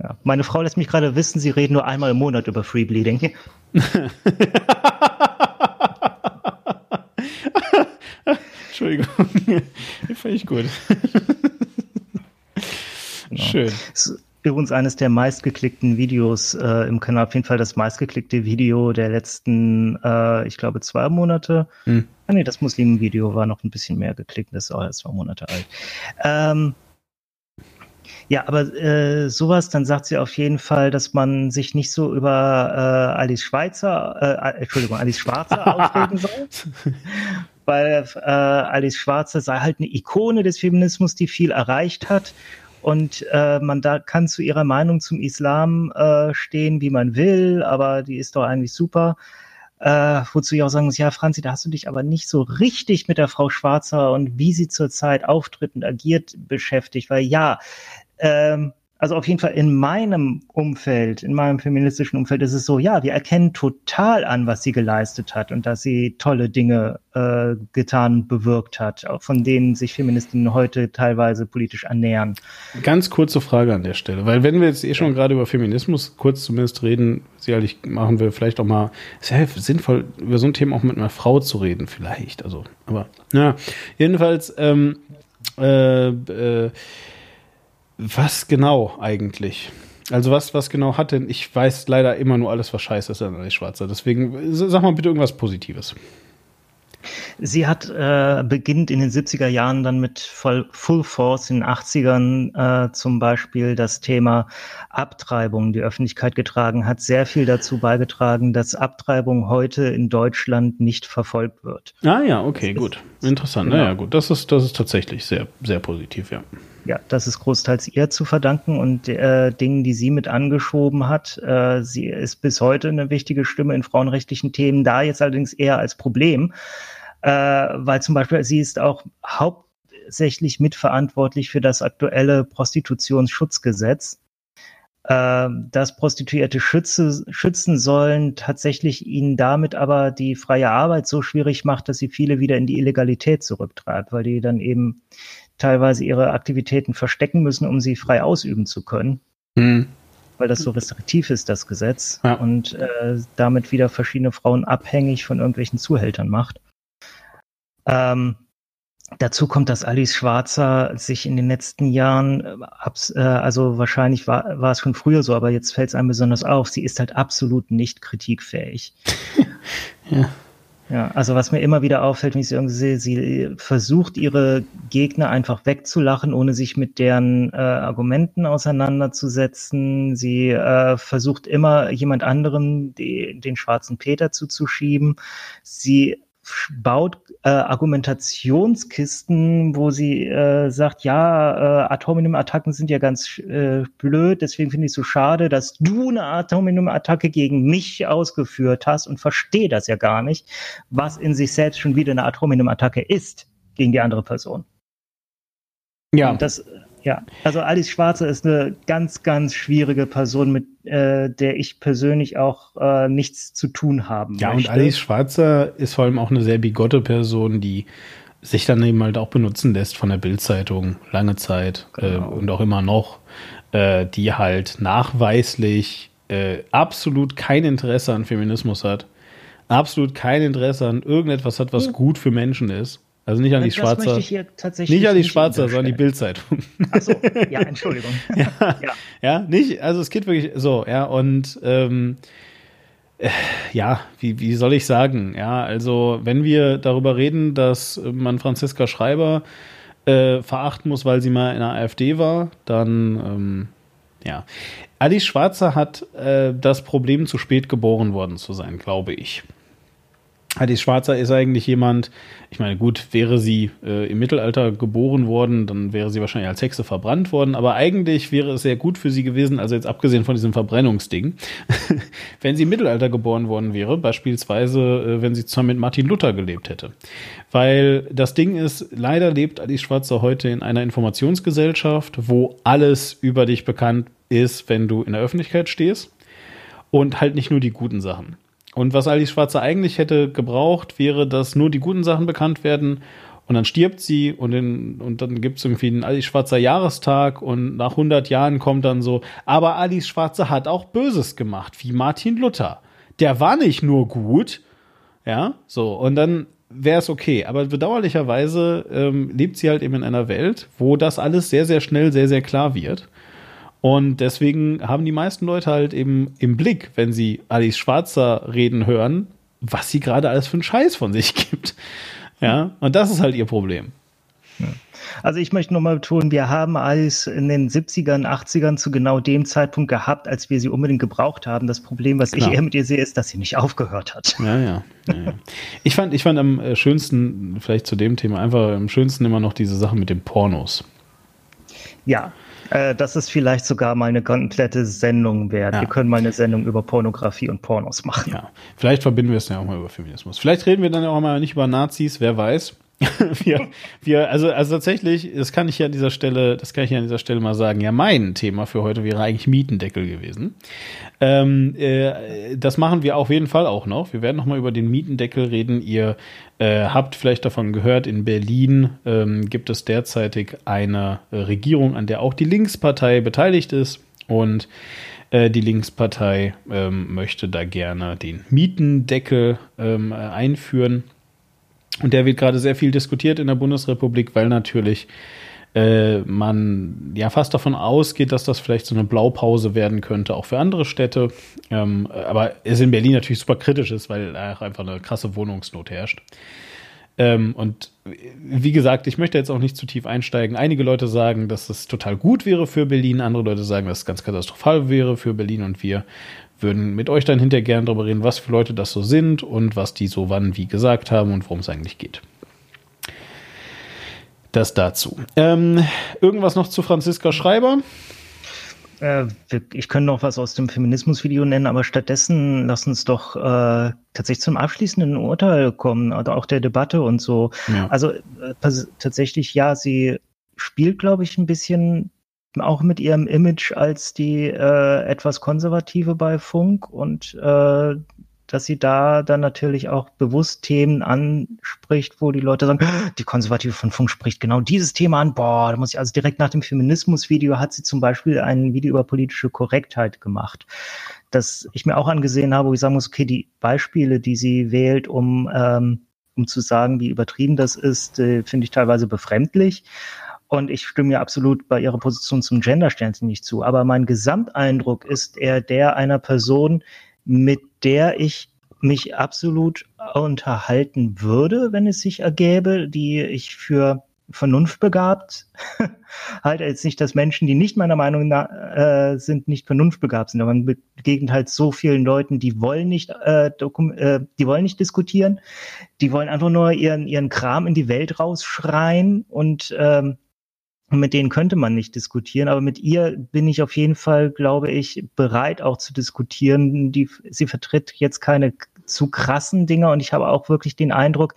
Ja. Meine Frau lässt mich gerade wissen, sie reden nur einmal im Monat über Free Bleeding. [LAUGHS] Entschuldigung. [LAUGHS] Fand ich gut. Schön. Das ist übrigens eines der meistgeklickten Videos äh, im Kanal. Auf jeden Fall das meistgeklickte Video der letzten, äh, ich glaube, zwei Monate. Hm. Ah, nee, das Muslim-Video war noch ein bisschen mehr geklickt. Das ist auch erst zwei Monate alt. Ähm, ja, aber äh, sowas, dann sagt sie auf jeden Fall, dass man sich nicht so über äh, Alice Schweizer, äh, Entschuldigung, Alice Schwarzer [LAUGHS] aufregen soll. Weil äh, Alice Schwarzer sei halt eine Ikone des Feminismus, die viel erreicht hat. Und äh, man da kann zu ihrer Meinung zum Islam äh, stehen, wie man will, aber die ist doch eigentlich super. Äh, wozu ich auch sagen muss, ja, Franzi, da hast du dich aber nicht so richtig mit der Frau Schwarzer und wie sie zurzeit auftritt und agiert beschäftigt, weil ja, ähm, also auf jeden Fall in meinem Umfeld, in meinem feministischen Umfeld ist es so, ja, wir erkennen total an, was sie geleistet hat und dass sie tolle Dinge äh, getan und bewirkt hat, von denen sich Feministinnen heute teilweise politisch annähern. Ganz kurze Frage an der Stelle, weil wenn wir jetzt eh schon gerade über Feminismus kurz zumindest reden, sicherlich machen wir vielleicht auch mal, es ist ja sinnvoll, über so ein Thema auch mit einer Frau zu reden, vielleicht, also, aber, ja, jedenfalls, ähm, äh, äh, was genau eigentlich? Also was, was genau hat denn, ich weiß leider immer nur alles, was scheiße ist an Alice Schwarzer, deswegen sag mal bitte irgendwas Positives. Sie hat äh, beginnt in den 70er Jahren dann mit Full, Full Force in den 80ern äh, zum Beispiel das Thema Abtreibung in die Öffentlichkeit getragen, hat sehr viel dazu beigetragen, dass Abtreibung heute in Deutschland nicht verfolgt wird. Ah ja, okay, gut. Interessant. Genau. Naja, gut, das ist, das ist tatsächlich sehr, sehr positiv, ja. Ja, das ist großteils ihr zu verdanken und äh, Dingen, die sie mit angeschoben hat. Äh, sie ist bis heute eine wichtige Stimme in frauenrechtlichen Themen, da jetzt allerdings eher als Problem, äh, weil zum Beispiel sie ist auch hauptsächlich mitverantwortlich für das aktuelle Prostitutionsschutzgesetz, äh, das Prostituierte schütze, schützen sollen, tatsächlich ihnen damit aber die freie Arbeit so schwierig macht, dass sie viele wieder in die Illegalität zurücktreibt, weil die dann eben teilweise ihre Aktivitäten verstecken müssen, um sie frei ausüben zu können, Hm. weil das so restriktiv ist, das Gesetz, Ja. und äh, damit wieder verschiedene Frauen abhängig von irgendwelchen Zuhältern macht. Ähm, dazu kommt, dass Alice Schwarzer sich in den letzten Jahren, äh, äh, also wahrscheinlich war, war es schon früher so, aber jetzt fällt es einem besonders auf, sie ist halt absolut nicht kritikfähig. [LAUGHS] Ja. Ja, also was mir immer wieder auffällt, wenn ich sie irgendwie sehe, sie versucht ihre Gegner einfach wegzulachen, ohne sich mit deren äh, Argumenten auseinanderzusetzen. Sie äh, versucht immer jemand anderem die, den schwarzen Peter zuzuschieben. Sie baut äh, Argumentationskisten, wo sie äh, sagt, ja, äh, Atominum-Attacken sind ja ganz äh, blöd, deswegen finde ich es so schade, dass du eine Atominum-Attacke gegen mich ausgeführt hast und verstehe das ja gar nicht, was in sich selbst schon wieder eine Atominum-Attacke ist gegen die andere Person. Ja, Und das, Ja, also Alice Schwarzer ist eine ganz, ganz schwierige Person, mit äh, der ich persönlich auch äh, nichts zu tun haben Ja, möchte. und Alice Schwarzer ist vor allem auch eine sehr bigotte Person, die sich dann eben halt auch benutzen lässt von der Bildzeitung lange Zeit äh, und auch immer noch, äh, die halt nachweislich äh, absolut kein Interesse an Feminismus hat, absolut kein Interesse an irgendetwas hat, was gut für Menschen ist. Also nicht an die Das Schwarzer, möchte ich hier tatsächlich nicht an die Schwarzer, sondern die. Bildzeitung. Achso, ja, [LAUGHS] Entschuldigung. ja. Ja. Ja, nicht, also es geht wirklich so, ja, und ähm, äh, ja, wie, wie soll ich sagen? Ja, also wenn wir darüber reden, dass man Franziska Schreiber äh, verachten muss, weil sie mal in der AfD war, dann ähm, ja. Alice Schwarzer hat äh, das Problem, zu spät geboren worden zu sein, glaube ich. Alice Schwarzer ist eigentlich jemand, ich meine, gut, wäre sie äh, im Mittelalter geboren worden, dann wäre sie wahrscheinlich als Hexe verbrannt worden, aber eigentlich wäre es sehr gut für sie gewesen, also jetzt abgesehen von diesem Verbrennungsding, [LAUGHS] wenn sie im Mittelalter geboren worden wäre, beispielsweise, äh, wenn sie zusammen mit Martin Luther gelebt hätte. Weil das Ding ist, leider lebt Alice Schwarzer heute in einer Informationsgesellschaft, wo alles über dich bekannt ist, wenn du in der Öffentlichkeit stehst und halt nicht nur die guten Sachen. Und was Alice Schwarzer eigentlich hätte gebraucht, wäre, dass nur die guten Sachen bekannt werden und dann stirbt sie und, in, und dann gibt es irgendwie einen Alice Schwarzer Jahrestag und nach 100 Jahren kommt dann so, aber Alice Schwarzer hat auch Böses gemacht, wie Martin Luther. Der war nicht nur gut, ja, so, und dann wäre es okay. Aber bedauerlicherweise ähm, lebt sie halt eben in einer Welt, wo das alles sehr, sehr schnell, sehr, sehr klar wird. Und deswegen haben die meisten Leute halt eben im Blick, wenn sie Alice Schwarzer reden hören, was sie gerade alles für einen Scheiß von sich [LAUGHS] gibt. Ja, und das ist halt ihr Problem. Also ich möchte nochmal betonen, wir haben Alice in den 70ern, 80ern zu genau dem Zeitpunkt gehabt, als wir sie unbedingt gebraucht haben. Das Problem, was Klar. ich eher mit ihr sehe, ist, dass sie nicht aufgehört hat. Ja, ja. ja, ja. Ich fand, ich fand am äh, schönsten, vielleicht zu dem Thema, einfach am schönsten immer noch diese Sache mit den Pornos. Ja, äh, das ist vielleicht sogar mal eine komplette Sendung wert. Ja. Wir können mal eine Sendung über Pornografie und Pornos machen. Ja, vielleicht verbinden wir es ja auch mal über Feminismus. Vielleicht reden wir dann auch mal nicht über Nazis, wer weiß. [LAUGHS] wir, wir, also, also tatsächlich, das kann ich ja an dieser Stelle, das kann ich ja an dieser Stelle mal sagen. Ja, mein Thema für heute wäre eigentlich Mietendeckel gewesen. Ähm, äh, das machen wir auf jeden Fall auch noch. Wir werden noch mal über den Mietendeckel reden. Ihr äh, habt vielleicht davon gehört, in Berlin ähm, gibt es derzeitig eine äh, Regierung, an der auch die Linkspartei beteiligt ist. Und äh, die Linkspartei ähm, möchte da gerne den Mietendeckel ähm, äh, einführen. Und der wird gerade sehr viel diskutiert in der Bundesrepublik, weil natürlich äh, man ja fast davon ausgeht, dass das vielleicht so eine Blaupause werden könnte, auch für andere Städte. Ähm, aber es in Berlin natürlich super kritisch ist, weil einfach eine krasse Wohnungsnot herrscht. Ähm, und wie gesagt, ich möchte jetzt auch nicht zu tief einsteigen. Einige Leute sagen, dass es total gut wäre für Berlin, andere Leute sagen, dass es ganz katastrophal wäre für Berlin und wir würden mit euch dann hinterher gerne darüber reden, was für Leute das so sind und was die so wann wie gesagt haben und worum es eigentlich geht. Das dazu. Ähm, irgendwas noch zu Franziska Schreiber? Äh, ich könnte noch was aus dem Feminismus-Video nennen, aber stattdessen lass uns doch äh, tatsächlich zum abschließenden Urteil kommen, oder auch der Debatte und so. Ja. Also äh, tatsächlich, ja, sie spielt, glaube ich, ein bisschen auch mit ihrem Image als die äh, etwas konservative bei Funk und äh, dass sie da dann natürlich auch bewusst Themen anspricht, wo die Leute sagen, "Ah, die Konservative von Funk spricht genau dieses Thema an. Boah, da muss ich also direkt nach dem Feminismus-Video hat sie zum Beispiel ein Video über politische Korrektheit gemacht, das ich mir auch angesehen habe, wo ich sagen muss, okay, die Beispiele, die sie wählt, um ähm, um zu sagen, wie übertrieben das ist, äh, finde ich teilweise befremdlich. Und ich stimme ja absolut bei ihrer Position zum Gender-Sternchen nicht zu. Aber mein Gesamteindruck ist eher der einer Person, mit der ich mich absolut unterhalten würde, wenn es sich ergäbe, die ich für vernunftbegabt [LAUGHS] halte jetzt nicht, dass Menschen, die nicht meiner Meinung nach äh, sind, nicht vernunftbegabt sind, aber man begegnet halt so vielen Leuten, die wollen nicht, äh, äh, die wollen nicht diskutieren, die wollen einfach nur ihren ihren Kram in die Welt rausschreien und ähm, mit denen könnte man nicht diskutieren, aber mit ihr bin ich auf jeden Fall, glaube ich, bereit auch zu diskutieren. Die, sie vertritt jetzt keine zu krassen Dinge und ich habe auch wirklich den Eindruck,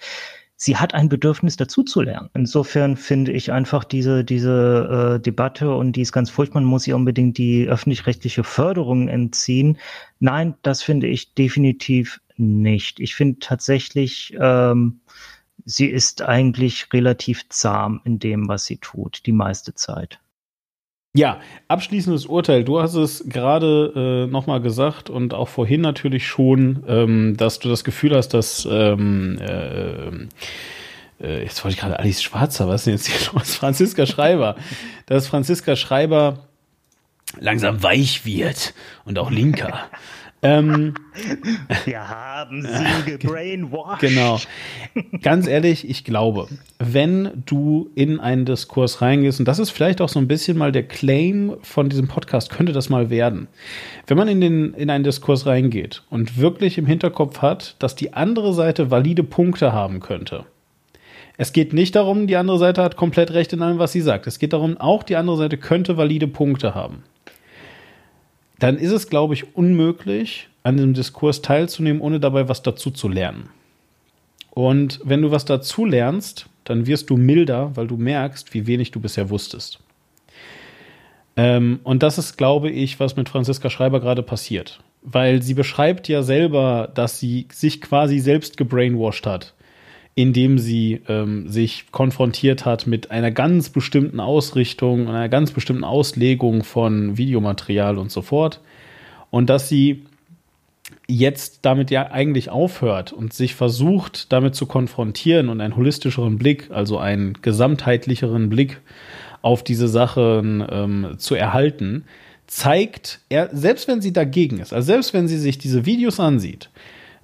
sie hat ein Bedürfnis dazuzulernen. Insofern finde ich einfach diese, diese äh, Debatte und die ist ganz furchtbar, man muss ihr unbedingt die öffentlich-rechtliche Förderung entziehen. Nein, das finde ich definitiv nicht. Ich finde tatsächlich, ähm, sie ist eigentlich relativ zahm in dem, was sie tut, die meiste Zeit. Ja, abschließendes Urteil. Du hast es gerade äh, nochmal gesagt und auch vorhin natürlich schon, ähm, dass du das Gefühl hast, dass ähm, äh, äh, jetzt wollte ich gerade Alice Schwarzer, was ist denn jetzt hier [LAUGHS] los? Franziska Schreiber. [LAUGHS] dass Franziska Schreiber langsam weich wird und auch linker. Ähm, [LAUGHS] Wir haben sie [LAUGHS] gebrainwashed. Genau. Ganz ehrlich, ich glaube, wenn du in einen Diskurs reingehst, und das ist vielleicht auch so ein bisschen mal der Claim von diesem Podcast, könnte das mal werden. Wenn man in, den, in einen Diskurs reingeht und wirklich im Hinterkopf hat, dass die andere Seite valide Punkte haben könnte, es geht nicht darum, die andere Seite hat komplett recht in allem, was sie sagt. Es geht darum, auch die andere Seite könnte valide Punkte haben dann ist es, glaube ich, unmöglich, an diesem Diskurs teilzunehmen, ohne dabei was dazu zu lernen. Und wenn du was dazu lernst, dann wirst du milder, weil du merkst, wie wenig du bisher wusstest. Ähm, und das ist, glaube ich, was mit Franziska Schreiber gerade passiert. Weil sie beschreibt ja selber, dass sie sich quasi selbst gebrainwashed hat indem sie ähm, sich konfrontiert hat mit einer ganz bestimmten Ausrichtung, einer ganz bestimmten Auslegung von Videomaterial und so fort. Und dass sie jetzt damit ja eigentlich aufhört und sich versucht, damit zu konfrontieren und einen holistischeren Blick, also einen gesamtheitlicheren Blick auf diese Sachen ähm, zu erhalten, zeigt er, selbst wenn sie dagegen ist, also selbst wenn sie sich diese Videos ansieht,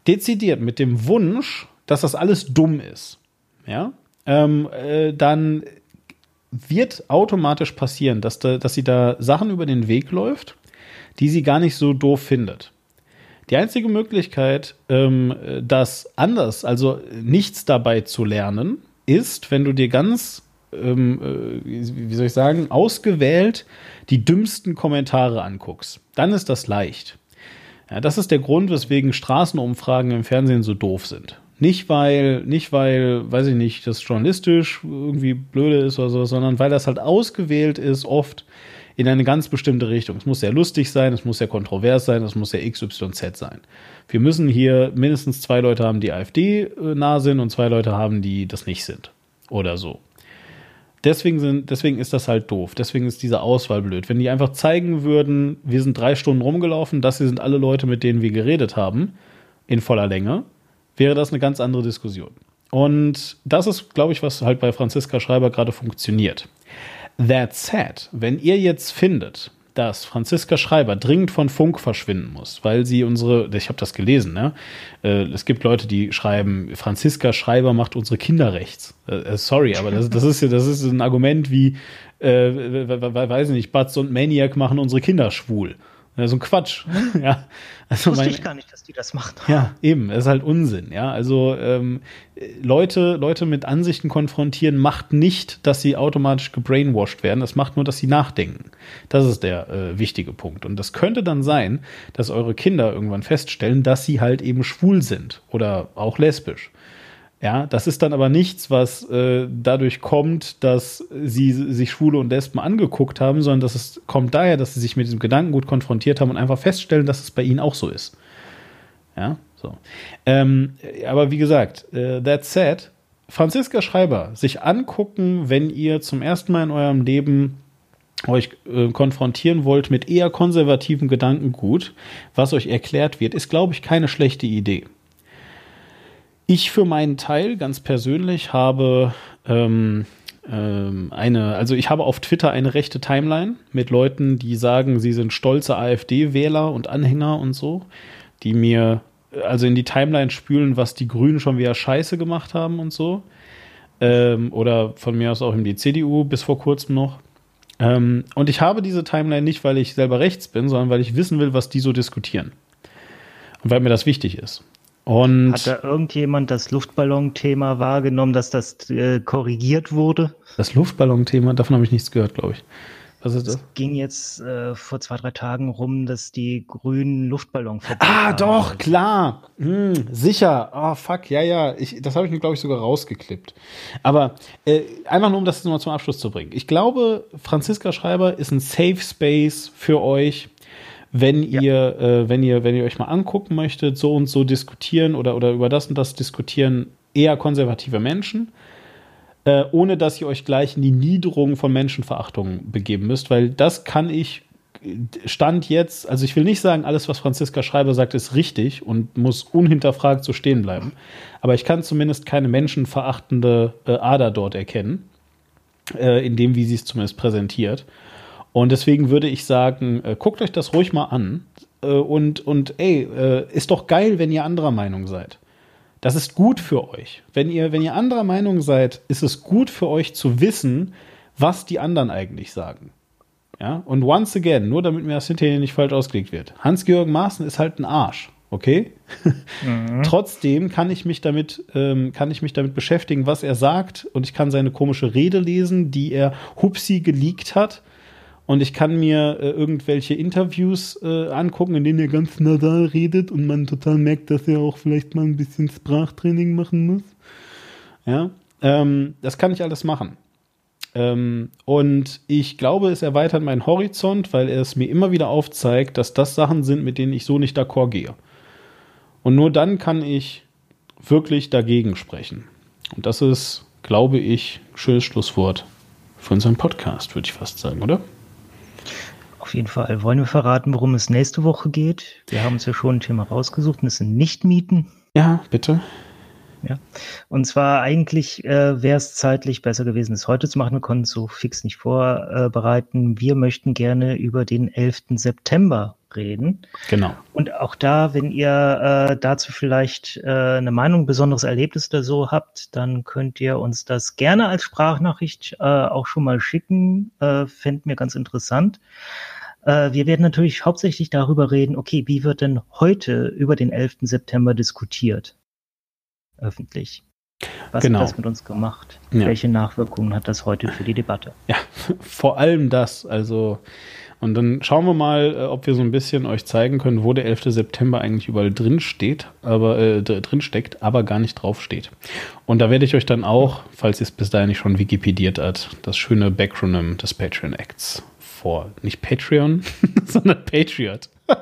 dezidiert mit dem Wunsch, dass das alles dumm ist, ja, ähm, äh, dann wird automatisch passieren, dass, da, dass sie da Sachen über den Weg läuft, die sie gar nicht so doof findet. Die einzige Möglichkeit, ähm, das anders, also nichts dabei zu lernen, ist, wenn du dir ganz, ähm, äh, wie soll ich sagen, ausgewählt die dümmsten Kommentare anguckst. Dann ist das leicht. Ja, das ist der Grund, weswegen Straßenumfragen im Fernsehen so doof sind. Nicht weil, nicht weil, weiß ich nicht, das journalistisch irgendwie blöde ist oder so, sondern weil das halt ausgewählt ist, oft in eine ganz bestimmte Richtung. Es muss sehr lustig sein, es muss sehr kontrovers sein, es muss sehr XYZ sein. Wir müssen hier mindestens zwei Leute haben, die AfD äh, nah sind und zwei Leute haben, die das nicht sind. Oder so. Deswegen, sind, deswegen ist das halt doof. Deswegen ist diese Auswahl blöd. Wenn die einfach zeigen würden, wir sind drei Stunden rumgelaufen, das hier sind alle Leute, mit denen wir geredet haben, in voller Länge, wäre das eine ganz andere Diskussion. Und das ist, glaube ich, was halt bei Franziska Schreiber gerade funktioniert. That said, wenn ihr jetzt findet, dass Franziska Schreiber dringend von Funk verschwinden muss, weil sie unsere, ich habe das gelesen, ne? Äh, es gibt Leute, die schreiben, Franziska Schreiber macht unsere Kinder rechts. Äh, äh sorry, aber das, das ist ja, das ist ein Argument wie, äh, weiß ich nicht, Butz und Maniac machen unsere Kinder schwul. Ja, so ein Quatsch. [LAUGHS] ja. Also Wusste mein, ich gar nicht, dass die das macht. Ja, eben, das ist halt Unsinn, ja. Also ähm, Leute, Leute mit Ansichten konfrontieren macht nicht, dass sie automatisch gebrainwashed werden. Das macht nur, dass sie nachdenken. Das ist der äh, wichtige Punkt. Und das könnte dann sein, dass eure Kinder irgendwann feststellen, dass sie halt eben schwul sind oder auch lesbisch. Ja, das ist dann aber nichts, was äh, dadurch kommt, dass sie sich Schwule und Lesben angeguckt haben, sondern das kommt daher, dass sie sich mit diesem Gedanken gut konfrontiert haben und einfach feststellen, dass es bei ihnen auch so ist. Ja, so. Ähm, aber wie gesagt, äh, that said, Franziska Schreiber, sich angucken, wenn ihr zum ersten Mal in eurem Leben euch äh, konfrontieren wollt mit eher konservativen Gedankengut, was euch erklärt wird, ist, glaube ich, keine schlechte Idee. Ich für meinen Teil ganz persönlich habe ähm, ähm, eine, also ich habe auf Twitter eine rechte Timeline mit Leuten, die sagen, sie sind stolze AfD-Wähler und Anhänger und so, die mir also in die Timeline spülen, was die Grünen schon wieder Scheiße gemacht haben und so. Ähm, oder von mir aus auch in die CDU bis vor kurzem noch. Ähm, und ich habe diese Timeline nicht, weil ich selber rechts bin, sondern weil ich wissen will, was die so diskutieren. Und weil mir das wichtig ist. Und Hat da irgendjemand das Luftballon-Thema wahrgenommen, dass das äh, korrigiert wurde? Das Luftballon-Thema, davon habe ich nichts gehört, glaube ich. Was ist das? Es ging jetzt äh, vor zwei, drei Tagen rum, dass die grünen Luftballon Ah, doch, klar. Hm, sicher. Ah, fuck, ja, ja. Ich, das habe ich mir, glaube ich, sogar rausgeklippt. Aber äh, einfach nur, um das mal zum Abschluss zu bringen. Ich glaube, Franziska Schreiber ist ein Safe Space für euch, wenn Ja. ihr, äh, wenn ihr, wenn ihr euch mal angucken möchtet, so und so diskutieren oder, oder über das und das diskutieren eher konservative Menschen äh, ohne dass ihr euch gleich in die Niederung von Menschenverachtung begeben müsst, weil das kann ich Stand jetzt, also ich will nicht sagen, alles, was Franziska Schreiber sagt, ist richtig und muss unhinterfragt so stehen bleiben, aber ich kann zumindest keine menschenverachtende äh, Ader dort erkennen, äh, in dem, wie sie es zumindest präsentiert. Und deswegen würde ich sagen, äh, guckt euch das ruhig mal an äh, und, und ey, äh, ist doch geil, wenn ihr anderer Meinung seid. Das ist gut für euch. Wenn ihr, wenn ihr anderer Meinung seid, ist es gut für euch zu wissen, was die anderen eigentlich sagen. Ja, und once again, nur damit mir das hinterher nicht falsch ausgelegt wird. Hans-Georg Maaßen ist halt ein Arsch, okay? [LAUGHS] Trotzdem kann ich mich damit, ähm, kann ich mich damit beschäftigen, was er sagt, und ich kann seine komische Rede lesen, die er hupsi geleakt hat. Und ich kann mir äh, irgendwelche Interviews äh, angucken, in denen er ganz nasal redet und man total merkt, dass er auch vielleicht mal ein bisschen Sprachtraining machen muss. Ja, ähm, das kann ich alles machen. Ähm, und ich glaube, es erweitert meinen Horizont, weil er es mir immer wieder aufzeigt, dass das Sachen sind, mit denen ich so nicht d'accord gehe. Und nur dann kann ich wirklich dagegen sprechen. Und das ist, glaube ich, ein schönes Schlusswort für unseren Podcast, würde ich fast sagen, oder? Auf jeden Fall. Wollen wir verraten, worum es nächste Woche geht? Wir haben uns ja schon ein Thema rausgesucht und es sind Nicht-Mieten. Ja, bitte. Ja. Und zwar eigentlich äh, wäre es zeitlich besser gewesen, es heute zu machen. Wir konnten es so fix nicht vorbereiten. Wir möchten gerne über den 11. September reden. Genau. Und auch da, wenn ihr äh, dazu vielleicht äh, eine Meinung, ein besonderes Erlebnis oder so habt, dann könnt ihr uns das gerne als Sprachnachricht äh, auch schon mal schicken. Äh, Fänden wir ganz interessant. Äh, wir werden natürlich hauptsächlich darüber reden, okay, wie wird denn heute über den 11. September diskutiert? Öffentlich. Was Genau. hat das mit uns gemacht? Ja. Welche Nachwirkungen hat das heute für die Debatte? Ja, [LAUGHS] vor allem das. Also, und dann schauen wir mal, äh, ob wir so ein bisschen euch zeigen können, wo der 11. September eigentlich überall drin steht, aber äh, drin steckt, aber gar nicht drauf steht. Und da werde ich euch dann auch, falls ihr es bis dahin nicht schon wikipediert habt, das schöne Backronym des Patreon Acts vor. Nicht Patreon, [LAUGHS] sondern Patriot. [LAUGHS]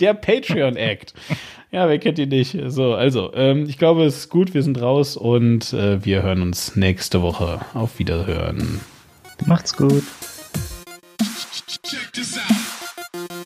der Patreon Act. ja, wer kennt ihn nicht? So, also, ähm, ich glaube, es ist gut. Wir sind raus und äh, wir hören uns nächste Woche. Auf Wiederhören. Macht's gut. Check this out.